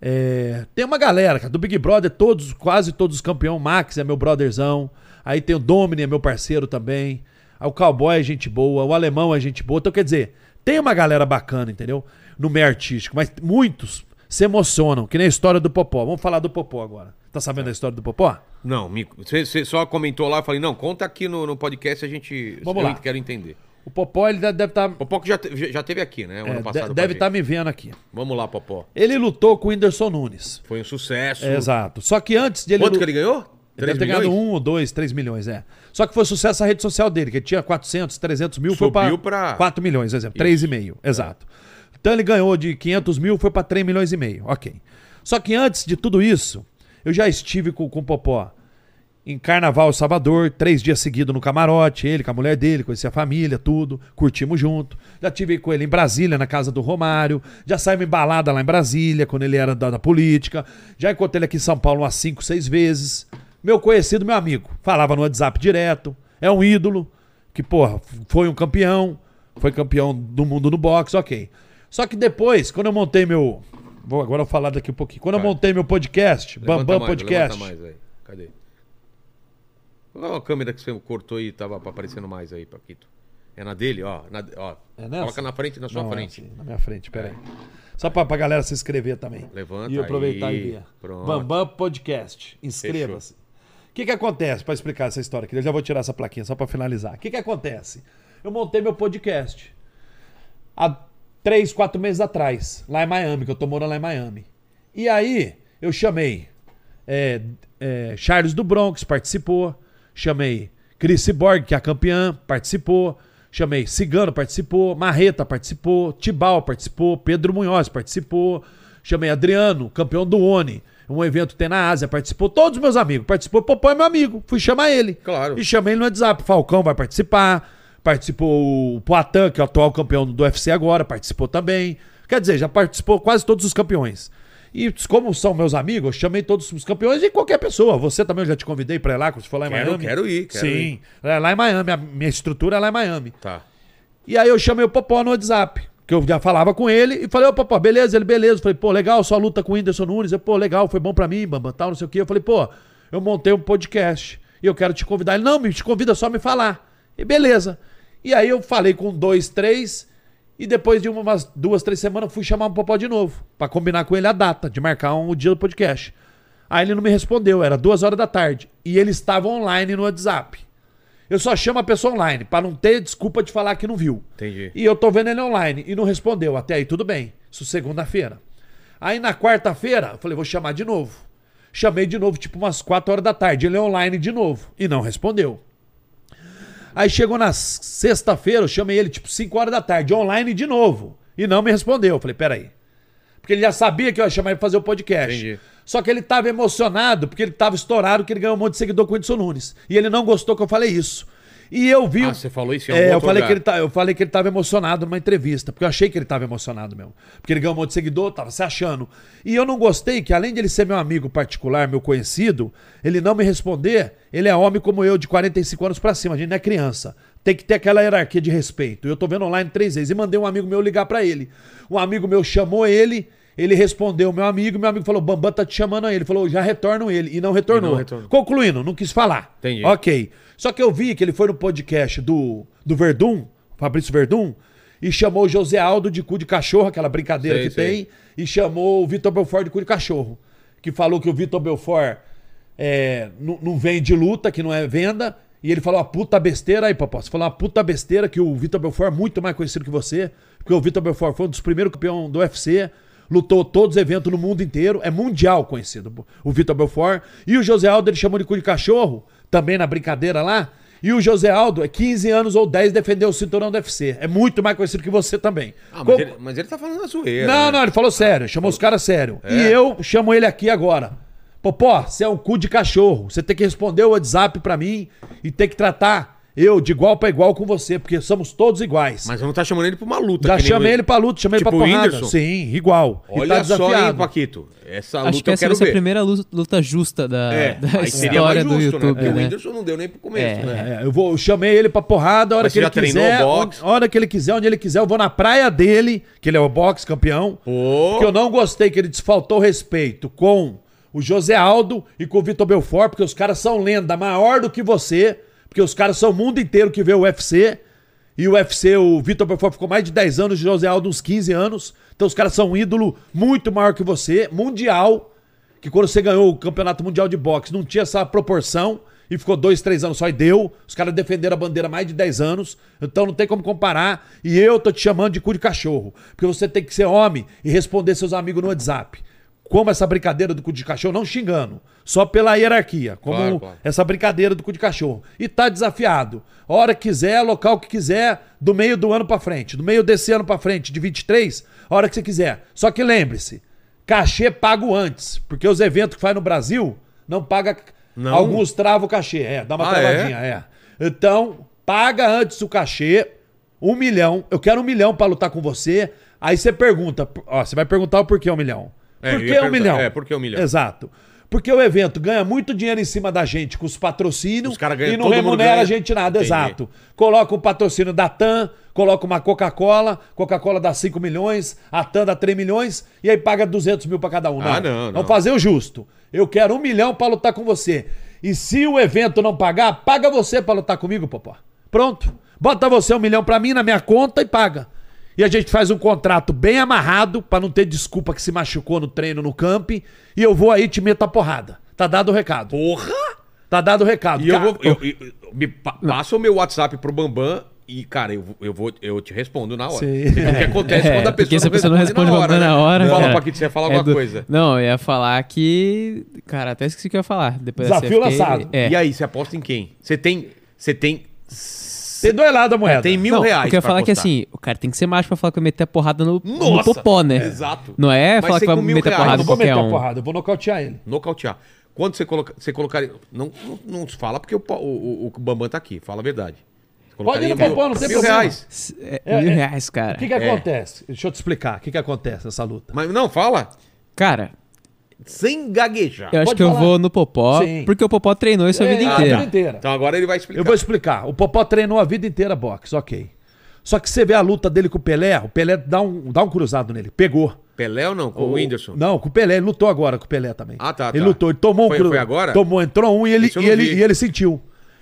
É, tem uma galera, cara, do Big Brother, todos, quase todos os campeões. Max é meu brotherzão. Aí tem o Domini, é meu parceiro também. Aí o Cowboy é gente boa, o Alemão é gente boa. Então, quer dizer, tem uma galera bacana, entendeu? No meio artístico, mas muitos se emocionam, que nem a história do Popó. Vamos falar do Popó agora. Tá sabendo a história do Popó? Não, você, só comentou lá, eu falei, não, conta aqui no, no podcast, a gente... Vamos eu lá. quero entender. O Popó, ele deve estar. Popó que já, já teve aqui, né? o ano passado. deve estar me vendo aqui. Vamos lá, Popó. Ele lutou com o Whindersson Nunes. Foi um sucesso. É, exato. Só que antes de ele. Quanto que ele ganhou? Ele deve ter milhões? ganhado um ou dois, três milhões, é. Só que foi sucesso a rede social dele, que ele tinha 400, 300 mil, foi Subiu para pra- 4 milhões, exemplo. 3,5, exato. Então ele ganhou de 500 mil, foi para 3 milhões e meio, ok. Só que antes de tudo isso, eu já estive com, com o Popó em Carnaval Salvador, três dias seguidos no camarote, ele com a mulher dele, conheci a família, tudo, curtimos junto. Já tive com ele em Brasília, na casa do Romário, já saímos em balada lá em Brasília, quando ele era da, da política, já encontrei ele aqui em São Paulo umas cinco, seis vezes. Meu conhecido, meu amigo, falava no WhatsApp direto, é um ídolo, que, porra, foi um campeão, foi campeão do mundo no boxe, ok. Só que depois, quando eu montei meu... Vou agora eu falar daqui um pouquinho. Quando eu Vai. montei meu podcast, Levanta Bambam mais, Podcast... Mais aí. Cadê? Qual é a câmera que você cortou aí, tava aparecendo mais aí, Paquito? É na dele, ó. Na, ó. É nessa? Coloca na frente, na sua Não, é frente. assim, na minha frente, peraí. Só pra, pra galera se inscrever também. Levanta E aproveitar aí. e ver. Pronto. Bambam Podcast. Inscreva-se. O que que acontece, pra explicar essa história aqui? Eu já vou tirar essa plaquinha só pra finalizar. O que que acontece? Eu montei meu podcast há três, quatro meses atrás, lá em Miami, que eu tô morando lá em Miami. E aí, eu chamei é, é, Charles do Bronx, participou. Chamei Chris Borg, que é a campeã, participou. Chamei Cigano, participou. Marreta participou. Tibal participou. Pedro Munhoz participou. Chamei Adriano, campeão do ONI. Um evento que tem na Ásia, participou. Todos os meus amigos. Participou. Popó é meu amigo. Fui chamar ele. Claro. E chamei ele no WhatsApp. Falcão vai participar. Participou o Poitin, que é o atual campeão do UFC agora. Participou também. Quer dizer, já participou quase todos os campeões. E como são meus amigos, eu chamei todos os campeões e qualquer pessoa. Você também eu já te convidei pra ir lá, quando você for lá em Quero- Miami. quero ir, quero Sim. É lá em Miami. A minha estrutura é lá em Miami. Tá. E aí eu chamei o Popó no WhatsApp, que eu já falava com ele, e falei, ô Popó, beleza? Ele, beleza. Falei, pô, legal, sua luta com o Whindersson Nunes. Eu, pô, legal, foi bom pra mim, bamba, tal, não sei o quê. Eu falei, pô, eu montei um podcast e eu quero te convidar. Ele, não, me te convida só me falar. E beleza. E aí eu falei com dois, três, e depois de umas duas, três semanas, fui chamar o Popó de novo, pra combinar com ele a data, de marcar um dia do podcast. Aí ele não me respondeu, era duas horas da tarde. E ele estava online no WhatsApp. Eu só chamo a pessoa online, pra não ter desculpa de falar que não viu. Entendi. E eu tô vendo ele online e não respondeu. Até aí tudo bem. Isso segunda-feira. Aí na quarta-feira, eu falei, vou chamar de novo. Chamei de novo, tipo umas 4 horas da tarde. Ele é online de novo. E não respondeu. Aí chegou na sexta-feira, eu chamei ele tipo 5 horas da tarde, online de novo. E não me respondeu. Eu falei, peraí. Porque ele já sabia que eu ia chamar ele pra fazer o podcast. Entendi. Só que ele tava emocionado, porque ele tava estourado, que ele ganhou um monte de seguidor com o Edson Nunes. E ele não gostou que eu falei isso. E eu vi. Ah, você falou isso em É, algum eu outro falei, lugar. que ele tá, eu falei que ele tava emocionado numa entrevista, porque eu achei que ele tava emocionado mesmo. Porque ele ganhou um monte de seguidor, tava se achando. E eu não gostei que, além de ele ser meu amigo particular, meu conhecido, ele não me responder, ele é homem como eu, de 45 anos pra cima, a gente não é criança. Tem que ter aquela hierarquia de respeito. Eu tô vendo online três vezes e mandei um amigo meu ligar pra ele. Um amigo meu chamou ele, ele respondeu, meu amigo, meu amigo falou, Bambam tá te chamando aí. Ele falou, já retorno ele. E não retornou. E não retornou. Concluindo, não quis falar. Entendi. Ok. Só que eu vi que ele foi no podcast do, do Verdun, Fabrício Verdun, e chamou o José Aldo de cu de cachorro, aquela brincadeira Sei, que sei. tem, e chamou o Vitor Belfort de cu de cachorro. Que falou que o Vitor Belfort é, não, não vende luta, que não é venda. E ele falou uma puta besteira aí, papai. Você falou uma puta besteira que o Vitor Belfort é muito mais conhecido que você. Porque o Vitor Belfort foi um dos primeiros campeões do UFC. Lutou todos os eventos no mundo inteiro. É mundial conhecido o Vitor Belfort. E o José Aldo ele chamou de cu de cachorro, também na brincadeira lá. E o José Aldo é 15 anos ou 10 defendeu o cinturão do UFC. É muito mais conhecido que você também. Ah, mas, ele, mas ele tá falando na zoeira. não, né? não, ele falou sério, chamou os caras sério. É. E eu chamo ele aqui agora. Popó, você é um cu de cachorro. Você tem que responder o WhatsApp pra mim e tem que tratar eu de igual pra igual com você, porque somos todos iguais. Mas eu não tá chamando ele pra uma luta. Já que chamei o- ele pra luta, chamei Tipo ele pra o porrada. Whindersson? Sim, igual. E Olha tá só, hein, desafiado. Paquito. Essa Acho luta que eu essa quero vai ser a primeira lu- luta justa da, É, da história do justo, né? YouTube, Porque o né? Whindersson não deu nem pro começo, É. né? É, eu, vou, eu chamei ele pra porrada, a hora Mas que você ele já treinou quiser. boxe? A hora que ele quiser, onde ele quiser, eu vou na praia dele, que ele é o boxe campeão. Pô. Porque eu não gostei que ele desfaltou respeito com o José Aldo e com o Vitor Belfort, porque os caras são lenda maior do que você, porque os caras são o mundo inteiro que vê o UFC. E o UFC, o Vitor Belfort ficou mais de 10 anos, o José Aldo uns 15 anos. Então os caras são um ídolo muito maior que você, mundial. Que quando você ganhou o campeonato mundial de boxe não tinha essa proporção e ficou dois, três anos só e deu. Os caras defenderam a bandeira mais de 10 anos, então não tem como comparar. E eu tô te chamando de cu de cachorro, porque você tem que ser homem e responder seus amigos no WhatsApp. Como essa brincadeira do cu de cachorro, não xingando, só pela hierarquia, como Claro, claro. essa brincadeira do cu de cachorro. E tá desafiado. Hora que quiser, local que quiser, do meio do ano pra frente, do meio desse ano pra frente, de 23, a hora que você quiser. Só que lembre-se, cachê pago antes, porque os eventos que faz no Brasil não paga Não? alguns travam o cachê, é, dá uma Ah, travadinha, é? Então, paga antes o cachê, um milhão, eu quero um milhão pra lutar com você. Aí você pergunta, ó, você vai perguntar o porquê um milhão. É, por eu que um milhão? é, por que um milhão? Exato. Porque o evento ganha muito dinheiro em cima da gente com os patrocínios Os ganham- e não remunera a gente nada, Entendi. exato. Coloca um patrocínio da TAM, coloca uma Coca-Cola, Coca-Cola dá 5 milhões, a TAM dá 3 milhões e aí paga 200 mil pra cada um. Ah, não, não. Vamos fazer o justo. Eu quero um milhão pra lutar com você. E se o evento não pagar, paga você pra lutar comigo, popó. Pronto. Bota você um milhão pra mim na minha conta e paga. E a gente faz um contrato bem amarrado pra não ter desculpa que se machucou no treino no camp. E eu vou aí e te meto a porrada. Tá dado o recado. Porra! Tá dado o recado. E eu Cara, vou. eu- eu- me pa- passa o meu WhatsApp pro Bambam e, cara, eu, eu, vou, eu te respondo na hora. Sim. O que acontece É, quando a pessoa porque a pessoa não responde na hora, né? Fala, cara, Paquito, você ia falar É alguma do- coisa. Não, eu ia falar que. Cara, até esqueci o que eu ia falar. Depois Desafio eu fiquei- lançado. É. E aí, você aposta em quem? Você tem. Você tem. Tem dois lados da moeda. Tem mil Não, reais. o que eu ia falar é que assim, o cara tem que ser macho pra falar que vai meter a porrada no, no Nossa, popó, né? exato. Não é Mas falar que vai meter a reais, Eu porrada não em vou meter qualquer a um. porrada, eu vou nocautear ele. Nocautear. Quando você, coloca, você colocaria. Não, não, não se fala porque o, o, o, o Bambam tá aqui, fala a verdade. Pode ir no colocaria Popó, não tem mil problema. reais. É, É, mil é. reais, cara. O que que É. acontece? Deixa eu te explicar. O que que acontece nessa luta? Mas não, fala. Cara, Sem gaguejar. eu acho Pode que eu falar. vou no popó, Sim. porque o popó treinou isso a É, vida a inteira. vida inteira. Então agora ele vai explicar. Eu vou explicar. O Popó treinou a vida inteira boxe, ok. Só que você vê a luta dele com o Pelé, o Pelé dá um, dá um cruzado nele. Pegou. Pelé ou não? Com o Whindersson? Não, com o Pelé. Ele lutou agora com o Pelé também. Ah, tá, Ele tá. lutou, ele tomou Foi- um cru- foi agora? Tomou, entrou um e ele, eu e ele, e ele sentiu.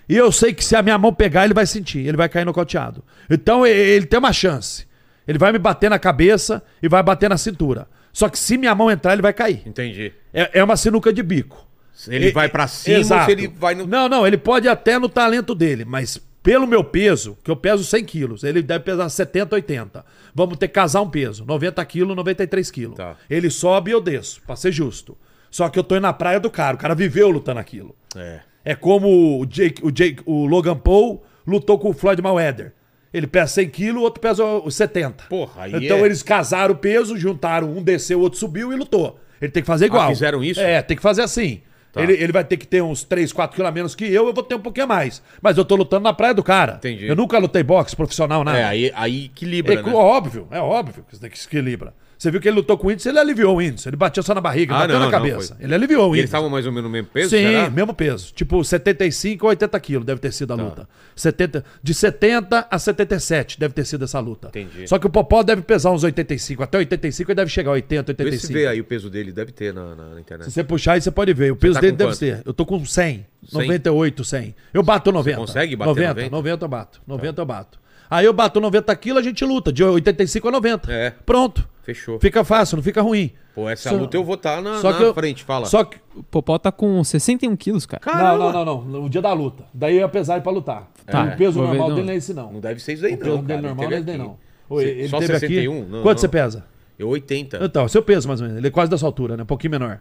E eu sei que se a minha mão pegar, ele vai sentir. Ele vai cair nocauteado. Então ele tem uma chance. Ele vai me bater na cabeça e vai bater na cintura. Só que se minha mão entrar, ele vai cair. Entendi. É, é uma sinuca de bico. Se ele vai pra cima Exato. se ele vai no. Não, não, ele pode até no talento dele, mas pelo meu peso, que eu peso 100 quilos, ele deve pesar 70, 80. Vamos ter que casar um peso, 90 quilos, 93 quilos. Tá. Ele sobe e eu desço, pra ser justo. Só que eu tô indo na praia do cara, o cara viveu lutando aquilo. É. É como o, Jake, o, Jake, o Logan Paul lutou com o Floyd Mayweather. Ele pesa 100 quilos, o outro pesa os 70. Porra, aí Então é- eles casaram o peso, juntaram, um desceu, o outro subiu e lutou. Ele tem que fazer igual. Ah, fizeram isso? É, tem que fazer assim. Tá. Ele, ele vai ter que ter uns 3, 4 quilos a menos que eu, eu vou ter um pouquinho a mais. Mas eu tô lutando na praia do cara. Entendi. Eu nunca lutei boxe profissional, nada. É, aí, aí equilibra, É né? óbvio, é óbvio que isso se equilibra. Você viu que ele lutou com o índice, ele aliviou o índice. Ele bateu só na barriga, Ah, bateu não, na cabeça. ele aliviou o E eles índice. estavam mais ou menos no mesmo peso? Sim, será? mesmo peso. Tipo, 75 ou 80 quilos deve ter sido a luta. 70, de 70 a 77 deve ter sido essa luta. Entendi. Só que o Popó deve pesar uns 85. Até 85 ele deve chegar a 80, Vê se 85. vê aí o peso dele, deve ter na, na- internet. Se você puxar aí, você pode ver. O peso tá dele deve quanto? ser. Eu tô com 100, 100? 98, 100. Eu bato 90. consegue bater 90? 90? 90 eu bato. 90 eu bato. Aí eu bato 90 quilos, a gente luta. De 85 a 90. É. Pronto. Fechou. Fica fácil, não fica ruim. Pô, essa Só- luta eu vou estar na, Só na que eu- frente, fala. Só que. O popó tá com 61 quilos, cara. Caramba! Não, não, não, não. O dia da luta. Daí eu ia pesar ele pra lutar. Tá. O peso ver, normal não. dele não é esse, não. Não deve ser isso aí, O peso não. dele cara. normal não é esse daí, não. Oi, ele Só teve 61? aqui. Não, Quanto não. você pesa? Eu 80. Então, seu peso mais ou menos. Ele é quase da sua altura, né? Um pouquinho menor.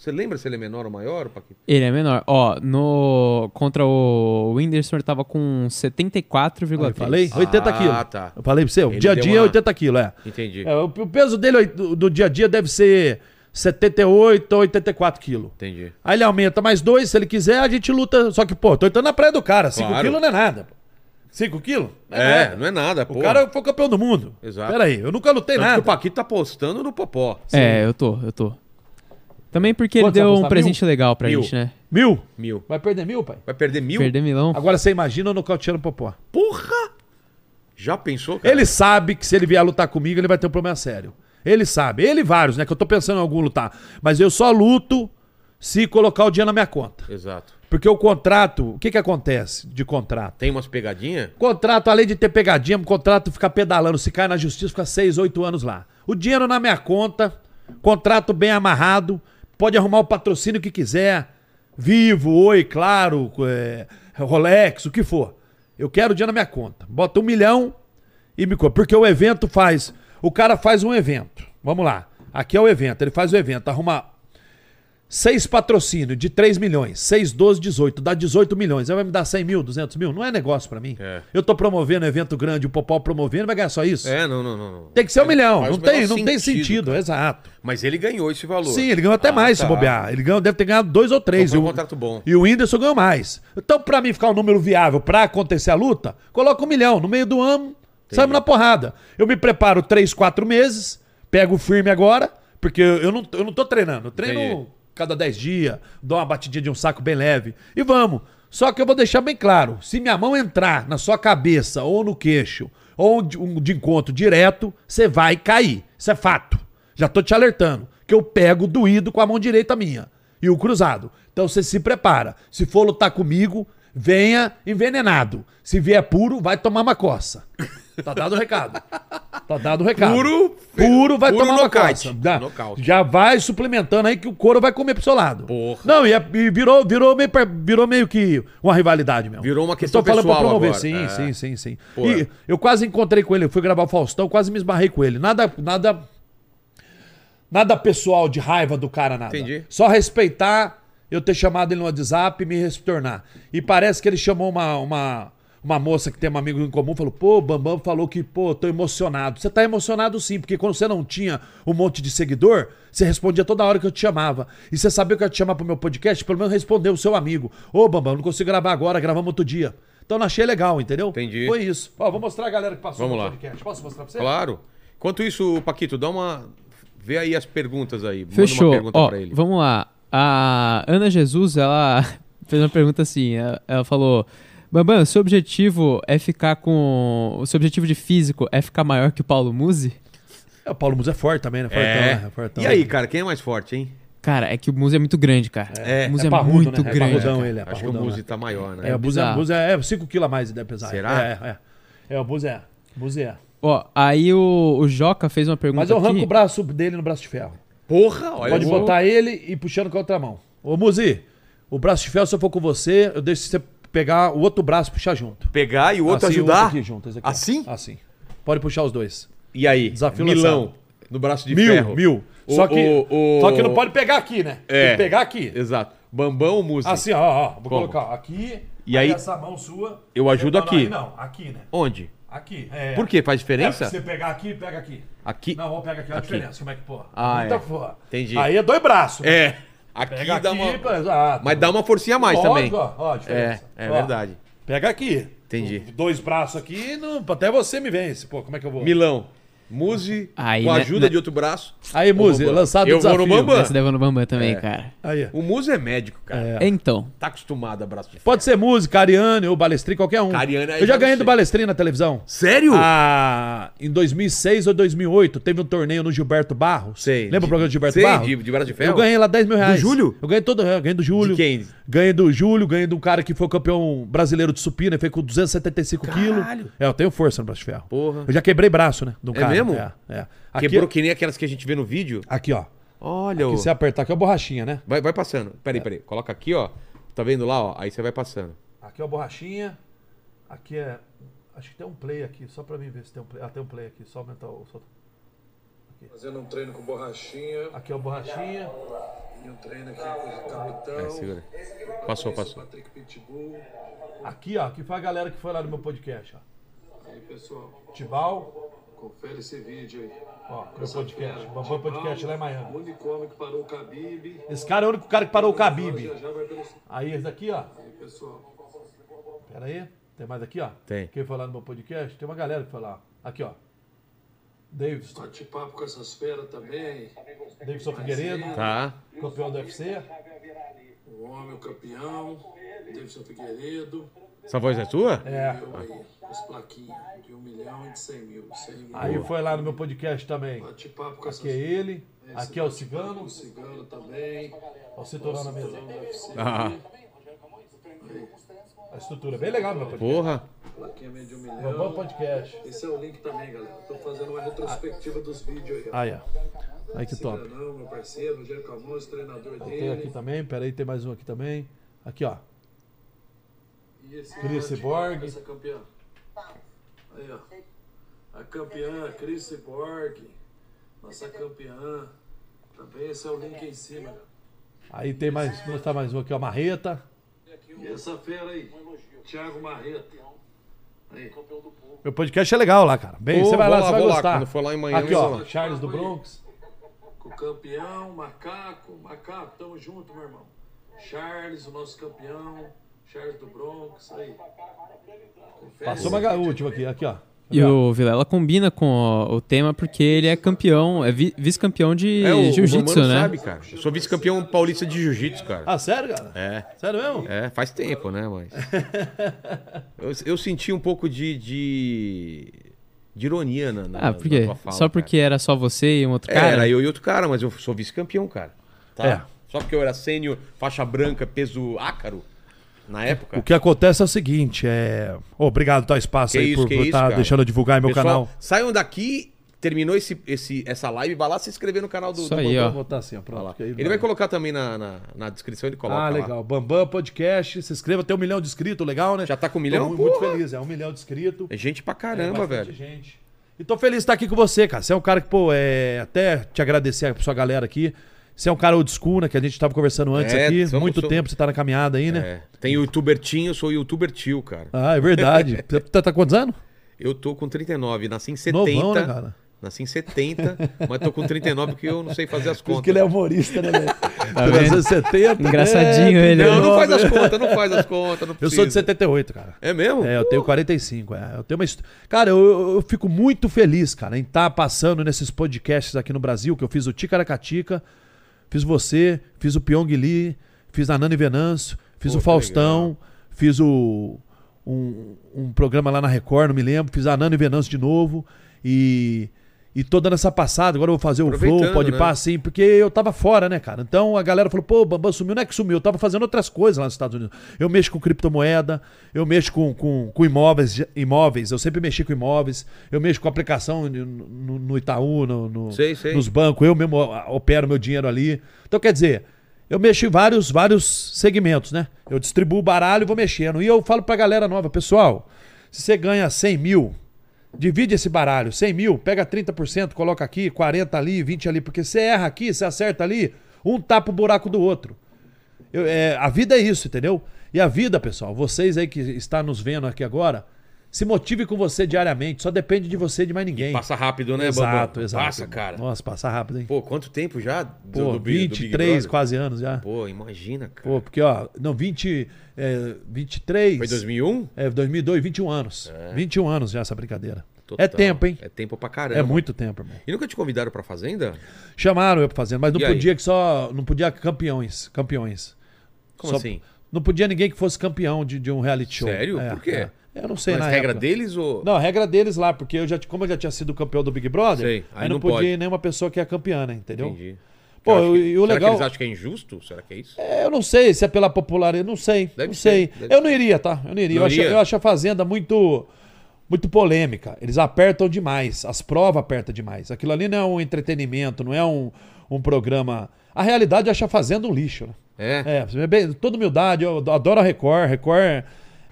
Você lembra se ele é menor ou maior, Paquito? Ele é menor. Ó, no contra o Whindersson ele tava com 74,3. Eu falei? 80 Ah, quilos. tá. Eu falei pra você, o Ele dia a dia é uma- 80 quilos, é. Entendi. É, o, o peso dele do, do dia a dia deve ser 78 ou 84 quilos. Entendi. Aí ele aumenta mais dois, se ele quiser, a gente luta. Só que, pô, tô entrando na praia do cara. 5 Claro. quilos não é nada. 5 quilos? É, não é nada, pô. O cara foi campeão do mundo. Exato. Pera aí, eu nunca lutei Tanto que nada. o Paquito tá apostando no Popó. É, eu tô, eu tô. Também porque ele Quanto você deu um presente legal pra Mil. gente, né? Mil? Mil. Vai perder mil, pai? Vai perder mil? Perder milão. Agora você imagina eu nocauteando o Popó. Porra! Já pensou, cara? Ele sabe que se ele vier lutar comigo, ele vai ter um problema sério. Ele sabe. Ele e vários, né? Que eu tô pensando em algum lutar. Mas eu só luto se colocar o dinheiro na minha conta. Exato. Porque o contrato, o que que acontece de contrato? Tem umas pegadinhas? Contrato, além de ter pegadinha, um contrato fica pedalando. Se cai na justiça, fica seis, oito anos lá. O dinheiro na minha conta, contrato bem amarrado, pode arrumar o patrocínio que quiser. Vivo, Oi, Claro, é, Rolex, o que for. Eu quero o dinheiro na minha conta. Bota um milhão e me compra. Porque o evento faz. O cara faz um evento. Vamos lá. Aqui é o evento. Ele faz o evento. Arruma seis patrocínios de 3 milhões. 6, 12, 18. Dá 18 milhões. Aí vai me dar 100 mil, 200 mil. Não é negócio pra mim. É. Eu tô promovendo um evento grande, o Popó promovendo, vai ganhar só isso? É, não, não, não. não. Tem que ser um milhão. Faz Não tem, não tem sentido. cara. Exato. Mas ele ganhou esse valor. Sim, ele ganhou até Ah, mais tá. se bobear. Ele ganhou, deve ter ganhado dois ou três. Então um contrato bom. E o Whindersson ganhou mais. Então, pra mim ficar um número viável pra acontecer a luta, coloca um milhão. No meio do ano, sabe na porrada. Eu me preparo três, quatro meses, pego firme agora, porque eu não, eu não tô treinando. Eu treino Entendi. Cada dez dias, dou uma batidinha de um saco bem leve. E vamos. Só que eu vou deixar bem claro: se minha mão entrar na sua cabeça ou no queixo, ou de, um de encontro direto, você vai cair. Isso é fato. Já tô te alertando. Que eu pego doído com a mão direita minha. E o cruzado. Então você se prepara. Se for lutar comigo, venha envenenado. Se vier puro, vai tomar uma coça. Tá dado o recado. Tá dado o recado. Puro- Puro vai puro tomar uma nocaute. coça. Já, Nocaute. já vai suplementando aí que o couro vai comer pro seu lado. Porra. Não, e, é- e virou, virou, meio, virou meio que uma rivalidade mesmo. Virou uma questão Tô falando pra pessoal promover, agora. sim, É. sim, sim, sim. Pô. E eu quase encontrei com ele, eu fui gravar o Faustão, quase me esbarrei com ele. Nada, nada, nada pessoal de raiva do cara, nada. Entendi. Só respeitar eu ter chamado ele no WhatsApp e me retornar. E parece que ele chamou uma, uma, uma moça que tem um amigo em comum, falou, pô, o Bambam falou que, pô, tô emocionado. Você tá emocionado sim, porque quando você não tinha um monte de seguidor, você respondia toda hora que eu te chamava. E você sabia que eu ia te chamar pro meu podcast, pelo menos respondeu o seu amigo. Ô, Bambam, não consigo gravar agora, gravamos outro dia. Então eu achei legal, entendeu? Entendi. Foi isso. Ó, vou mostrar a galera que passou Vamos no lá. podcast. Posso mostrar pra você? Claro. Enquanto isso, Paquito, dá uma. Vê aí as perguntas aí. Manda Fechou. uma pergunta Ó, pra ele. vamos lá. A Ana Jesus, ela fez uma pergunta assim. Ela, ela falou: Bambam, seu objetivo é ficar com. O seu objetivo de físico é ficar maior que o Paulo Musi? É, o Paulo Musa é forte também, né? Fortão, É. né? Fortão. E aí, cara, quem é mais forte, hein? Cara, é que o Musi é muito grande, cara. É, o Musi é é, parrudo, muito né? É grande. parrudão cara. ele, é Acho que o parrudão, Muzi né? tá maior, né? É, o. Buza é 5 kg a mais, deve pesar. Será? É, é. É, o Buza é. Buza é. Ó, aí o, o Joca fez uma pergunta Mas eu arranco aqui. o braço dele no braço de ferro. Porra, olha Pode botar ele e puxando com a outra mão. Ô, Muzi, o braço de ferro, se eu for com você, eu deixo você pegar o outro braço e puxar junto. pegar e o outro Assim, ajudar. aqui junto, esse aqui. Assim? Assim. Pode puxar os dois. E aí? Desafio Milão. lançado. No braço de mil, ferro. mil. O- só, que, o- o- só que não pode pegar aqui, né? É. Tem que pegar aqui. Exato. Bambão ou Muzi? Assim, ó, ó. Vou Como? colocar aqui. E aí- essa mão sua. Eu ajudo Não, não, aqui. aí não, aqui, né? Onde? Aqui. É. Por quê? Faz É, diferença? se você pegar aqui, pega aqui. Aqui. Não, vamos pegar aqui. Olha a diferença. Como é que pô? Ah, Muita é. força. Entendi. Aí é dois braços. É. Aqui Pega dá aqui, uma. pô, exato. Mas dá uma forcinha a mais Lógico, também. Ó, ó, a diferença. É, é Ó, verdade. Pega aqui. Entendi. Dois braços aqui, não, até você me vence. Pô, como é que eu vou? Milão. Muzi, Aí, com a né- ajuda né- de outro braço. Aí, Muzi, lançado o Eu vou no desafio. Bambam. Essa levou no Bambam também, É. cara. Aí. O Muzi é médico, cara. É. Então, Tá acostumado a braço de ferro. Pode ser música, Ariane ou Balestrin, qualquer um. Ariane, aí eu já ganhei do. Balestrin na televisão. Sério? Ah, em 2006 ou 2008, teve um torneio no Gilberto Barros. Sei. Lembra De- o programa do Gilberto sei, Barros? de- de braço de ferro? Eu ganhei lá 10 mil reais. Júlio? Eu ganhei todo, eu ganhei do Júlio. De quem? Ganhei do Júlio, ganhei de um cara que foi campeão brasileiro de supina, ele fez com 275 quilos. Caralho. É, eu tenho força no braço de ferro. Porra. Eu já quebrei braço, né? De um É cara. mesmo? É, é. Aqui, Quebrou que nem aquelas que a gente vê no vídeo. aqui, ó. Olha, Aqui ô. você apertar, aqui é a borrachinha, né? vai, vai passando. Peraí, peraí. Coloca aqui, ó. Tá vendo lá, ó? Aí você vai passando. Aqui é a borrachinha. Aqui é. Acho que tem um play aqui, só pra mim ver se tem um play. Ah, tem um play aqui, só aumentar o. Só... Fazendo um treino com borrachinha Aqui é a borrachinha. e um treino aqui com o capitão. É, segura. Passou, passou. Patrick Pitbull. Aqui, ó, aqui foi a galera que foi lá no meu podcast, ó. Aí, pessoal, Tibal, confere esse vídeo aí. ó, meu podcast. Bambam Podcast lá em O Miami. único homem que parou o Khabib. Esse cara é o único cara que parou o Khabib. Já já vai pelo... Aí esse daqui, ó. Aí, pessoal. Pera aí. Tem mais aqui, ó? Tem. Quem foi lá no meu podcast? Tem uma galera que foi lá. Aqui, ó. Davidson. Bate papo com essas feras também. Davidson Figueiredo, Tá. campeão do UFC. O homem, o campeão. Davidson Figueiredo. Essa voz é sua? É. Eu aí, as plaquinhas de um milhão e de cem mil. Cem mil. Aí foi lá no meu podcast também. Bate papo com essas Aqui é ele. Aqui é o O Cigano. cigano também. Ó, o Citorão na mesa. Cinturão do UFC. Ah, A estrutura é bem legal meu podcast. porra. Plaquinha meio de um milhão. Podcast. Esse é o link também, galera. Tô fazendo uma retrospectiva dos vídeos aí. Aí, ó. Aí que top. Cidadão, meu parceiro, Rogério Camões, treinador Tem dele. aqui também, peraí, tem mais um aqui também. Aqui, ó. E esse Chris cara, Borg. Essa campeã. Aí, ó. A campeã, Chris Cyborg. Nossa campeã. Também esse é o link aí em cima. Aí tem mais, vou mostrar mais um aqui, ó. Marreta. E essa fera aí, Thiago Marreta. Aí. Meu podcast é legal lá, cara. Bem, Pô, você vai lá, lá, você vai vou lá. gostar. Quando for lá em Miami, aqui, ó. Charles do Bronx. Com o campeão, macaco, macaco, tamo junto, meu irmão. Charles, o nosso campeão. Charles do Bronx, aí. Passou uma última aqui, aqui, ó. E o Vilela combina com o, tema porque ele é campeão, é vi- vice-campeão de É, jiu-jitsu, né? sabe, cara. Eu sou vice-campeão paulista de jiu-jitsu, cara. Ah, sério, cara? É. Sério mesmo? É, faz tempo, né, mas. eu, eu senti um pouco de. de, de ironia na, na, Ah, por quê? na tua fala, Só porque era só você e um outro cara. cara? Era eu e outro cara, mas eu sou vice-campeão, cara. Tá? É. Só porque eu era sênior, faixa branca, peso ácaro, na época. O que acontece é o seguinte, é... Obrigado, tá, espaço Que aí isso, por estar cara. deixando eu divulgar meu Pessoal, canal. Saiam daqui terminou esse, esse, essa live, vai lá se inscrever no canal do, Isso do aí, Bambam. ó. Vou botar assim, ó. Pronto. lá. Ele vai colocar também na, na, na descrição, ele coloca Ah, lá. legal. Bambam Podcast. Se inscreva, tem um milhão de inscritos, legal, né? Já tá com um Tô milhão? mu- muito Porra! feliz, é um milhão de inscritos. É gente pra É caramba, bastante velho. Gente. E tô feliz de estar aqui com você, cara. Você é um cara que, pô, é... até te agradecer a sua galera aqui. Você é um cara old school, né? Que a gente tava conversando antes É, aqui. somos- Muito somos- tempo você tá na caminhada aí, né? É. Tem o youtuber Tim, eu sou o youtuber tio, cara. Ah, é verdade. Você tá, tá quantos anos? Eu tô com 39, nasci em 70. Novão, né, cara? Nasci em 70, mas tô com 39 porque eu não sei fazer as contas. que ele é humorista, né, velho? Tá vendo? 1970. Engraçadinho é, ele. Não, não faz as 39. contas, não faz as contas. Não Eu sou de precisa. 78, cara. É mesmo? É, eu tenho 45. É. Eu tenho uma Cara, eu, eu- eu fico muito feliz, cara, em estar passando nesses podcasts aqui no Brasil, que eu fiz o Ticaracatica, fiz você, fiz o Pyong Lee, fiz a Nani Venâncio, fiz Pô, o Faustão, fiz o. Um, um programa lá na Record, não me lembro, fiz a Nani Venâncio de novo. E. E tô dando essa passada, agora eu vou fazer o Flow, pode né? passar assim, porque eu tava fora, né, cara? Então a galera falou, pô, o Bambam sumiu. Não é que sumiu, eu tava fazendo outras coisas lá nos Estados Unidos. Eu mexo com criptomoeda, eu mexo com, com, com imóveis, imóveis, eu sempre mexi com imóveis, eu mexo com aplicação no, no- Itaú, no, no- Sei, sei. nos bancos, eu mesmo opero meu dinheiro ali. Então, quer dizer, eu mexo em vários, vários segmentos, né? Eu distribuo o baralho e vou mexendo. E eu falo pra galera nova, pessoal, se você ganha 100 mil, Divide esse baralho, 100 mil, pega 30%, coloca aqui, 40 ali, 20 ali, porque você erra aqui, você acerta ali, um tapa o buraco do outro. Eu- é, a vida é isso, entendeu? E a vida, pessoal, vocês aí que estão nos vendo aqui agora, se motive com você diariamente, só depende de você e de mais ninguém. Passa rápido, né, exato, Bambam? exato. Passa, cara. Nossa, passa rápido, hein? Pô, quanto tempo já? do- Pô, do do Big 23 Brother? quase anos já. Pô, imagina, cara. Pô, porque ó, não, 20, é, 23. Foi 2001? É, 2002, 21 anos. 21 anos já essa brincadeira. Total. É tempo, hein? É tempo pra caramba. É muito tempo, irmão. E nunca te convidaram pra Fazenda? Chamaram eu pra fazer, mas não E aí? podia que só. Não podia campeões. Campeões. Como Só- assim? Não podia ninguém que fosse campeão de, de um reality show. Sério? É, Por quê? é. Eu não sei Mas na regra época. deles ou... Não, a regra deles lá, porque eu já, como eu já tinha sido campeão do Big Brother, Sei, aí, aí não, não podia pode. ir nenhuma pessoa que é campeã, né? Entendeu? Entendi. Pô, Eu acho que- o Será legal- que eles acham que é injusto? Será que é isso? É, Eu não sei se é pela popularidade, não sei. Deve não sei. eu não iria, tá? Eu não iria. Não eu, acho, iria? eu acho a Fazenda muito muito polêmica. Eles apertam demais. As provas apertam demais. Aquilo ali não é um entretenimento, não é um, um programa. A realidade eu acho a Fazenda um lixo, né? É? É, bem, toda humildade, eu adoro a Record, Record,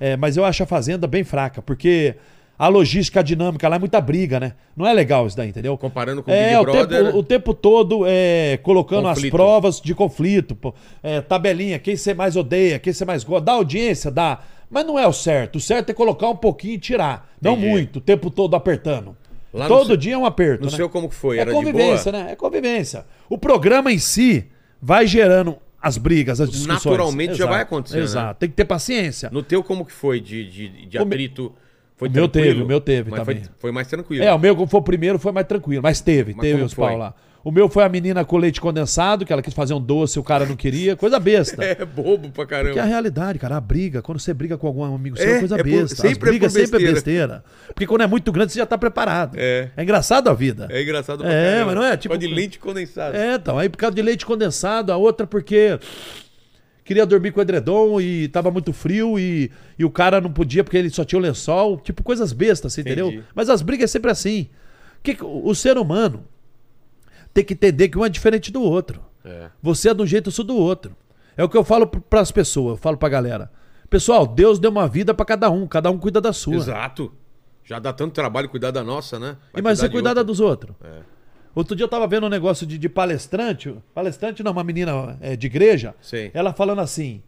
é, mas eu acho a Fazenda bem fraca, porque a logística, a dinâmica lá é muita briga, né? Não é legal isso daí, entendeu? Comparando com o é, Big o Brother... tempo, o tempo todo é, colocando Conflito. as provas de conflito, pô. É, tabelinha, quem você mais odeia, quem você mais gosta, dá audiência, dá. Mas não é o certo. O certo é colocar um pouquinho e tirar. Não Entendi. muito, o tempo todo apertando. Lá todo seu- dia é um aperto. No né? seu como que foi? É Era de boa? convivência, né? É convivência. O programa em si vai gerando as brigas, as discussões. Naturalmente já Exato, vai acontecer, né? Exato. Tem que ter paciência. No teu como que foi de, de, de atrito? Foi o meu teve, o meu teve Mas também. Foi, foi mais tranquilo. É, o meu, como foi o primeiro, foi mais tranquilo. Mas teve, Mas teve os foi? pau lá. O meu foi a menina com leite condensado, que ela quis fazer um doce, o cara não queria. Coisa besta. É bobo pra caramba. Que é a realidade, cara. A briga, quando você briga com algum amigo seu, É, é coisa é besta. sempre é As brigas por sempre é besteira. besteira. Porque quando é muito grande, você já tá preparado. É. É engraçado a vida. É engraçado pra É, caramba. mas não é, tipo- Pode leite condensado. É, então. Aí por causa de leite condensado, a outra porque queria dormir com o edredom e tava muito frio e, e o cara não podia porque ele só tinha o lençol. Tipo, coisas bestas, Entendi. entendeu? Mas as brigas é sempre assim. Que- o ser humano tem que entender que um é diferente do outro. É. Você é de um jeito, eu sou do outro. É o que eu falo para as pessoas, eu falo pra galera. Pessoal, Deus deu uma vida pra cada um, cada um cuida da sua. Exato. Já dá tanto trabalho cuidar da nossa, né? Vai E mas você cuidar da dos outros. É. Outro dia eu tava vendo um negócio de, de palestrante. Palestrante não, uma menina é, de igreja. Sei. Ela falando assim: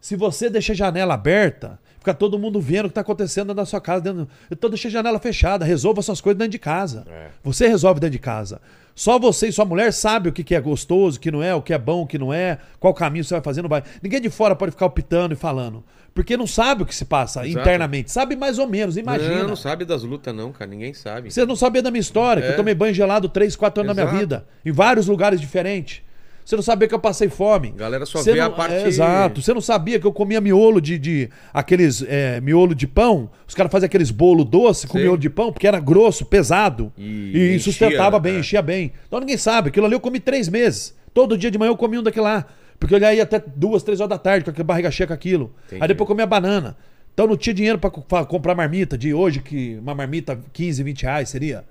se você deixa a janela aberta, fica todo mundo vendo o que tá acontecendo dentro da sua casa. Dentro... Então deixa a janela fechada, resolva suas coisas dentro de casa. É. Você resolve dentro de casa. Só você e sua mulher sabe o que que é gostoso, o que não é, o que é bom, o que não é, qual caminho você vai fazer, não vai. Ninguém de fora pode ficar optando e falando. Porque não sabe o que se passa Exato. internamente. Sabe mais ou menos, imagina. Não, não sabe das lutas não, cara. Ninguém sabe. Você não sabia da minha história, que É. eu tomei banho gelado 3, 4 anos da minha Exato. vida. Em vários lugares diferentes. Você não sabia que eu passei fome. Galera só Você vê a não- parte- é, exato. Você não sabia que eu comia miolo de. de aqueles é, miolo de pão. Os caras faziam aqueles bolo doce com miolo de pão, porque era grosso, pesado. E E, enchia, sustentava bem, né? enchia bem. Então ninguém sabe. Aquilo ali eu comi três meses. Todo dia de manhã eu comia um daquele lá. Porque eu ia até duas, três horas da tarde com aquela barriga cheia com aquilo. Entendi. Aí depois eu comia banana. Então não tinha dinheiro pra comprar marmita de hoje, que uma marmita 15, 20 reais seria.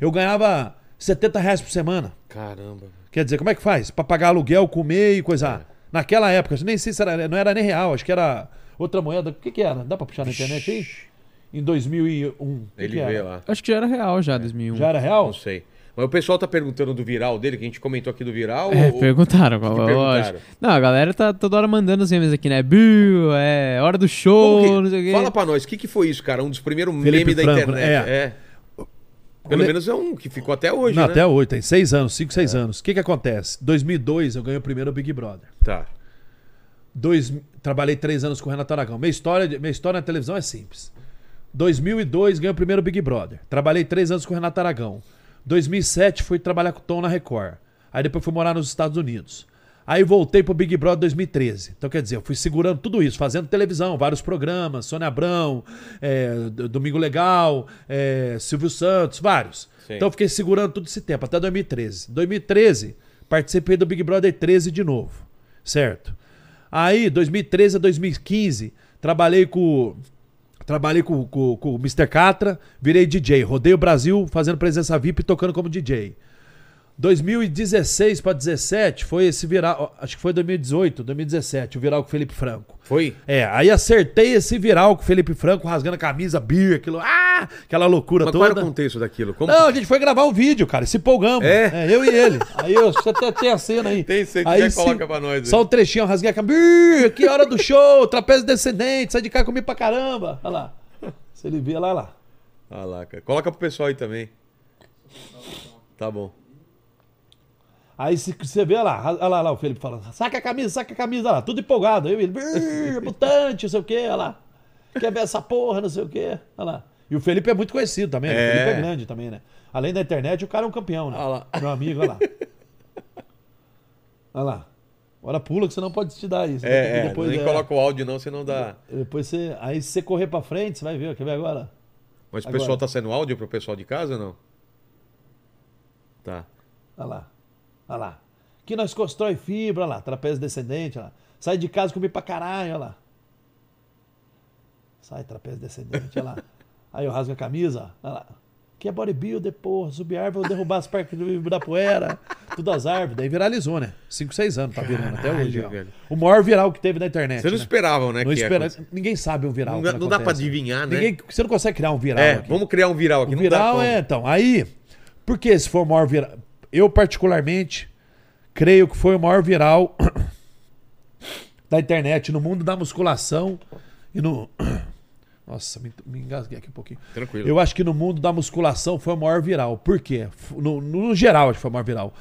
eu ganhava 70 reais por semana. Caramba. Quer dizer, como é que faz? Pra pagar aluguel, comer e É. coisa. Naquela época, nem sei se era, não era nem real, acho que era outra moeda. O que que era? Dá pra puxar na internet aí? Em 2001. O que Ele que era? vê lá. Acho que já era real já, 2001. Já era real? Não sei. Mas o pessoal tá perguntando do viral dele, que a gente comentou aqui do viral. É, ou- perguntaram, que lógico. perguntaram? Não, a galera tá toda hora mandando os memes aqui, né? Bill, é hora do show, que- não sei o quê. Fala pra nós, o que, que foi isso, cara? Um dos primeiros Felipe memes da Franco, internet. né? É. Pelo Le- menos é um que ficou até hoje, Não, né? até hoje, tem seis anos, cinco, seis É. anos. O que que acontece? 2002 eu ganhei o primeiro Big Brother. Tá. Dois, trabalhei três anos com o Renato Aragão. Minha história, minha história na televisão é simples. 2002 ganhei o primeiro Big Brother. Trabalhei três anos com o Renato Aragão. 2007 fui trabalhar com o Tom na Record. Aí depois fui morar nos Estados Unidos. Aí voltei pro Big Brother 2013. Então quer dizer, eu fui segurando tudo isso, fazendo televisão, vários programas, Sônia Abrão, é, Domingo Legal, é, Silvio Santos, vários. Sim. Então eu fiquei segurando tudo esse tempo, até 2013. 2013, participei do Big Brother 13 de novo, certo? Aí, 2013 a 2015, trabalhei com. Trabalhei com, com, com o Mr. Catra, virei DJ. Rodei o Brasil fazendo presença VIP e tocando como DJ. 2016 para 17 foi esse viral, acho que foi 2018, 2017, o viral com o Felipe Franco. Foi? É, aí acertei esse viral com o Felipe Franco rasgando a camisa, beer, aquilo, ah, aquela loucura Mas qual era toda. o contexto daquilo? Como... Não, a gente foi gravar um vídeo, cara, se empolgamos. É? eu e ele. Aí eu, você até tem a cena aí. Tem, se aí coloca pra nós aí. Só um trechinho, eu rasguei a camisa. "Ih, Que hora do show, trapézio descendente, sai de cá comigo pra caramba. Olha lá. Se ele vê lá, lá. Ah lá, cara. Coloca pro pessoal aí também. Tá bom. Aí se você vê olha lá, olha lá, lá o Felipe falando, saca a camisa, saca a camisa, olha lá, tudo empolgado. Aí ele, "Brrr, mutante, não sei o quê, olha lá. Quer ver essa porra, não sei o quê, olha lá. E o Felipe é muito conhecido também? É. o Felipe é grande também, né? Além da internet, o cara é um campeão, né? Olha lá. Meu amigo, olha lá. Olha lá. Agora pula que você não pode te dar isso. né? É, é Depois, nem é, coloca o áudio não, senão dá... Depois você. Aí se você correr pra frente, você vai ver, quer ver agora? Mas o Agora. pessoal tá sendo áudio pro pessoal de casa ou não? Tá. Olha lá. Olha lá. Que nós constrói fibra, olha lá, trapézio descendente, olha lá. Sai de casa comigo pra caralho, olha lá. Sai, trapézio descendente, olha lá. Aí eu rasgo a camisa, olha lá. Que é bodybuilder, porra, subir árvore, vou derrubar as parques do Ibirapuera, tudo as árvores. Daí viralizou, né? 5, 6 anos tá virando até Caralho, hoje. velho. O maior viral que teve na internet. Vocês não né? esperavam, né? Não que ia espera... acontecer. Ninguém sabe um viral. Não dá- não dá pra adivinhar, né? Ninguém... Você não consegue criar um viral. É, aqui. vamos criar um viral aqui. O viral é, então. Aí, por que se for o maior viral? Eu, particularmente, creio que foi o maior viral da internet no mundo da musculação e no. Nossa, me, me engasguei aqui um pouquinho. Tranquilo. Eu acho que no mundo da musculação foi o maior viral. Por quê? No, no geral, acho que foi o maior viral.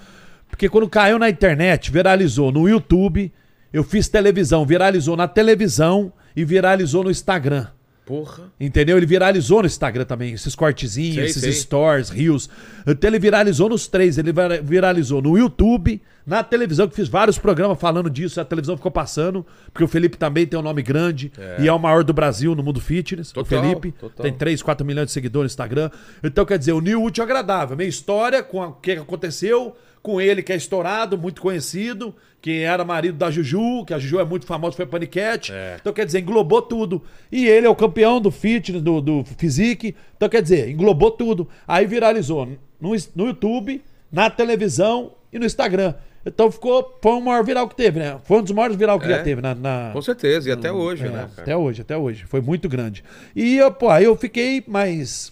Porque quando caiu na internet, viralizou no YouTube, eu fiz televisão, viralizou na televisão e viralizou no Instagram. Porra. Entendeu? Ele viralizou no Instagram também, esses cortezinhos, Sei, esses sei. stories, rios. Então ele viralizou nos três. Ele vira- viralizou no YouTube, na televisão, que fiz vários programas falando disso. A televisão ficou passando, porque o Felipe também tem um nome grande e é o maior do Brasil no mundo fitness. Total, o Felipe total. tem 3, 4 milhões de seguidores no Instagram. Então, quer dizer, o útil ao agradável. Minha história com o que aconteceu com ele, que é estourado, muito conhecido, que era marido da Juju, que a Juju é muito famosa, foi paniquete. É. Então, quer dizer, englobou tudo. E ele é o campeão do fitness, do, do physique. Então, quer dizer, englobou tudo. Aí viralizou no, no YouTube, na televisão e no Instagram. Então ficou, foi o maior viral que teve, né? Foi um dos maiores viral que É. já teve na, na- Com certeza, e até hoje, é, né? cara? Até hoje, até hoje. Foi muito grande. E, eu, pô, aí eu fiquei mais.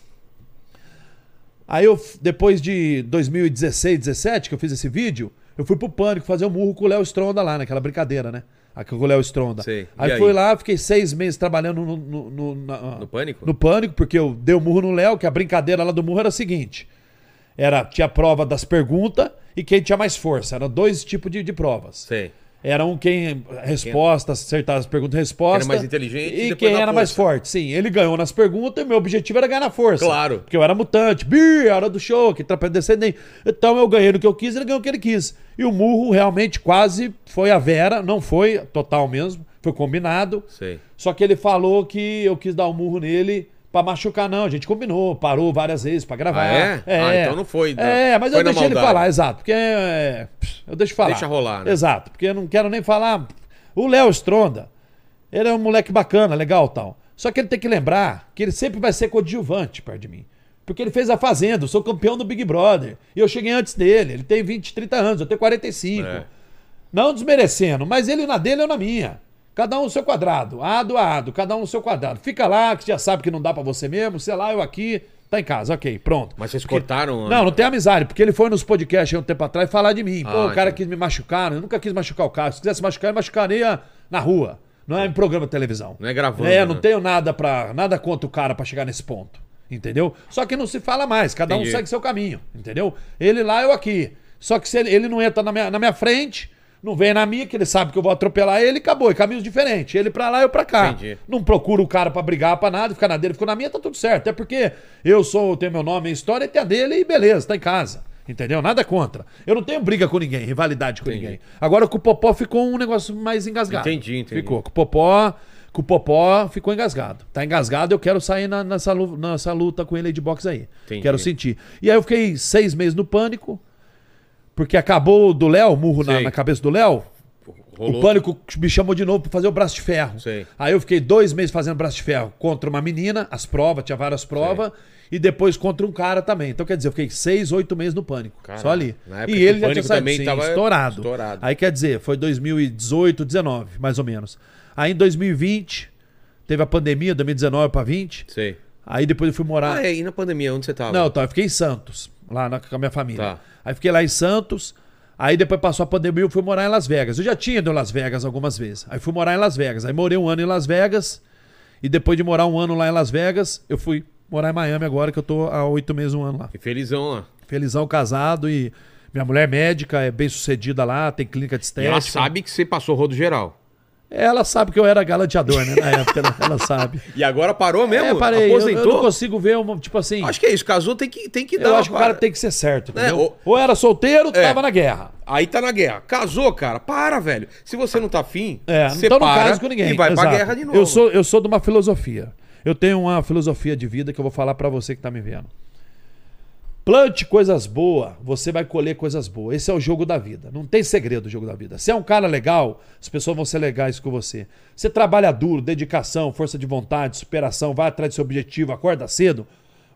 Aí eu, depois de 2016, 17, que eu fiz esse vídeo, eu fui pro Pânico fazer um murro com o Léo Stronda lá, naquela brincadeira, né? Aqui com o Léo Stronda. Sei. Aí, aí? fui lá, fiquei seis meses trabalhando no, no, no- na- No Pânico? no Pânico, porque eu dei o murro no Léo, que a brincadeira lá do murro era a seguinte. Era, tinha a prova das perguntas e quem tinha mais força. Eram dois tipos de, de provas. Sei. Era um quem resposta, acertar as perguntas e respostas. Quem era mais inteligente e quem era mais força. forte. Sim, ele ganhou nas perguntas e meu objetivo era ganhar na força. Claro. Porque eu era mutante. Bi, hora do show, que trapézio descendente. Então eu ganhei no que eu quis, ele ganhou o que ele quis. E o murro realmente quase foi a Vera, não foi total mesmo, foi combinado. Sei. Só que ele falou que eu quis dar um murro nele pra machucar, não. A gente combinou, parou várias vezes pra gravar. Ah, é? Ah, então não foi da- É, mas foi eu deixei ele falar, exato. Porque é, eu deixo falar. Deixa rolar, né? Exato, porque eu não quero nem falar. O Léo Stronda, ele é um moleque bacana, legal tal. Só que ele tem que lembrar que ele sempre vai ser coadjuvante perto de mim. Porque ele fez a Fazenda, eu sou campeão do Big Brother. E eu cheguei antes dele. Ele tem 20, 30 anos, eu tenho 45. É. Não desmerecendo, mas ele na dele, eu na minha. Cada um no seu quadrado, ado a ado, cada um no seu quadrado. Fica lá, que já sabe que não dá pra você mesmo, sei lá, eu aqui, tá em casa, ok, pronto. Mas vocês Porque- cortaram. Não, não tem amizade, porque ele foi nos podcasts há um tempo atrás falar de mim. Pô, Ah, o cara entendi. quis me machucar, eu nunca quis machucar o cara. Se quisesse machucar, ele machucaria na rua. Não é em programa de televisão. Não é gravando, É, não né? tenho nada para nada contra o cara pra chegar nesse ponto. Entendeu? Só que não se fala mais, cada Entendi. um segue seu caminho. Entendeu? Ele lá, eu aqui. Só que se ele, ele não entra na minha, na minha frente, não vem na minha, que ele sabe que eu vou atropelar ele, acabou. E caminhos diferentes. Ele pra lá, eu pra cá. Entendi. Não procuro o cara pra brigar pra nada, ficar na dele, ficou na minha, tá tudo certo. Até porque eu sou, tenho meu nome, minha história, e tem a dele e beleza, tá em casa. Entendeu? Nada contra. Eu não tenho briga com ninguém, rivalidade com Entendi. ninguém. Agora com o Popó ficou um negócio mais engasgado. Entendi, entendi. Ficou. Com o Popó, com o Popó ficou engasgado. Tá engasgado, eu quero sair na- nessa, nessa luta com ele aí de boxe aí. Entendi. Quero sentir. E aí eu fiquei seis meses no pânico, porque acabou do Léo, o murro na, Sei. na cabeça do Léo. Rolou. O pânico me chamou de novo pra fazer o braço de ferro. Sei. Aí eu fiquei dois meses fazendo braço de ferro contra uma menina, as provas, tinha várias provas, e depois contra um cara também. Então quer dizer, eu fiquei seis, oito meses no pânico. Caralho. Só ali. Na época E ele já tinha saído também sim, tava estourado. estourado. Aí quer dizer, foi 2018, 19, mais ou menos. Aí em 2020, teve a pandemia, 2019 pra 20. Sei. Aí depois eu fui morar. Ah, é, e na pandemia, onde você tava? Não, então, eu fiquei em Santos, lá na- com a minha família. Tá. Aí fiquei lá em Santos. Aí depois passou a pandemia eu fui morar em Las Vegas. Eu já tinha ido em Las Vegas algumas vezes. Aí fui morar em Las Vegas. Aí morei um ano em Las Vegas. E depois de morar um ano lá em Las Vegas, eu fui morar em Miami agora, que eu tô há oito meses, um ano lá. E felizão lá. Felizão, casado e minha mulher médica, é bem sucedida lá, tem clínica de E estética. ela sabe que você passou rodo geral. Ela sabe que eu era galanteador, né? Na época, ela, ela sabe. E agora parou mesmo? É, parei. Eu, Aposentou? eu não consigo ver uma, tipo assim. Acho que é isso. Casou, tem que, tem que dar. Eu acho que o cara tem que ser certo, É, entendeu? o- Ou era solteiro, É. tava na guerra. Aí tá na guerra. Casou, cara. Para, velho. Se você não tá afim, É, você então não para caso com ninguém. e vai pra Exato. guerra de novo. Eu sou, eu sou de uma filosofia. Eu tenho uma filosofia de vida que eu vou falar pra você que tá me vendo. Plante coisas boas, você vai colher coisas boas. Esse é o jogo da vida. Não tem segredo o jogo da vida. Se é um cara legal, as pessoas vão ser legais com você. Você trabalha duro, dedicação, força de vontade, superação, vai atrás do seu objetivo, acorda cedo,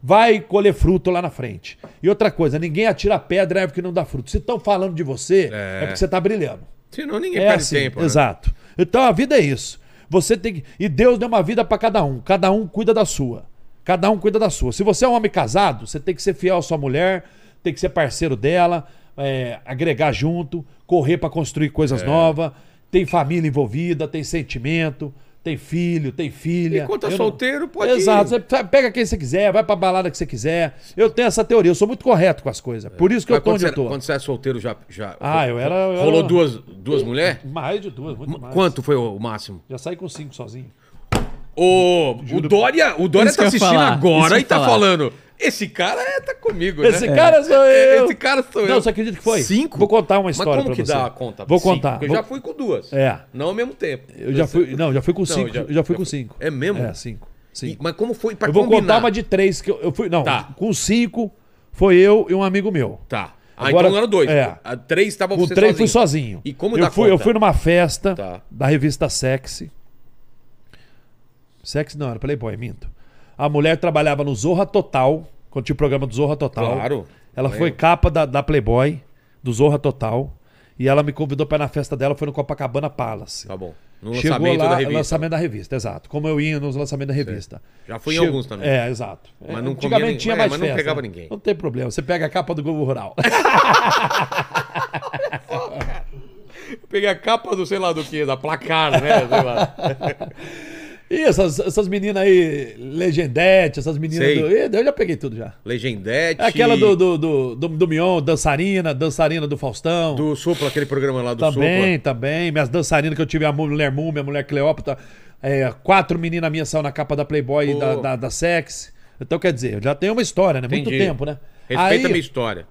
vai colher fruto lá na frente. E outra coisa, ninguém atira pedra em árvore que não dá fruto. Se estão falando de você, É. é, porque você tá brilhando. Senão ninguém É perde assim, tempo. né? exato. Então a vida é isso. Você tem que. E Deus deu uma vida pra cada um. Cada um cuida da sua. Cada um cuida da sua. Se você é um homem casado, você tem que ser fiel à sua mulher, tem que ser parceiro dela, é, agregar junto, correr pra construir É. coisas novas. Tem família envolvida, tem sentimento, tem filho, tem filha. Enquanto é Eu não- solteiro, pode Exato. ir. Você pega quem você quiser, vai pra balada que você quiser. Eu tenho essa teoria, eu sou muito correto com as coisas. Por isso que eu Mas tô quando onde você, eu tô. quando você é solteiro, já. já Ah, eu era- eu Rolou era- duas, duas mulheres? Mais de duas, muito mais. Quanto foi o máximo? Já saí com cinco sozinho. O, o Dória, o Dória tá eu assistindo falar, agora e eu tá falar. falando. Esse cara é, tá comigo, Esse né? cara sou É, eu. Esse cara sou eu. Não, você acredita que foi? Cinco? Vou contar uma história Mas como que você. dá a conta? Vou Cinco? contar. Porque eu Vou- já fui com duas. É. Não ao mesmo tempo. Eu já fui. Não, já fui com Não, cinco. já- eu já fui com cinco. É mesmo? É, cinco. E- cinco. mas como foi pra eu vou combinar? contar uma de três que eu, eu fui. Não, Tá. com cinco foi eu e um amigo meu. Tá. Ah, Agora- então eram dois. é. A três tava Com você três sozinho. fui sozinho. E como eu dá fui, eu conta? fui numa festa Tá. da revista Sexy. Sexy não, era Playboy, minto. A mulher trabalhava no Zorra Total, quando tinha o programa do Zorra Total. Claro. Ela foi capa da, da Playboy, do Zorra Total. E ela me convidou para ir na festa dela, foi no Copacabana Palace. Tá bom. No Chegou lançamento lá, da revista. lançamento da revista, exato. Como eu ia nos lançamentos da revista. Já fui em alguns também. É, exato. Mas É, não Antigamente comia ninguém. tinha É, mais mas não festa, pegava né? ninguém. Não tem problema. Você pega a capa do Globo Rural. Peguei a capa do sei lá do que, da placar, né? Sei lá. E essas, essas meninas aí, Legendete, essas meninas Sei. do. Eu já peguei tudo já. Legendete. Aquela do, do, do, do, do Mion, dançarina, dançarina do Faustão. Do Supla, aquele programa lá do também, Supla. também. Minhas dançarinas que eu tive, a mulher Mu, minha mulher Cleópatra. É, quatro meninas minhas saíram na capa da Playboy e Pô. da, da, da Sex. Então, quer dizer, eu já tenho uma história, né? Muito Entendi. tempo, né? Respeita a minha Aí, história.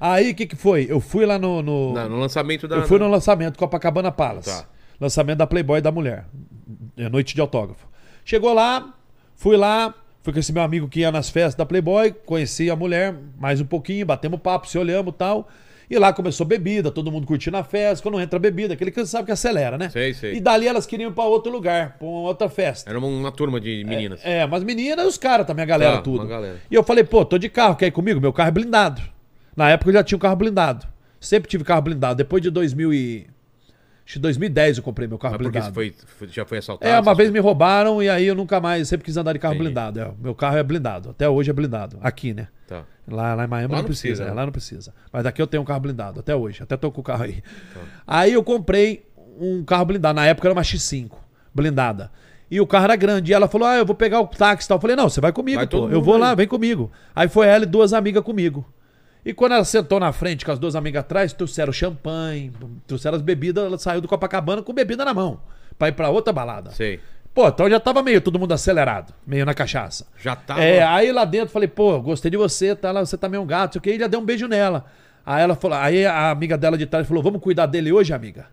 aí o que, que foi? Eu fui lá no. no- Não, no lançamento da. eu fui no lançamento Copacabana Palace. Tá. Lançamento da Playboy da mulher. É noite de autógrafo. Chegou lá, fui lá, fui com esse meu amigo que ia nas festas da Playboy, conheci a mulher mais um pouquinho, batemos papo, se olhamos e tal. E lá começou bebida, todo mundo curtindo a festa. Quando entra bebida, aquele que sabe que acelera, né? Sei, sei. E dali elas queriam ir pra outro lugar, pra outra festa. Era uma, uma turma de meninas. É, mas meninas e os caras também, a galera, Tá, tudo. uma galera. E eu falei, pô, tô de carro, quer ir comigo? Meu carro é blindado. Na época eu já tinha um carro blindado. Sempre tive carro blindado. Depois de 2000 e... Acho que 2010 eu comprei meu carro Mas porque blindado. você foi, já foi assaltado? É, uma vez me roubaram e aí eu nunca mais, sempre quis andar de carro Entendi. blindado. É, meu carro é blindado. Até hoje é blindado. Aqui, né? Tá. Lá, lá em Miami Lá não não precisa, precisa, é, né? lá não precisa. Mas aqui eu tenho um carro blindado, até hoje. Até tô com o carro aí. Tá. Aí eu comprei um carro blindado. Na época era uma X5, blindada. E o carro era grande. E ela falou: Ah, eu vou pegar o táxi e tal. Eu falei: Não, você vai comigo, Vai pô. Eu vou aí." lá, vem comigo. Aí foi ela e duas amigas comigo. E quando ela sentou na frente com as duas amigas atrás, trouxeram champanhe, trouxeram as bebidas, ela saiu do Copacabana com bebida na mão. Pra ir pra outra balada. Sei. Pô, então já tava meio todo mundo acelerado, meio na cachaça. Já tava. É, aí lá dentro falei, pô, gostei de você, tá lá, você tá meio um gato, sei o que, e já deu um beijo nela. Aí ela falou, aí a amiga dela de trás falou, vamos cuidar dele hoje, amiga?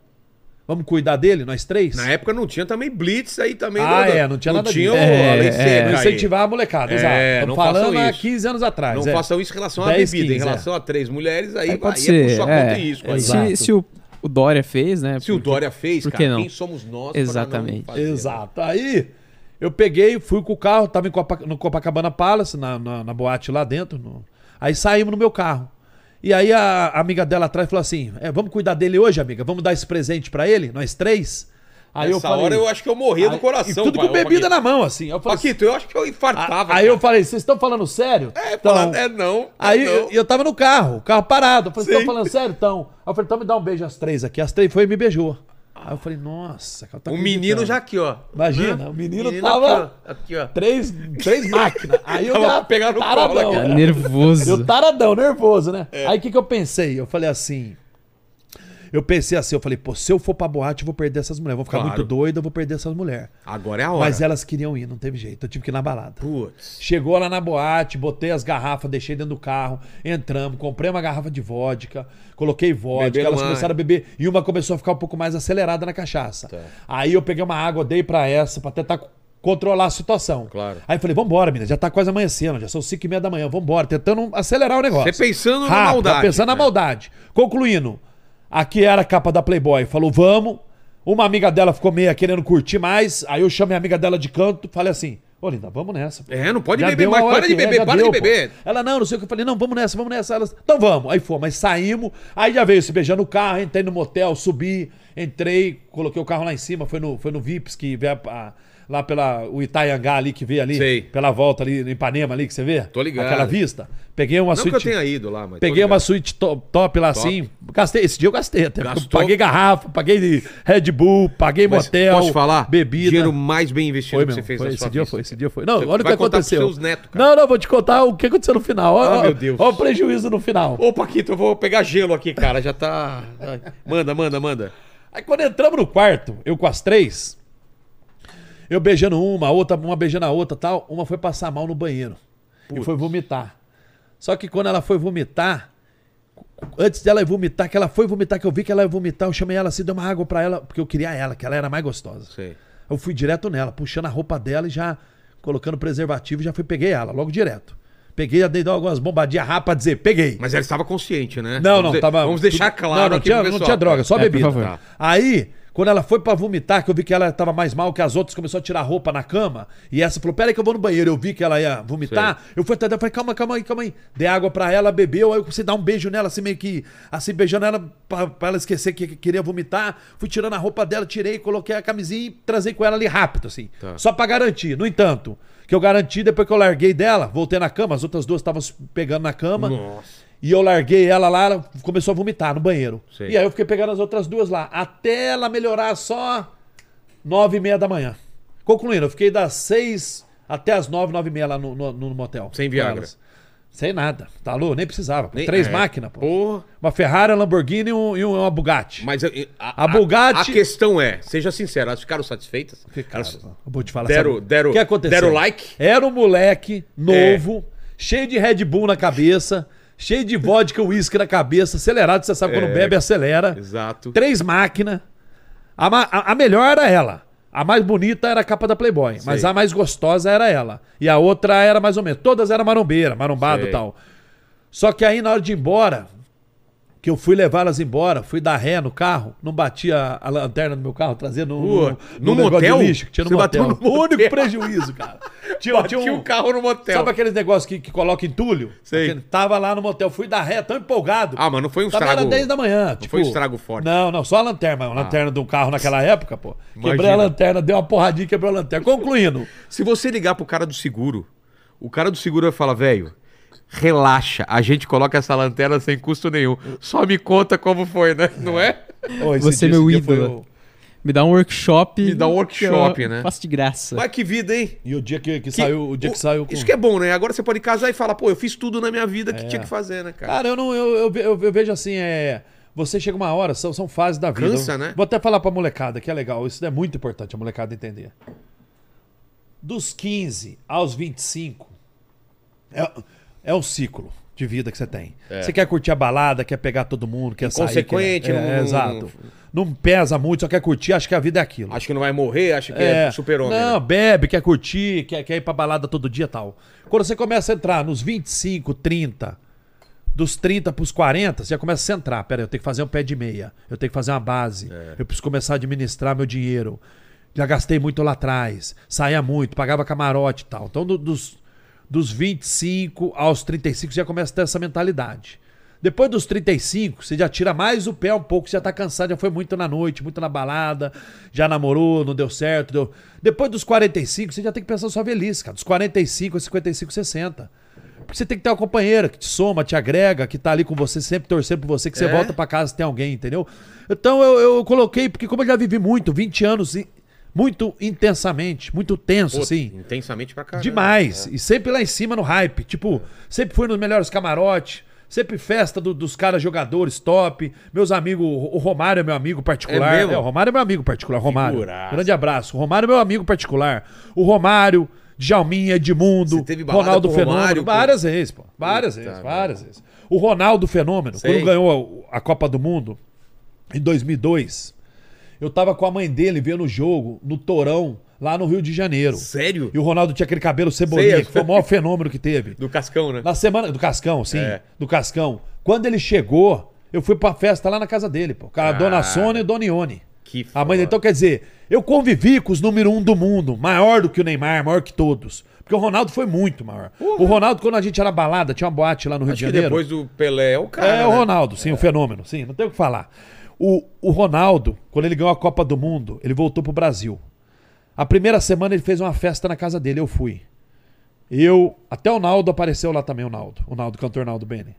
Vamos cuidar dele, nós três? Na época não tinha também Blitz aí também. Ah, né? é, não tinha nada tinha disso. o- É, a lei é, seca Não aí. incentivar a molecada, É, exato. não Estamos falando há isso. 15 anos atrás. Não é. façam isso em relação à 10, bebida. em 15, relação a três mulheres, aí, Aí pode aí é por ser. sua é. conta e risco. aí. Exato. se, se o, o Dória fez, né? Se o porque- Dória fez, cara, não? quem somos nós Exatamente. não fazer, né? Exato. Aí eu peguei, fui com o carro, tava em Copa- no Copacabana Palace, na, na, na boate lá dentro. no- Aí saímos no meu carro. E aí a, amiga dela atrás falou assim: é, vamos cuidar dele hoje, amiga? Vamos dar esse presente pra ele, nós três? Aí Nessa eu falei, hora eu acho que eu morria do Aí- coração. E tudo pai, com bebida Paquito. na mão, assim. Eu falei, Paquito, eu acho que eu infartava. aí eu cara. falei, vocês estão falando sério? É, Então, falando, é não. é Aí não. eu, eu tava no carro, o carro parado. Eu falei, vocês estão falando sério? Então. Aí eu falei, então me dá um beijo às três aqui. As três foi e me beijou. Aí eu falei, nossa, cara, tá O menino já aqui, ó. Imagina, Né? o menino tava- Aqui, ó. Aqui, ó. Três, três máquinas. Aí eu Tava pegando taradão. colo aqui. Tá nervoso. Eu taradão, nervoso, né? É. Aí o que, que eu pensei? Eu falei assim. Eu pensei assim, eu falei, pô, se eu for pra boate, eu vou perder essas mulheres. Vou ficar Claro. muito doido, eu vou perder essas mulheres. Agora é a hora. Mas elas queriam ir, não teve jeito. Eu tive que ir na balada. Putz. Chegou lá na boate, botei as garrafas, deixei dentro do carro, entramos, comprei uma garrafa de vodka, coloquei vodka, elas mais. começaram a beber e uma começou a ficar um pouco mais acelerada na cachaça. Tá. Aí eu peguei uma água, dei pra essa, pra tentar controlar a situação. Claro. Aí eu falei, vambora, menina, já tá quase amanhecendo, já são 5 e meia da manhã, vambora, tentando acelerar o negócio. Você pensando na Rápido, maldade. Pensando na cara. maldade. Concluindo, aqui era a capa da Playboy, falou, vamos. Uma amiga dela ficou meio querendo curtir mais, aí eu chamei a amiga dela de canto, falei assim, ô linda, vamos nessa. pô. É, não pode Já beber mais. Para de é, beber, já para deu, de pô. beber. Ela, não, não sei o que eu falei, não, vamos nessa, vamos nessa. Elas, então vamos. Aí fomos, mas saímos, aí já veio se beijando no carro, entrei no motel, subi, entrei, coloquei o carro lá em cima, foi no, foi no Vips, que veio a- a- lá pela o Itaiangá ali, que veio ali, Sei. pela volta ali no Ipanema ali, que você vê. Tô ligado. Aquela vista. Peguei uma Não que eu suíte... tenha ido lá, mas. Peguei uma suíte to- top lá assim. Gastei, esse dia eu gastei até. Gastou? Paguei garrafa, paguei Red Bull, paguei Mas motel. Posso falar? Bebida. Dinheiro mais bem investido Foi que você fez foi, na esse dia vida. foi, esse dia foi. Não, Você olha o que aconteceu. seus netos, cara. Não, não, vou te contar o que aconteceu no final. Olha, Ah, olha- meu Deus. Olha o prejuízo no final. Ô, Paquito, eu vou pegar gelo aqui, cara. Já tá. Manda, manda, manda. Aí quando entramos no quarto, eu com as três, eu beijando uma, a outra, uma beijando a outra tal, uma foi passar mal no banheiro. E foi vomitar. Só que quando ela foi vomitar, antes dela ir vomitar, que ela foi vomitar, que eu vi que ela ia vomitar, eu chamei ela assim, dei uma água pra ela, porque eu queria ela, que ela era mais gostosa. Sei. Eu fui direto nela, puxando a roupa dela e já colocando preservativo, já fui peguei ela, logo direto. Peguei, já dei algumas bombadinhas rápidas pra dizer, peguei. Mas ela estava consciente, né? Não, Vamos não, de- tava. Vamos deixar claro Não, não tinha, não tinha droga, só É, bebida. Aí, quando ela foi pra vomitar, que eu vi que ela tava mais mal que as outras, começou a tirar a roupa na cama, e essa falou: Pera aí que eu vou no banheiro. Eu vi que ela ia vomitar, eu fui até dela, falei: Calma, calma aí, calma aí. Dei água pra ela, bebeu, aí eu comecei a dar um beijo nela, assim, meio que, assim, beijando ela pra, pra ela esquecer que, que queria vomitar. Fui tirando a roupa dela, tirei, coloquei a camisinha e trazei com ela ali rápido, assim. Tá. Só pra garantir. No entanto, que eu garanti, depois que eu larguei dela, voltei na cama, as outras duas estavam pegando na cama. Nossa. E eu larguei ela lá, ela começou a vomitar no banheiro. Sei. E aí eu fiquei pegando as outras duas lá, até ela melhorar só nove e meia da manhã. Concluindo, eu fiquei das seis até as nove, nove e meia lá no, no, no motel. Sem Viagra. Sem nada. Tá louco? Nem precisava. Nem- Três é. máquinas, pô. Porra. Uma Ferrari, uma Lamborghini e, um, e uma Bugatti. Mas eh, a, A Bugatti- A, questão é, seja sincero, elas ficaram satisfeitas? Ficaram, Elas- eu vou te falar. Deram- deram- o que aconteceu? deram like? Era um moleque novo, É. cheio de Red Bull na cabeça, cheio de vodka, uísque na cabeça, acelerado, você sabe, É. quando bebe, acelera. Exato. Três máquinas. A, a- a melhor era ela. A mais bonita era a capa da Playboy, mas Sei. a mais gostosa era ela. E a outra era mais ou menos. Todas eram marombeira, marombado e tal. Só que aí, na hora de ir embora, que eu fui levar elas embora, fui dar ré no carro, não batia a lanterna do meu carro, trazendo no, no negócio motel? de lixo tinha no Você motel. bateu no único prejuízo, cara. Tinha, Bati tinha o carro no motel. Sabe aqueles negócios que, que coloca entulho? Sei. Aquele- Tava lá no motel, fui dar ré, tão empolgado. Ah, mas não foi um Tava estrago. era 10 da manhã. Tipo, foi um estrago forte. Não, não, só a lanterna. A lanterna de um carro naquela época, pô. Quebrei Imagina. a lanterna, deu uma porradinha e quebrou a lanterna. Concluindo. Se você ligar pro cara do seguro, o cara do seguro vai falar, velho, relaxa, a gente coloca essa lanterna sem custo nenhum. Só me conta como foi, né? Não é? Ô, esse Você é meu ídolo. Me dá um workshop. Me dá um workshop, que né? Faço de graça. Mas que vida, hein? E o dia que, que saiu, o dia que o- saiu com... Isso que é bom, né? Agora você pode casar e falar, pô, eu fiz tudo na minha vida É. que tinha que fazer, né, cara? Cara, eu não, eu, eu, eu- eu vejo assim, é. Você chega uma hora, são, são fases da vida. Cansa, né? Vou até falar pra molecada, que é legal. Isso é muito importante a molecada entender. Dos 15 aos 25, é, é um ciclo de vida que você tem. Você quer curtir a balada, quer pegar todo mundo, quer sair. Inconsequente, quer, é, exato. Não pesa muito, só quer curtir, acha que a vida é aquilo. Acho que não vai morrer, acho que é, super-homem. Não, né? bebe, quer curtir, quer, quer ir pra balada todo dia e tal. Quando você começa a entrar nos 25, 30, dos 30 pros 40, você já começa a centrar. Pera aí, eu tenho que fazer um pé de meia. Eu tenho que fazer uma base. É. Eu preciso começar a administrar meu dinheiro. Já gastei muito lá atrás. Saía muito, pagava camarote e tal. Então, do- dos, dos 25 aos 35, você já começa a ter essa mentalidade. Depois dos 35, você já tira mais o pé um pouco, você já tá cansado, já foi muito na noite, muito na balada, já namorou, não deu certo. Deu... Depois dos 45, você já tem que pensar na sua velhice, cara. Dos 45 aos 55, 60. Porque você tem que ter uma companheira que te soma, te agrega, que tá ali com você, sempre torcendo por você, que você É? volta pra casa se tem alguém, entendeu? Então eu, eu coloquei, porque como eu já vivi muito, 20 anos, e- muito intensamente, muito tenso, Pô, assim. Intensamente pra caramba. Demais. E sempre lá em cima no hype. Tipo, sempre fui nos melhores camarotes. Sempre festa do- dos caras jogadores top. Meus amigos, o Romário é meu amigo particular. É mesmo? o Romário é meu amigo particular. Romário. Figuraça. Grande abraço. O Romário é meu amigo particular. O Romário, Djalminha, Edmundo, Ronaldo Fenômeno. Romário, pô? várias vezes, pô. Várias Puta vezes, várias vezes. O Ronaldo Fenômeno, Sei. quando ganhou a a Copa do Mundo, em 2002, eu tava com a mãe dele vendo o jogo no Torão, lá no Rio de Janeiro. Sério? E o Ronaldo tinha aquele cabelo cebolinha, que foi o maior fenômeno que teve. Do Cascão, né? Na semana. Do Cascão, sim. É. Do Cascão. Quando ele chegou, eu fui pra festa lá na casa dele, pô. Cara. dona Sônia e Dona Ione. Que A mãe dele. foda. Então, quer dizer, eu convivi com os número um do mundo, maior do que o Neymar, maior que todos. Porque o Ronaldo foi muito maior. O Ronaldo, quando a gente era balada, tinha uma boate lá no Rio Acho de que Janeiro. depois do Pelé é o cara. É o né? Ronaldo, sim, o fenômeno, sim, não tem o que falar. O, o Ronaldo, quando ele ganhou a Copa do Mundo, ele voltou pro Brasil. A primeira semana ele fez uma festa na casa dele, eu fui. Eu, até o Naldo apareceu lá também, o Naldo, o Naldo, o cantor Naldo Bene.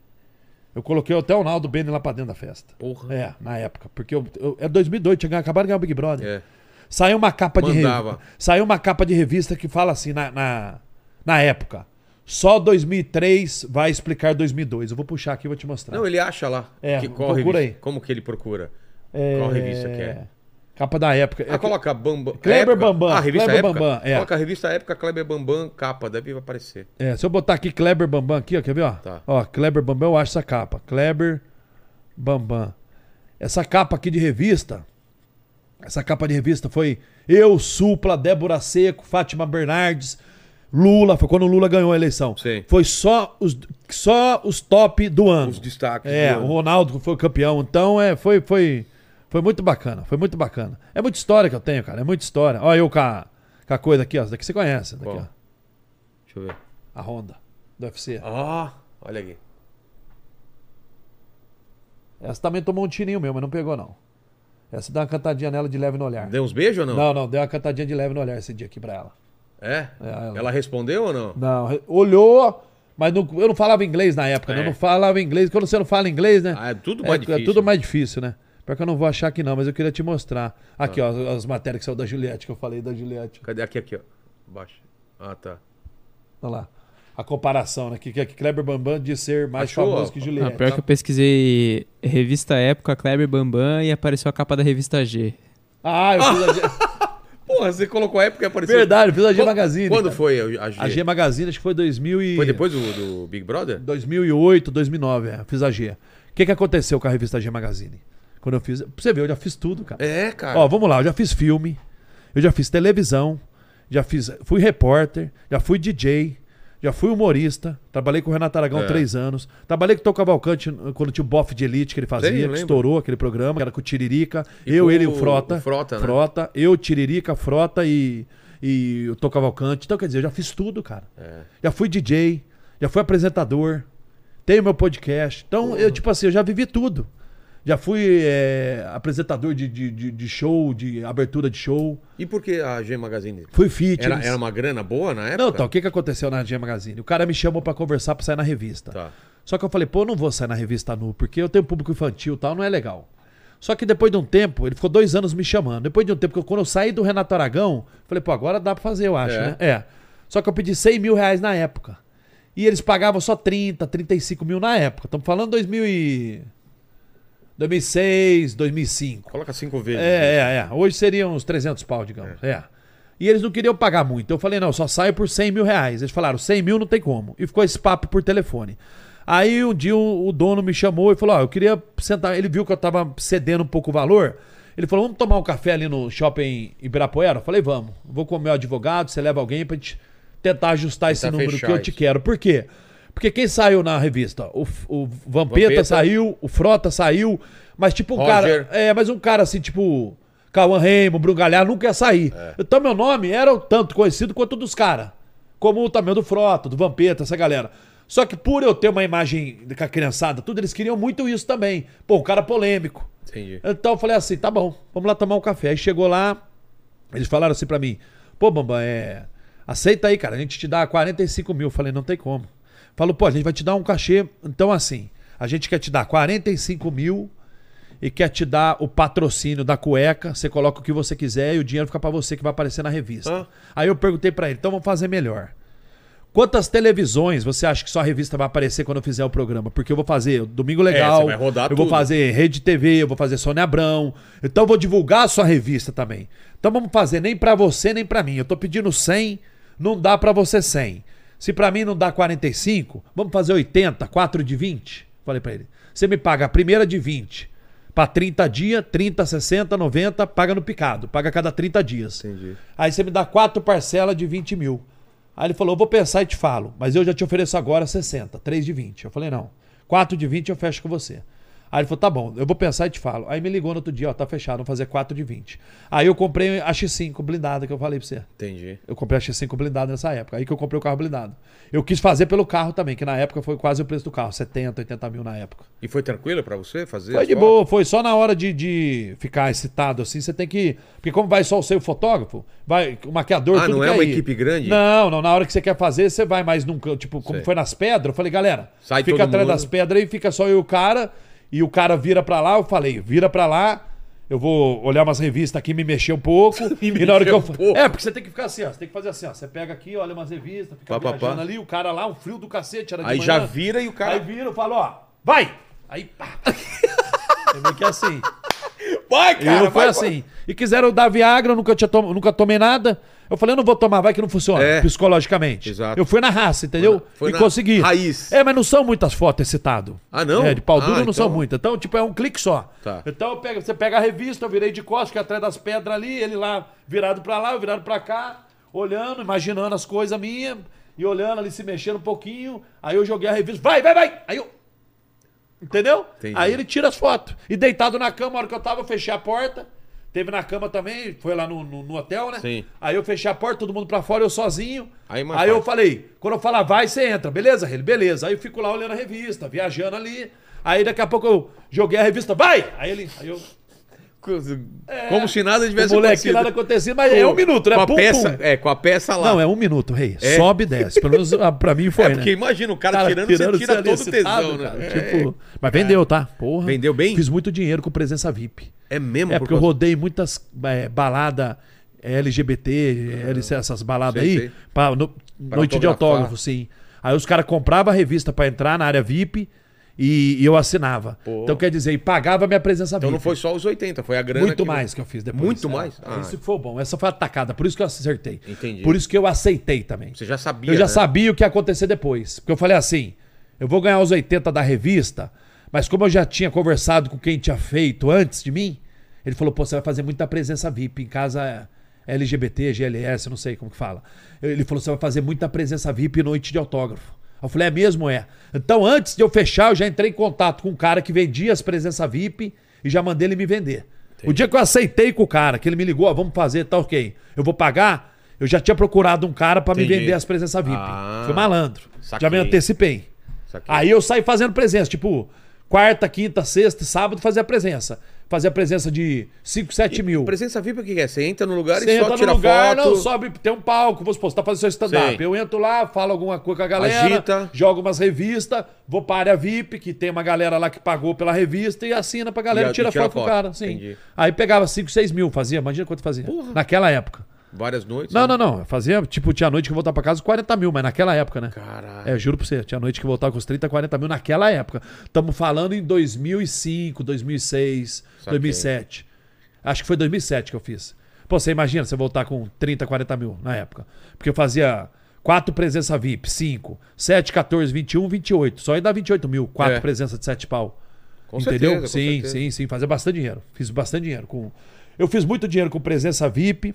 Eu coloquei até o Naldo Bene lá pra dentro da festa. Porra. É, na época, porque eu, eu, é 2002, tinha acabado de ganhar o Big Brother. É. Saiu uma capa de Mandava. revista. Saiu uma capa de revista que fala assim na, na, na época. Só 2003 vai explicar 2002. Eu vou puxar aqui e vou te mostrar. Não, ele acha lá. É, que, qual procura aí. Como que ele procura? É, Qual revista que é? Capa da época. Ah, coloca Bambam. Kleber. Bambam, Ah, revista Kleber época. Bambam, é. Coloca a revista época Kleber Bambam, capa, deve aparecer. É, se eu botar aqui Kleber Bambam aqui, ó, quer ver, ó? Tá. Ó, Kleber Bambam, eu acho essa capa. Kleber Bambam. Essa capa aqui de revista, essa capa de revista foi eu, Supla, Débora Seco, Fátima Bernardes, Lula, foi quando o Lula ganhou a eleição. Sim. Foi só os, só os top do ano. Os destaques. É, o. Ronaldo foi o campeão. Então, é, foi, foi, foi muito bacana. Foi muito bacana. É muita história que eu tenho, cara. É muita história. Olha eu com a, com a coisa aqui, ó. Essa daqui você conhece. Daqui. Deixa eu ver. A Honda do UFC. Ah, olha aqui. Essa também tomou um tirinho meu, mas não pegou, não. Essa deu uma cantadinha nela de leve no olhar. Deu uns beijos ou não? Não, não, deu uma cantadinha de leve no olhar esse dia aqui pra ela. É? É, ela- ela... respondeu ou não? Não, olhou, mas não- eu não falava inglês na época, né? É. Eu não falava inglês. Quando você não fala inglês, né? Ah, é tudo mais é, difícil. É tudo mais difícil, né? Pior que eu não vou achar aqui não, mas eu queria te mostrar. Aqui, Ah. ó, as matérias que saiu da Juliette, que eu falei da Juliette. Cadê? Aqui, aqui, ó. Baixo. Ah, tá. Olha lá. A comparação, né? Que, que Kleber Bambam de ser mais Achou, famoso ó. que Ah, Juliette. pior que eu pesquisei revista Época, Kleber Bambam e apareceu a capa da revista G. Ah, eu fiz a G... Porra, você colocou a época e apareceu. Verdade, eu fiz a G Magazine. Quando cara. foi a G? A G Magazine, acho que foi 2000 e... Foi depois do, do Big Brother? 2008, 2009, é, fiz a G. O que, que aconteceu com a revista G Magazine? Quando eu fiz. Pra você ver, eu já fiz tudo, cara. É, cara. Ó, vamos lá, eu já fiz filme, eu já fiz televisão, já fiz. Fui repórter, já fui DJ, Já fui humorista, trabalhei com o Renato Aragão É. três anos. Trabalhei com o Tom Cavalcante quando tinha o Boff de Elite que ele fazia, que estourou aquele programa, que era com o Tiririca. E eu, ele e o Frota. o Frota, né? Frota, eu, Tiririca, Frota e, e o Tom Cavalcante. Então, quer dizer, eu já fiz tudo, cara. É. Já fui DJ, já fui apresentador, tenho meu podcast. Então, eu, tipo assim, eu já vivi tudo. Já fui é, apresentador de, de, de- de show, de abertura de show. E por que a G Magazine? Fui fitness. Era, era uma grana boa na época? Não, então, o que, que aconteceu na G Magazine? O cara me chamou pra conversar pra sair na revista. Tá. Só que eu falei, pô, eu não vou sair na revista nu, porque eu tenho público infantil e tal, não é legal. Só que depois de um tempo, ele ficou dois anos me chamando. Depois de um tempo, quando eu saí do Renato Aragão, falei, pô, agora dá pra fazer, eu acho, É. né? É. Só que eu pedi 100 mil reais na época. E eles pagavam só 30, 35 mil na época. Estamos falando 2000 e... 2006, 2005. Coloca cinco vezes. É, é, é. Hoje seriam uns 300 pau, digamos. É. E eles não queriam pagar muito. Eu falei, não, só saio por 100 mil reais. Eles falaram, 100 mil não tem como. E ficou esse papo por telefone. Aí um dia o, o dono me chamou e falou, ó, eu queria sentar. Ele viu que eu tava cedendo um pouco o valor. Ele falou, vamos tomar um café ali no shopping Ibirapuera? Eu falei, vamos. Vou com o meu advogado, você leva alguém pra gente tentar ajustar esse Tentar número fechar que eu te isso. quero. Por quê? Porque quem saiu na revista? O, o Vampeta, Vampeta. saiu, o Frota saiu, mas tipo um Roger. cara... É, mas um cara assim, tipo... Cauã Raymond, Bruno Galhardo, nunca ia sair. É. Então meu nome era o tanto conhecido quanto o dos caras. Como também do Frota, do Vampeta, essa galera. Só que por eu ter uma imagem com a criançada, tudo, eles queriam muito isso também. Pô, um cara polêmico. Entendi. Então eu falei assim, tá bom, vamos lá tomar um café. Aí chegou lá, eles falaram assim pra mim, pô, Bambam, é... Aceita aí, cara, a gente te dá 45 mil. Eu falei, não tem como. Falou, pô, a gente vai te dar um cachê. Então assim, a gente quer te dar 45 mil e quer te dar o patrocínio da cueca. Você coloca o que você quiser e o dinheiro fica pra você que vai aparecer na revista. Ah. Aí eu perguntei pra ele, então vamos fazer melhor. Quantas televisões você acha que sua revista vai aparecer quando eu fizer o programa? Porque eu vou fazer Domingo Legal, É, você vai rodar eu vou tudo. fazer Rede TV, eu vou fazer Sônia Abrão. Então eu vou divulgar a sua revista também. Então vamos fazer nem pra você nem pra mim. Eu tô pedindo 100, não dá pra você 100. Se pra mim não dá 45, vamos fazer 80, 4 de 20? Falei pra ele. Você me paga a primeira de 20 pra 30 dias, 30, 60, 90, paga no picado, paga a cada 30 dias. Entendi. Aí você me dá quatro parcelas de 20 mil. Aí ele falou, eu vou pensar e te falo, mas eu já te ofereço agora 60, 3 de 20. Eu falei, não, 4 de 20 eu fecho com você. Aí ele falou, tá bom, eu vou pensar e te falo. Aí me ligou no outro dia, ó, tá fechado, vamos fazer 4 de 20. Aí eu comprei a X5 blindada que eu falei pra você. Entendi. Eu comprei a X5 blindada nessa época. Aí que eu comprei o carro blindado. Eu quis fazer pelo carro também, que na época foi quase o preço do carro, 70, 80 mil na época. E foi tranquilo pra você fazer? Foi de fotos? boa, foi só na hora de, de ficar excitado assim, você tem que. Porque como vai só o seu fotógrafo, vai o maquiador, Ah, tudo não é uma ir. equipe grande? Não, não, na hora que você quer fazer, você vai mais num tipo, como Sei. foi nas pedras, eu falei, galera, Sai fica atrás mundo. das pedras aí, fica só eu e o cara, e o cara vira pra lá, eu falei, vira pra lá. Eu vou olhar umas revistas aqui, me mexer um pouco. Me e na hora que eu. um. É, porque você tem que ficar assim, ó. Você tem que fazer assim, ó. Você pega aqui, olha umas revistas, fica Pá, pá, ali, o cara lá, um frio do cacete, era de Aí manhã. já vira e o cara. Aí vira, eu falo, ó, vai! Aí, pá! É meio que assim. Vai, E eu foi assim. E quiseram dar Viagra, eu nunca, tinha nunca tomei nada. Eu falei, eu não vou tomar, vai que não funciona, É. psicologicamente. Exato. Eu fui na raça, entendeu? Foi e consegui. raiz. É, mas não são muitas fotos excitado. Ah, não? É, de pau Ah, duro não são então- muitas. Então, tipo, é um clique só. Tá. Então pego, você pega a revista, eu virei de costas, que é atrás das pedras ali, ele lá virado pra lá, eu virado pra cá, olhando, imaginando as coisas minhas, e olhando ali, se mexendo um pouquinho. Aí eu joguei a revista, vai, vai, vai! Aí eu. Entendeu? Entendi. Aí ele tira as fotos. E deitado na cama, a hora que eu tava, eu fechei a porta. Teve na cama também, foi lá no, no, no hotel, né? Sim. Aí eu fechei a porta, todo mundo pra fora, eu sozinho. Aí, Aí eu falei, quando eu falar vai, você entra, beleza, ele? Beleza. Aí eu fico lá olhando a revista, viajando ali. Aí daqui a pouco eu joguei a revista, vai! Aí ele. Aí eu. Como se nada tivesse o moleque acontecido. nada acontecido, mas é um minuto, né? Com a Pum, peça, pum. É, com a peça lá. Não, é um minuto, rei. É? Sobe e desce. Pelo menos ah, pra mim foi, É, né? porque imagina, o cara, Cara, tirando, você tirando, tira você todo o tesão, né? cara. É. Tipo, mas vendeu, tá? Porra. Vendeu bem? Fiz muito dinheiro com presença VIP. É mesmo? É por porque eu rodei muitas é, baladas LGBT, LC, essas baladas Sei, aí, sei. pra, no- Pra noite de autógrafo, sim. Aí os caras compravam a revista pra entrar na área VIP e, e eu assinava. Pô. Então quer dizer, e pagava a minha presença Então VIP. não foi só os 80, foi a grana. Muito mais que eu fiz depois. Muito É, mais? é, Ah. Isso foi bom. Essa foi a tacada. Por isso que eu acertei. Entendi. Por isso que eu aceitei também. Você já sabia. Eu já né? sabia o que ia acontecer depois. Porque eu falei assim: eu vou ganhar os 80 da revista, mas como eu já tinha conversado com quem tinha feito antes de mim, ele falou: pô, você vai fazer muita presença VIP. Em casa LGBT, GLS, não sei como que fala. Ele falou: você vai fazer muita presença VIP noite de autógrafo. Eu falei, é mesmo? É. Então, antes de eu fechar, eu já entrei em contato com um cara que vendia as presenças VIP e já mandei ele me vender. O dia que eu aceitei com o cara, que ele me ligou, ó, vamos fazer, tá ok. Eu vou pagar, eu já tinha procurado um cara pra me Entendi. vender as presenças VIP. Ah, Fui malandro. saquei. Já me antecipei. Saquei. Aí eu saí fazendo presença, tipo, quarta, quinta, sexta, sábado fazia presença. Fazia presença de 5, 7 mil. Presença VIP, o que é? Você entra no lugar Você e só entra tira no lugar, foto. não, sobe, tem um palco, supor, você tá fazendo seu stand-up. Eu entro lá, falo alguma coisa com a galera, Agita. jogo umas revistas, vou pra área VIP, que tem uma galera lá que pagou pela revista e assina pra galera E a- tira, tira foto com o foto. cara. Sim. Aí pegava 5, 6 mil, fazia, imagina quanto fazia. Naquela época. Várias noites. Não, né? não, não. eu Fazia, tipo, tinha noite que eu voltava pra casa 40 mil, mas naquela época, né? Caralho. É, juro pra você, tinha noite que eu voltava com os 30, 40 mil naquela época. Estamos falando em 2005, 2006, Saquei. 2007. Acho que foi 2007 que eu fiz. Pô, você imagina você voltar com 30, 40 mil na época. Porque eu fazia quatro presença VIP, 5, 7, 14, 21, 28. Só ia dar 28 mil, quatro É. presenças de 7 pau. Com Entendeu? certeza, com sim, certeza. sim, sim. Fazia bastante dinheiro. Fiz bastante dinheiro. com Eu fiz muito dinheiro com presença VIP.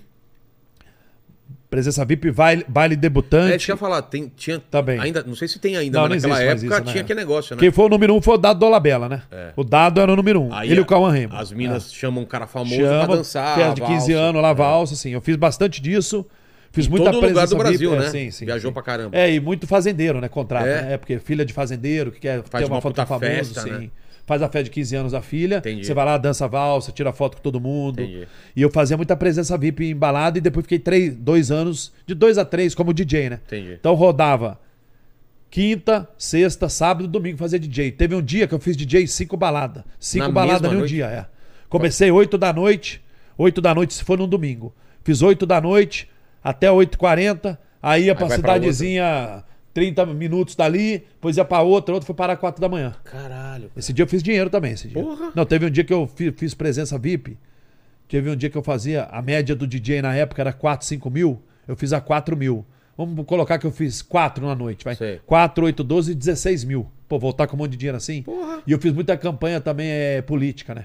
Presença VIP, baile, baile É, debutante. deixa eu falar, tem, tinha. Também. Ainda, não sei se tem ainda, Não, mas não naquela época isso, né? tinha que negócio, né? Quem foi o número um foi o Dado Dolabella, né? O Dado era o número um. Aí Ele e o Cauã Raymond. As minas chamam um cara famoso Chama, pra dançar. festa de 15 valsa. anos, lá valsa, assim. Eu fiz bastante disso. Fiz Em muita todo lugar presença do Brasil, VIP, né? é, sim, sim, Viajou sim. pra caramba. É, e muito fazendeiro, né? Contrato, É? né? É, porque filha de fazendeiro, que quer Faz ter uma, uma foto famoso, festa, sim. né? Faz a festa de 15 anos da filha. Entendi. Você vai lá, dança valsa, tira foto com todo mundo. Entendi. E eu fazia muita presença VIP em balada e depois fiquei três, dois anos, de dois a três, como DJ, né? Entendi. Então rodava quinta, sexta, sábado e domingo fazia DJ. Teve um dia que eu fiz DJ cinco baladas. Cinco baladas em um dia, é. Comecei 8 da noite, 8 da noite se for num domingo. Fiz 8 da noite até 8h40, aí ia pra vai pra cidadezinha 30 minutos dali, depois ia pra outra, outra foi parar 4 da manhã. Caralho. Esse dia eu fiz dinheiro também, esse dia. Porra. Não, teve um dia que eu fi- fiz presença VIP. Teve um dia que eu fazia, a média do DJ na época era 4, 5 mil. Eu fiz a 4 mil. Vamos colocar que eu fiz 4 na noite, vai. Sei. 4, 8, 12, 16 mil. Pô, voltar com um monte de dinheiro assim. Porra. E eu fiz muita campanha também é, política, né?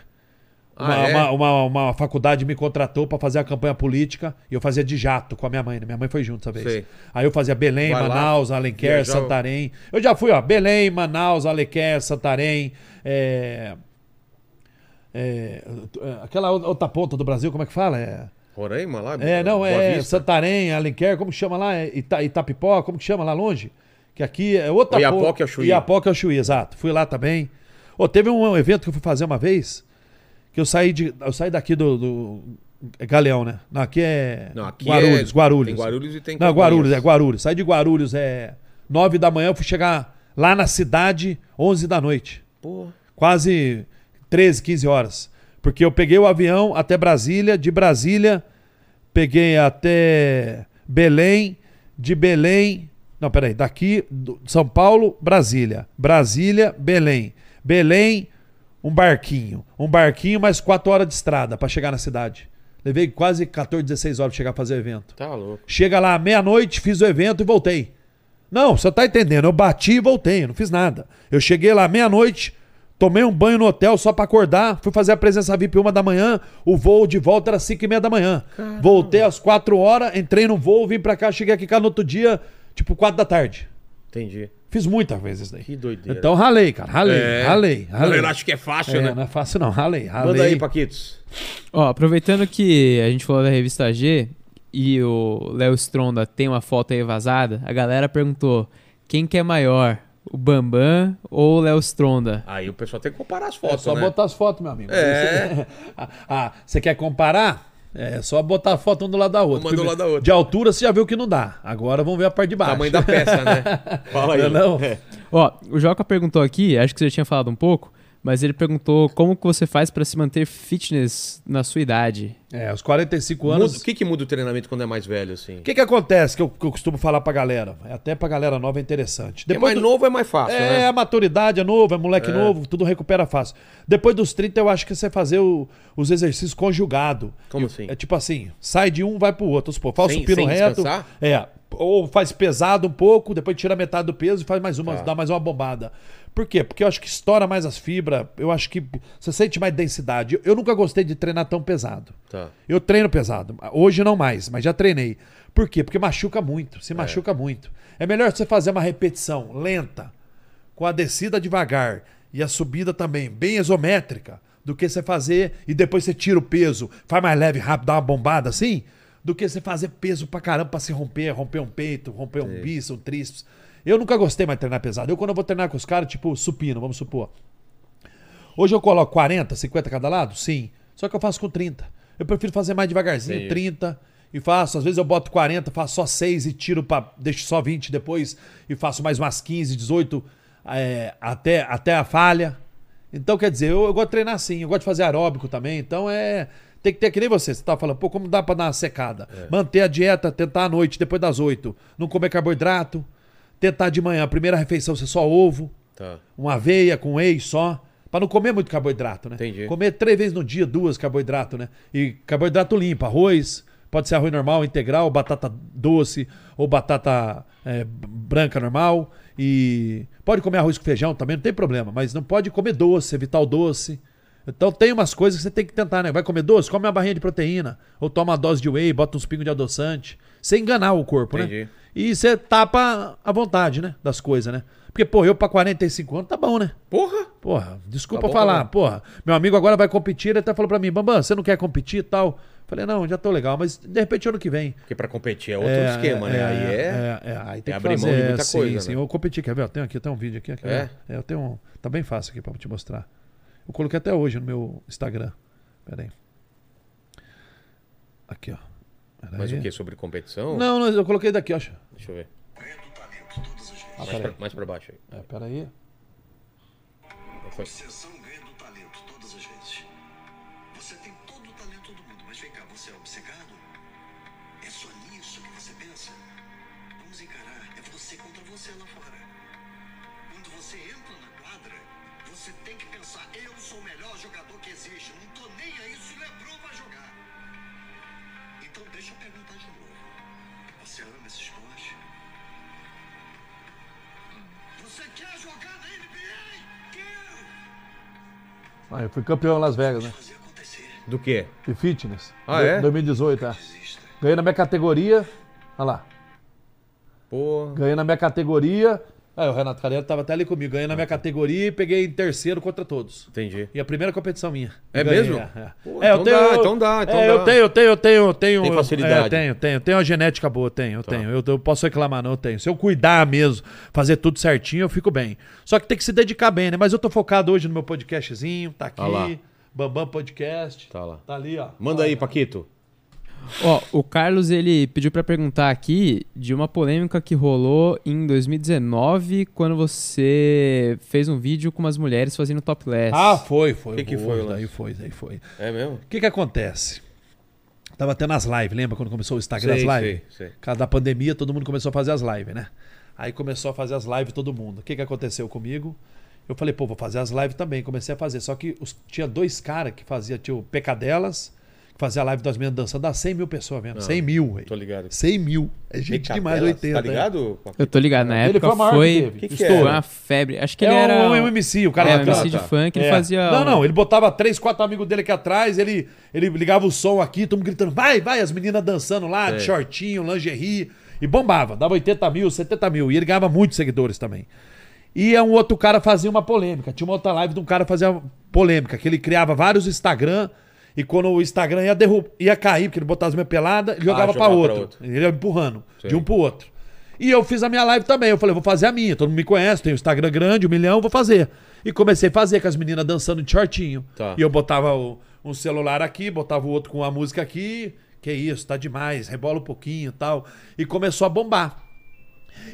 Ah, Uma, é? uma, uma- uma faculdade me contratou pra fazer a campanha política e eu fazia de jato com a minha mãe. né? Minha mãe foi junto essa vez. Sei. Aí eu fazia Belém, Vai lá, Manaus, Alenquer, viajava. Santarém. Eu já fui, ó, Belém, Manaus, Alenquer, Santarém. é, é, aquela outra ponta do Brasil, como é que fala? É, Roraima lá? é não, é Vista? Santarém, Alenquer, como que chama lá? É Ita, Itapipó, como que chama lá longe? Que aqui é outra ponta. ao Chuí. Iapoque ao Chuí, exato. Fui lá também. Ô, teve um evento que eu fui fazer uma vez, que eu saí, de, eu saí daqui do, do é Galeão, né? Não, aqui é Não, aqui Guarulhos, é... Guarulhos. Tem Guarulhos e tem Não, Guarulhos, é. Guarulhos. Saí de Guarulhos, é 9 da manhã, eu fui chegar lá na cidade 11 da noite. Porra. Quase 13, 15 horas. Porque eu peguei o avião até Brasília, de Brasília peguei até Belém, de Belém, não, peraí, daqui, São Paulo, Brasília, Brasília, Belém, Belém, um barquinho, um barquinho mais 4 horas de estrada pra chegar na cidade. Levei quase 14, 16 horas pra chegar a fazer o evento. Tá louco. Chega lá, meia-noite, fiz o evento e voltei. Não, você tá entendendo? Eu bati e voltei, eu não fiz nada. Eu cheguei lá meia-noite, tomei um banho no hotel só pra acordar, fui fazer a presença VIP uma da manhã, o voo de volta era 5 e meia da manhã. Voltei às 4 horas, entrei no voo, vim pra cá, cheguei aqui cá no outro dia, tipo 4 da tarde. Entendi. Fiz muitas vezes isso daí. Que doideira. Então ralei, cara, ralei, É. ralei, ralei. Eu acho que é fácil, É, né? não é fácil não, ralei, ralei. Manda aí, Paquitos. Ó, aproveitando que a gente falou da revista G e o Léo Stronda tem uma foto aí vazada, a galera perguntou quem que é maior, o Bambam ou o Léo Stronda? Aí o pessoal tem que comparar as É fotos, só né? botar as fotos, meu amigo. É. ah, ah, você quer comparar? É só botar a foto um do lado da outra. Uma do lado da outra. De altura você já viu que não dá. Agora vamos ver a parte de baixo. Tamanho da peça, né? Fala aí. Não, não? Ó, o Joca perguntou aqui, acho que você já tinha falado um pouco, mas ele perguntou como que você faz pra se manter fitness na sua idade. É, aos 45 Muda- anos. O que, que muda o treinamento quando é mais velho, assim? O que, que acontece que eu, que eu costumo falar pra galera? É Até pra galera nova é interessante. Quem é mais do- novo é mais fácil, É, né? a maturidade é novo, é moleque novo, tudo recupera fácil. Depois dos 30, eu acho que você fazer o- os exercícios conjugado. Como E- assim? É tipo assim, sai de um, vai pro outro. Supor, falso Sem- pino sem reto. descansar? É. ou faz pesado um pouco, depois tira metade do peso e faz mais uma, Tá. dá mais uma bombada. Por quê? Porque eu acho que estoura mais as fibras, eu acho que você sente mais densidade. Eu, nunca gostei de treinar tão pesado. Tá. Eu treino pesado. Hoje não mais, mas já treinei. Por quê? Porque machuca muito. Se machuca muito. É melhor você fazer uma repetição lenta, com a descida devagar e a subida também bem isométrica, do que você fazer e depois você tira o peso, faz mais leve, rápido, dá uma bombada assim, do que você fazer peso pra caramba pra se romper, romper um peito, romper um bíceps, um tríceps. Eu nunca gostei mais de treinar pesado. Eu, quando eu vou treinar com os caras, tipo supino, vamos supor. Hoje eu coloco 40, 50 cada lado? Sim. Só que eu faço com 30. Eu prefiro fazer mais devagarzinho, Entendi. 30 e faço. Às vezes eu boto 40, faço só 6 e tiro para deixo só 20 depois e faço mais umas 15, 18 é, até, até a falha. Então, quer dizer, eu, eu gosto de treinar assim, eu gosto de fazer aeróbico também. Então é. Tem que ter que nem você. Você tá falando, pô, como dá pra dar uma secada? Manter a dieta, tentar à noite, depois das 8. Não comer carboidrato. Tentar de manhã, a primeira refeição ser só ovo Tá. uma aveia com whey só, Pra não comer muito carboidrato, né? Entendi. Comer três vezes no dia, duas carboidrato, né? E carboidrato limpo, arroz, pode ser arroz normal, integral, batata doce ou batata é, branca normal. E pode comer arroz com feijão também, não tem problema, mas não pode comer doce, evitar o doce. Então tem umas coisas que você tem que tentar, né? Vai comer doce? Come uma barrinha de proteína. Ou toma uma dose de whey, bota uns pingos de adoçante. Sem enganar o corpo, Entendi. né? E você tapa a vontade, né? Das coisas, né? Porque, pô, eu pra 45 anos tá bom, né? Porra! Porra, desculpa Tá bom, falar, tá bom. porra. Meu amigo agora vai competir, ele até falou pra mim, Bambam, você não quer competir e tal? Falei, não, já tô legal, mas de repente ano que vem. Porque pra competir é outro esquema, né? Aí é. é, é, aí tem é que abrir mão fazer, de muita sim, coisa, Sim, né? eu competi, quer ver? Eu tenho aqui, tem um vídeo aqui. quer É? É, eu tenho um, tá bem fácil aqui pra te mostrar. Eu coloquei até hoje no meu Instagram. Pera aí. Aqui, ó. Pera Mas aí. o que? Sobre competição? Não, não, eu coloquei daqui, ó. Deixa eu ver. Ah, Mais peraí. pra, mais pra baixo aí. É, pera aí. Foi. Ah, eu fui campeão em Las Vegas, né? Do quê? De fitness. Ah, Do- é? 2018, é. Ganhei na minha categoria. Olha lá. Porra. Ganhei na minha categoria. Ah, o Renato Calheiros tava até ali comigo. Ganhei na minha categoria e peguei em terceiro contra todos. Entendi. E a primeira competição minha. É Ganhei, mesmo? É, é. Pô, É, então dá, então dá, então é, dá. eu tenho, eu tenho, eu tenho, eu tenho. Tem facilidade. Tá. É, tenho, tenho. Tenho uma genética boa, tenho, eu tenho. Eu, eu posso reclamar, não, eu tenho. Se eu cuidar mesmo, fazer tudo certinho, eu fico bem. Só que tem que se dedicar bem, né? Mas eu tô focado hoje no meu podcastzinho, tá aqui. Ah lá. Bambam Podcast. Tá lá. Tá ali, ó. Manda aí, Paquito. Ó, o Carlos ele pediu pra perguntar aqui de uma polêmica que rolou em 2019 quando você fez um vídeo com umas mulheres fazendo topless. Ah, foi, foi. Que que Boa, foi o Daí foi, daí foi. É mesmo? O que que acontece? Tava tendo as lives, lembra quando começou o Instagram Sei, as lives? sei, sei. Por causa da pandemia, todo mundo começou a fazer as lives, né? Aí começou a fazer as lives todo mundo. O que que aconteceu comigo? Eu falei, pô, vou fazer as lives também. Comecei a fazer. Só que os- tinha dois caras que faziam, tinha o Pecadelas, que fazia a live das meninas dançando, dá 100 mil pessoas mesmo. 100 mil, velho. Tô ligado. 100 mil. É gente Picadelas, demais, 80. Tá né? ligado? Eu tô ligado, na Ele época foi foi. Que que estourou uma febre. Acho que É ele era um MC, o cara é, um. MC de funk, ele É. fazia Não, não, ele botava três, quatro amigos dele aqui atrás, ele, ele ligava o som aqui, todo mundo gritando, vai, vai, as meninas dançando lá, de Sei. shortinho, lingerie, e bombava, dava 80 mil, 70 mil, e ele ganhava muitos seguidores também. E um outro cara fazia uma polêmica, tinha uma outra live de um cara que fazia polêmica, que ele criava vários Instagram, e quando o Instagram ia, derrub... ia cair, porque ele botava as minhas peladas, ele jogava pra jogava pra outro. outro. Ele ia empurrando, Sei. de um pro outro. E eu fiz a minha live também. Eu falei, vou fazer a minha. Todo mundo me conhece, tem o Instagram grande, um milhão, vou fazer. E comecei a fazer com as meninas dançando de shortinho. Tá. E eu botava o- um celular aqui, botava o outro com a música aqui. Que isso, tá demais, rebola um pouquinho e tal. E começou a bombar.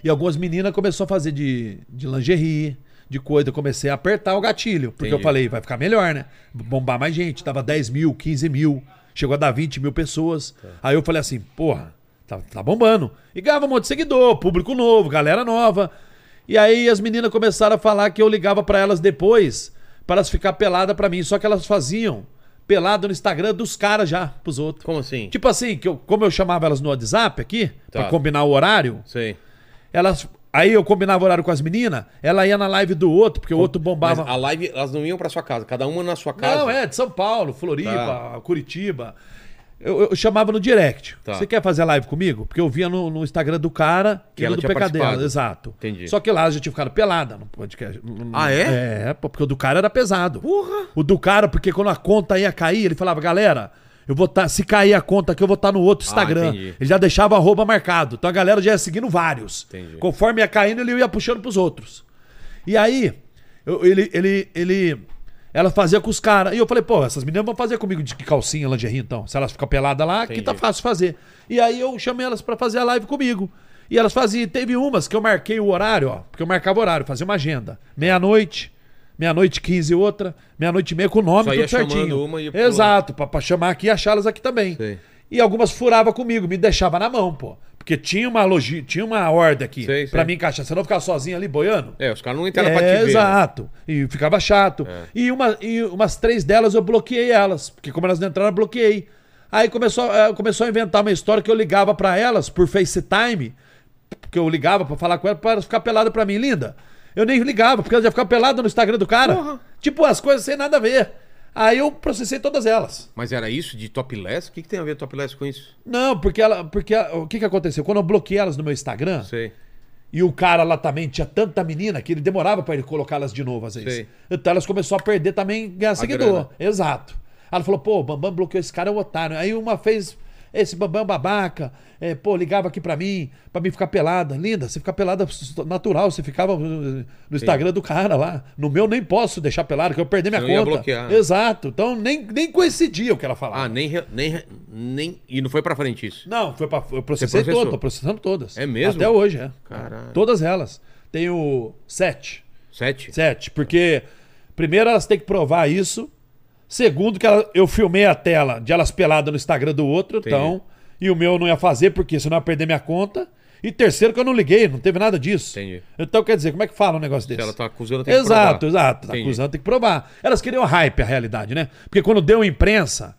E algumas meninas começaram a fazer de, de lingerie, de coisa. Eu comecei a apertar o gatilho. Porque Entendi. eu falei, vai ficar melhor, né? Bombar mais gente. Tava 10 mil, 15 mil. Chegou a dar 20 mil pessoas. Aí eu falei assim, porra, tá, tá bombando. E ganhava um monte de seguidor, público novo, galera nova. E aí as meninas começaram a falar que eu ligava pra elas depois para elas ficar pelada pra mim. Só que elas faziam pelado no Instagram dos caras já, pros outros. Como assim? Tipo assim, que eu, como eu chamava elas no WhatsApp aqui, Tá. pra combinar o horário, Sei. elas. Aí eu combinava horário com as meninas, ela ia na live do outro, porque o outro Mas bombava. a live, elas não iam pra sua casa, cada uma na sua casa. Não, é, de São Paulo, Floripa, Tá. Curitiba. Eu, eu chamava no direct. Tá. Você quer fazer live comigo? Porque eu via no, no Instagram do cara Que e ela no do participado. Exato. Entendi. Só que lá já tinha ficado pelada no podcast. Ah, é? É, porque o do cara era pesado. Porra! O do cara, porque quando a conta ia cair, ele falava, galera, eu vou tá, se cair a conta aqui, eu vou estar no outro Instagram. Ah, ele já deixava arroba marcado. Então a galera já ia seguindo vários. Entendi. Conforme ia caindo, ele ia puxando pros outros. E aí, eu- ele, ele, ele. Ela fazia com os caras. E eu falei, pô, essas meninas vão fazer comigo de calcinha, lingerie, então. Se elas ficam peladas lá, que Entendi. tá fácil fazer. E aí eu chamei elas pra fazer a live comigo. E elas faziam. Teve umas que eu marquei o horário, ó. Porque eu marcava o horário, fazia uma agenda. Meia-noite, meia-noite 15 outra, meia-noite e meia com o nome, Só tudo certinho. uma e ia Exato, pra, pra chamar aqui e achá-las aqui também. Sei. E algumas furava comigo, me deixava na mão, pô. Porque tinha uma logi, tinha uma ordem aqui Sei, pra sei. me encaixar. Você não ficar sozinho ali boiando? É, os caras não entraram pra te É, ver. né? exato. E ficava chato. E, uma, e umas três delas eu bloqueei elas. Porque como elas não entraram, eu bloqueei. Aí começou, eh, começou a inventar uma história que eu ligava pra elas por FaceTime. Porque eu ligava pra falar com elas pra elas ficar peladas pra mim. Linda, eu nem ligava, porque elas iam ficar peladas no Instagram do cara. Tipo, as coisas sem nada a ver. Aí eu processei todas elas. Mas era isso de topless? O que, que tem a ver topless com isso? Não, porque ela. Porque a- o que, que aconteceu? Quando eu bloqueei elas no meu Instagram, Sei. e o cara lá também tinha tanta menina que ele demorava pra ele colocá-las de novo às vezes. Sei. Então elas começaram a perder também, ganhar seguidor. grana. Exato. Ela falou, pô, o Bambam bloqueou esse cara, é um otário. Aí uma fez, esse Bambam babaca, é, pô, ligava aqui pra mim, pra mim ficar pelada. Linda, você fica pelada natural, você ficava no Instagram do cara lá. No meu nem posso deixar pelado, que eu perdi minha Senão ia conta. bloquear. Exato. Então nem, nem coincidia o que ela falava. Ah, nem, nem, nem. E não foi pra frente isso. Não, foi pra, eu processei todo, tô processando todas. É mesmo? Até hoje, é. Caralho. Todas elas. Tenho sete. Sete? Sete, porque primeiro elas têm que provar isso. Segundo, que ela- eu filmei a tela de elas peladas no Instagram do outro, Entendi. então. E o meu eu não ia fazer, porque senão eu ia perder minha conta. E terceiro, que eu não liguei, não teve nada disso. Entendi. Então, quer dizer, como é que fala um negócio desse? ela tá acusando, tem que Exato, provar. exato. Tá Entendi. acusando, tem que provar. Elas queriam hype, a realidade, né? Porque quando deu imprensa,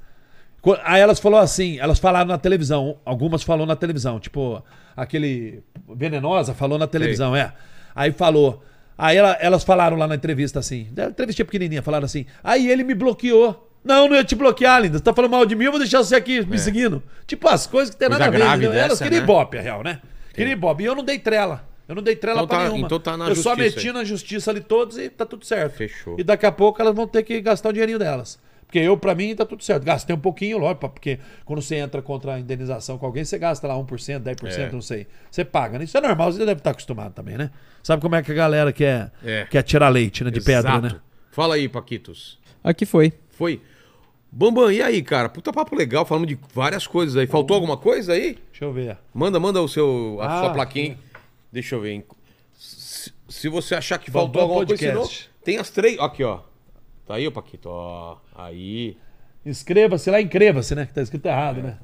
aí elas falaram assim, elas falaram na televisão, algumas falou na televisão, tipo, aquele Venenosa falou na televisão, é. Aí falou. Aí ela- elas falaram lá na entrevista assim, da entrevista pequenininha, falaram assim, aí ele me bloqueou. Não, não ia te bloquear, linda. Você tá falando mal de mim, eu vou deixar você aqui me seguindo. Tipo, as coisas que tem É. Coisa nada a ver. Elas queriam né? ibope, a real, né? Queriam ibope. E eu não dei trela. Eu não dei trela Então pra tá- nenhuma. então tá na eu só justiça meti aí. na justiça ali todos e tá tudo certo. Fechou. E daqui a pouco elas vão ter que gastar o dinheirinho delas. Porque eu, pra mim, tá tudo certo. Gastei um pouquinho, lógico, porque quando você entra contra a indenização com alguém, você gasta lá 1%, 10%, É. não sei. Você paga, né? Isso é normal, você deve estar acostumado também, né? Sabe como é que a galera quer, É. quer tirar leite, né? De pedra, Exato. né? Fala aí, Paquitos. Aqui foi. Foi. Bambam, e aí, cara? Puta papo legal, falando de várias coisas aí. Faltou alguma coisa aí? Deixa eu ver. Manda, manda o seu, a Ah, sua plaquinha. aí. Deixa eu ver. hein. Se, se você achar que faltou Bambam alguma coisa, Podcast. senão, tem as três. Aqui, ó. Tá aí, ô Paquito. Ó, aí. Inscreva-se lá, inscreva-se, né? Que tá escrito errado, né?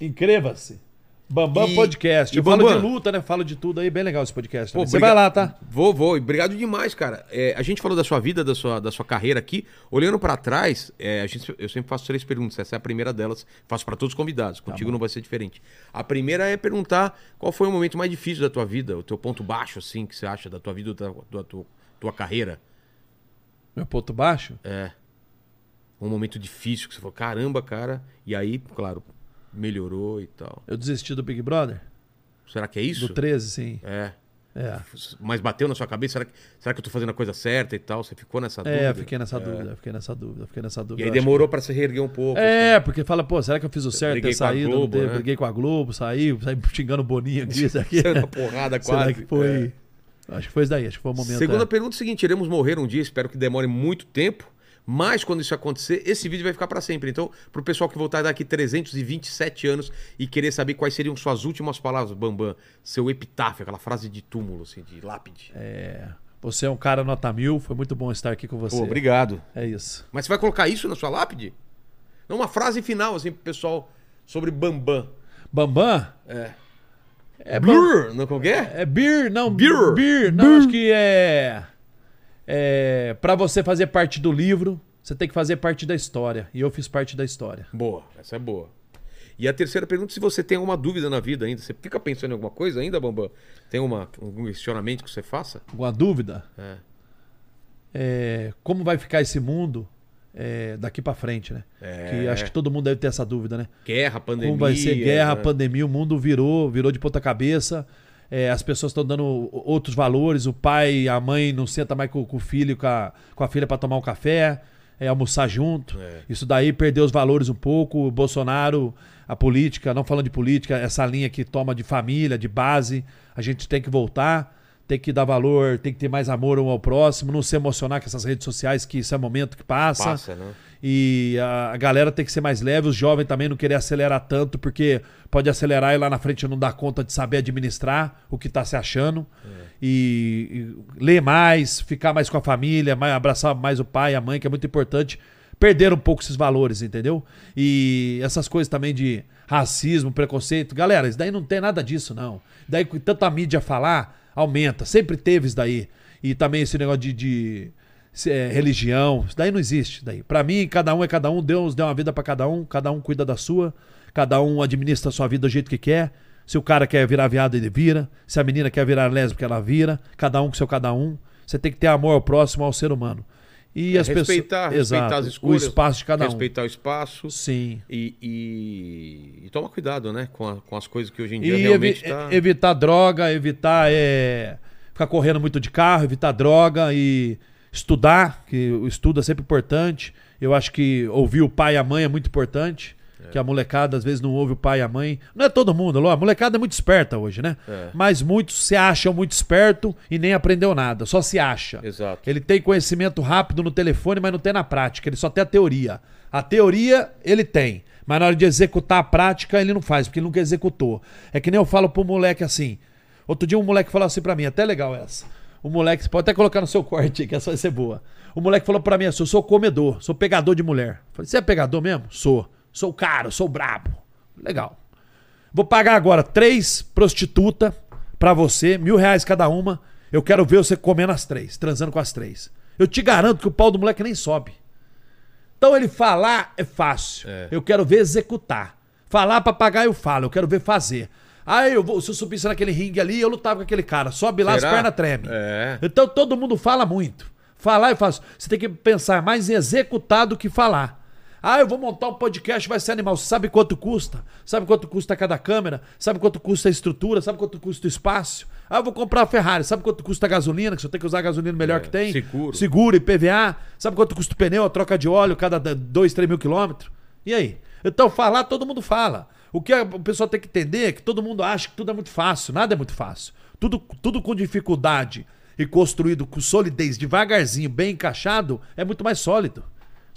Inscreva-se. Bambam E- Podcast. e Eu falo Bambam? de luta, né? Falo de tudo aí, bem legal esse podcast. Pô. Você vai lá, tá? Vou, vou. Obrigado demais, cara. É, a gente falou da sua vida, da sua, da sua carreira aqui. Olhando pra trás, é, a gente, eu sempre faço três perguntas. Essa é a primeira delas. Faço pra todos os convidados. Tá Contigo não vai ser diferente. A primeira é perguntar qual foi o momento mais difícil da tua vida, o teu ponto baixo, assim, que você acha da tua vida, da, da tua, tua carreira. Meu ponto baixo? É. Um momento difícil que você falou, caramba, cara. E aí, claro, melhorou e tal. Eu desisti do Big Brother? Será que é isso? Do 13, sim. É. É. Mas bateu na sua cabeça? Será que, será que eu tô fazendo a coisa certa e tal? Você ficou nessa dúvida? É, fiquei nessa dúvida, eu fiquei nessa dúvida, fiquei nessa dúvida. E aí demorou pra se reerguer um pouco. que- É, porque fala, pô, será que eu fiz o certo briguei ter saído? Globo, ter- né? Briguei com a Globo, saí, saí xingando o Boninho aqui, isso aqui. Saiu na porrada Será quase. que foi? Acho que foi isso daí, acho que foi o momento. Segunda é. pergunta é o seguinte: iremos morrer um dia, espero que demore muito tempo. Mas quando isso acontecer, esse vídeo vai ficar pra sempre. Então, pro pessoal que voltar daqui 327 anos e querer saber quais seriam suas últimas palavras, Bambam, seu epitáfio, aquela frase de túmulo, assim, de lápide. É, Você é um cara nota mil, foi muito bom estar aqui com você. Pô, obrigado. É isso. Mas você vai colocar isso na sua lápide? Não, uma frase final, assim, pro pessoal sobre Bambam. Bambam? É. É. Blur, não que é? É beer, não. Beer. Beer, não, acho que é. É, para você fazer parte do livro, você tem que fazer parte da história. E eu fiz parte da história. Boa, essa é boa. E a terceira pergunta, se você tem alguma dúvida na vida ainda, você fica pensando em alguma coisa ainda, Bambam? Tem uma, algum questionamento que você faça? Alguma dúvida? É. É, como vai ficar esse mundo é, daqui pra frente, né? É. Que acho que todo mundo deve ter essa dúvida, né? Guerra, pandemia. Como vai ser guerra, né? pandemia, o mundo virou, virou de ponta cabeça. É, as pessoas estão dando outros valores. O pai, a mãe não senta mais com, com o filho, com a, com a filha para tomar um café, é, almoçar junto. É. Isso daí perdeu os valores um pouco. O Bolsonaro, a política, não falando de política, essa linha que toma de família, de base, a gente tem que voltar. Tem que dar valor, tem que ter mais amor um ao próximo, não se emocionar com essas redes sociais, que isso é momento que passa. Passa, né? E a, galera tem que ser mais leve, os jovens também não querer acelerar tanto, porque pode acelerar e lá na frente não dar conta de saber administrar o que tá se achando. E, e ler mais, ficar mais com a família, mais, abraçar mais o pai, a mãe, que é muito importante. Perder um pouco esses valores, entendeu? E essas coisas também de racismo, preconceito. Galera, isso daí não tem nada disso, não. Daí, com tanta mídia falar, aumenta. Sempre teve isso daí. E também esse negócio de, de é, religião. Isso daí não existe. Daí. Para mim, cada um é cada um. Deus deu uma vida para cada um. Cada um cuida da sua. Cada um administra a sua vida do jeito que quer. Se o cara quer virar viado, ele vira. Se a menina quer virar lésbica, ela vira. Cada um com seu cada um. Você tem que ter amor ao próximo, ao ser humano. E É as pessoas. respeitar, respeitar Exato. as escolhas. O espaço de cada um. Respeitar o espaço. Sim. E, e, e toma cuidado, né? Com, a- com as coisas que hoje em E dia evi- realmente tá... evitar droga, evitar é, ficar correndo muito de carro, evitar droga e estudar, que o estudo é sempre importante. Eu acho que ouvir o pai e a mãe é muito importante. Que a molecada às vezes não ouve o pai e a mãe. Não é todo mundo, Ló. A molecada é muito esperta hoje, né? É. Mas muitos se acham muito esperto e nem aprendeu nada, só se acha. Exato. Ele tem conhecimento rápido no telefone, mas não tem na prática. Ele só tem a teoria. A teoria ele tem, mas na hora de executar a prática ele não faz, porque ele nunca executou. É que nem eu falo pro moleque assim. Outro dia um moleque falou assim pra mim, até legal essa. O moleque, você pode até colocar no seu corte que essa vai ser boa. O moleque falou pra mim assim: eu sou comedor, sou pegador de mulher. Eu falei, você é pegador mesmo? Sou. Sou caro, sou brabo. Legal. Vou pagar agora três prostitutas pra você, mil reais cada uma. Eu quero ver você comendo as três, transando com as três. Eu te garanto que o pau do moleque nem sobe. Então ele falar é fácil. É. Eu quero ver executar. Falar pra pagar eu falo, eu quero ver fazer. Aí eu vou, se eu subisse naquele ringue ali, eu lutava com aquele cara. Sobe lá, Será? as pernas tremem. É. Então todo mundo fala muito. Falar é fácil. Você tem que pensar mais em executar do que falar. Ah, eu vou montar um podcast, vai ser animal. Sabe quanto custa? Sabe quanto custa cada câmera? Sabe quanto custa a estrutura? Sabe quanto custa o espaço? Ah, eu vou comprar a Ferrari. Sabe quanto custa a gasolina? Que você tem que usar a gasolina melhor É, que tem? seguro. Seguro e PVA. Sabe quanto custa o pneu, a troca de óleo cada 2, 3 mil quilômetros? E aí? Então, falar, todo mundo fala. O que o pessoal tem que entender é que todo mundo acha que tudo é muito fácil. Nada é muito fácil. Tudo, tudo com dificuldade e construído com solidez, devagarzinho, bem encaixado, é muito mais sólido.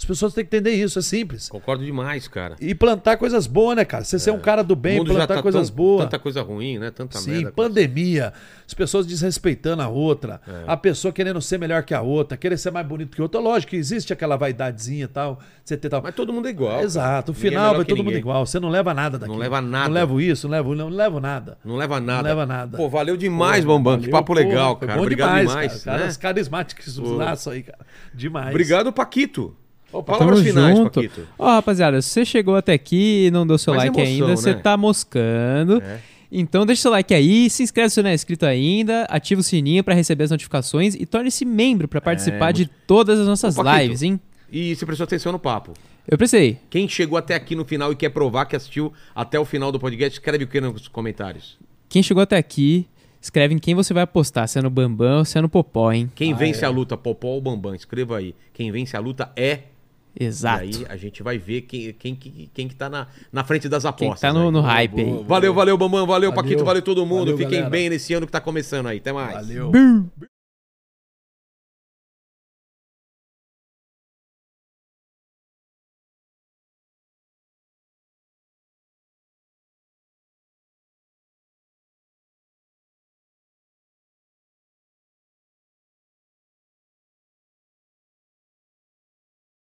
As pessoas têm que entender isso, é simples. Concordo demais, cara. E plantar coisas boas, né, cara? Você ser um cara do bem, plantar tá coisas tão- boas. Tanta coisa ruim, né? Tanta Sim, merda. pandemia, as pessoas desrespeitando a outra, É. a pessoa querendo ser melhor que a outra, querer ser mais bonito que a outra. Lógico que existe aquela vaidadezinha e tal, você ter tal. Mas todo mundo é igual. Exato, o é final melhor vai todo mundo igual. Você não leva nada daqui. Não leva nada. Não levo isso, não levo, não levo nada. Não leva nada. Não leva nada. Pô, valeu demais, Bambam. Que papo pô, legal, cara. Obrigado demais, demais. cara. né? Caras carismáticos, laço aí, cara. Demais. Obrigado, Paquito. Opa, Palavras Tamo finais, junto. Paquito. Ó, rapaziada, se você chegou até aqui e não deu seu like emoção, ainda, você né? tá moscando. É. Então deixa seu like aí, se inscreve se não é inscrito ainda, ativa o sininho pra receber as notificações e torne-se membro pra participar de todas as nossas Ô, Paquito. lives, hein? E você prestou atenção no papo. Eu pensei, Quem chegou até aqui no final e quer provar que assistiu até o final do podcast, escreve o que nos comentários. quem chegou até aqui, escreve em quem você vai apostar, se é no Bambam ou se é no Popó, hein? Quem vence a luta, Popó ou Bambam? Escreva aí. Quem vence a luta é. Exato. E aí a gente vai ver quem, quem, quem, quem que tá na, na frente das apostas. tá no, aí. no hype aí. Valeu, valeu, Bambam. Valeu, Valeu. Paquito. Valeu todo mundo. Valeu, Fiquem galera. bem nesse ano que tá começando aí. Até mais. Valeu.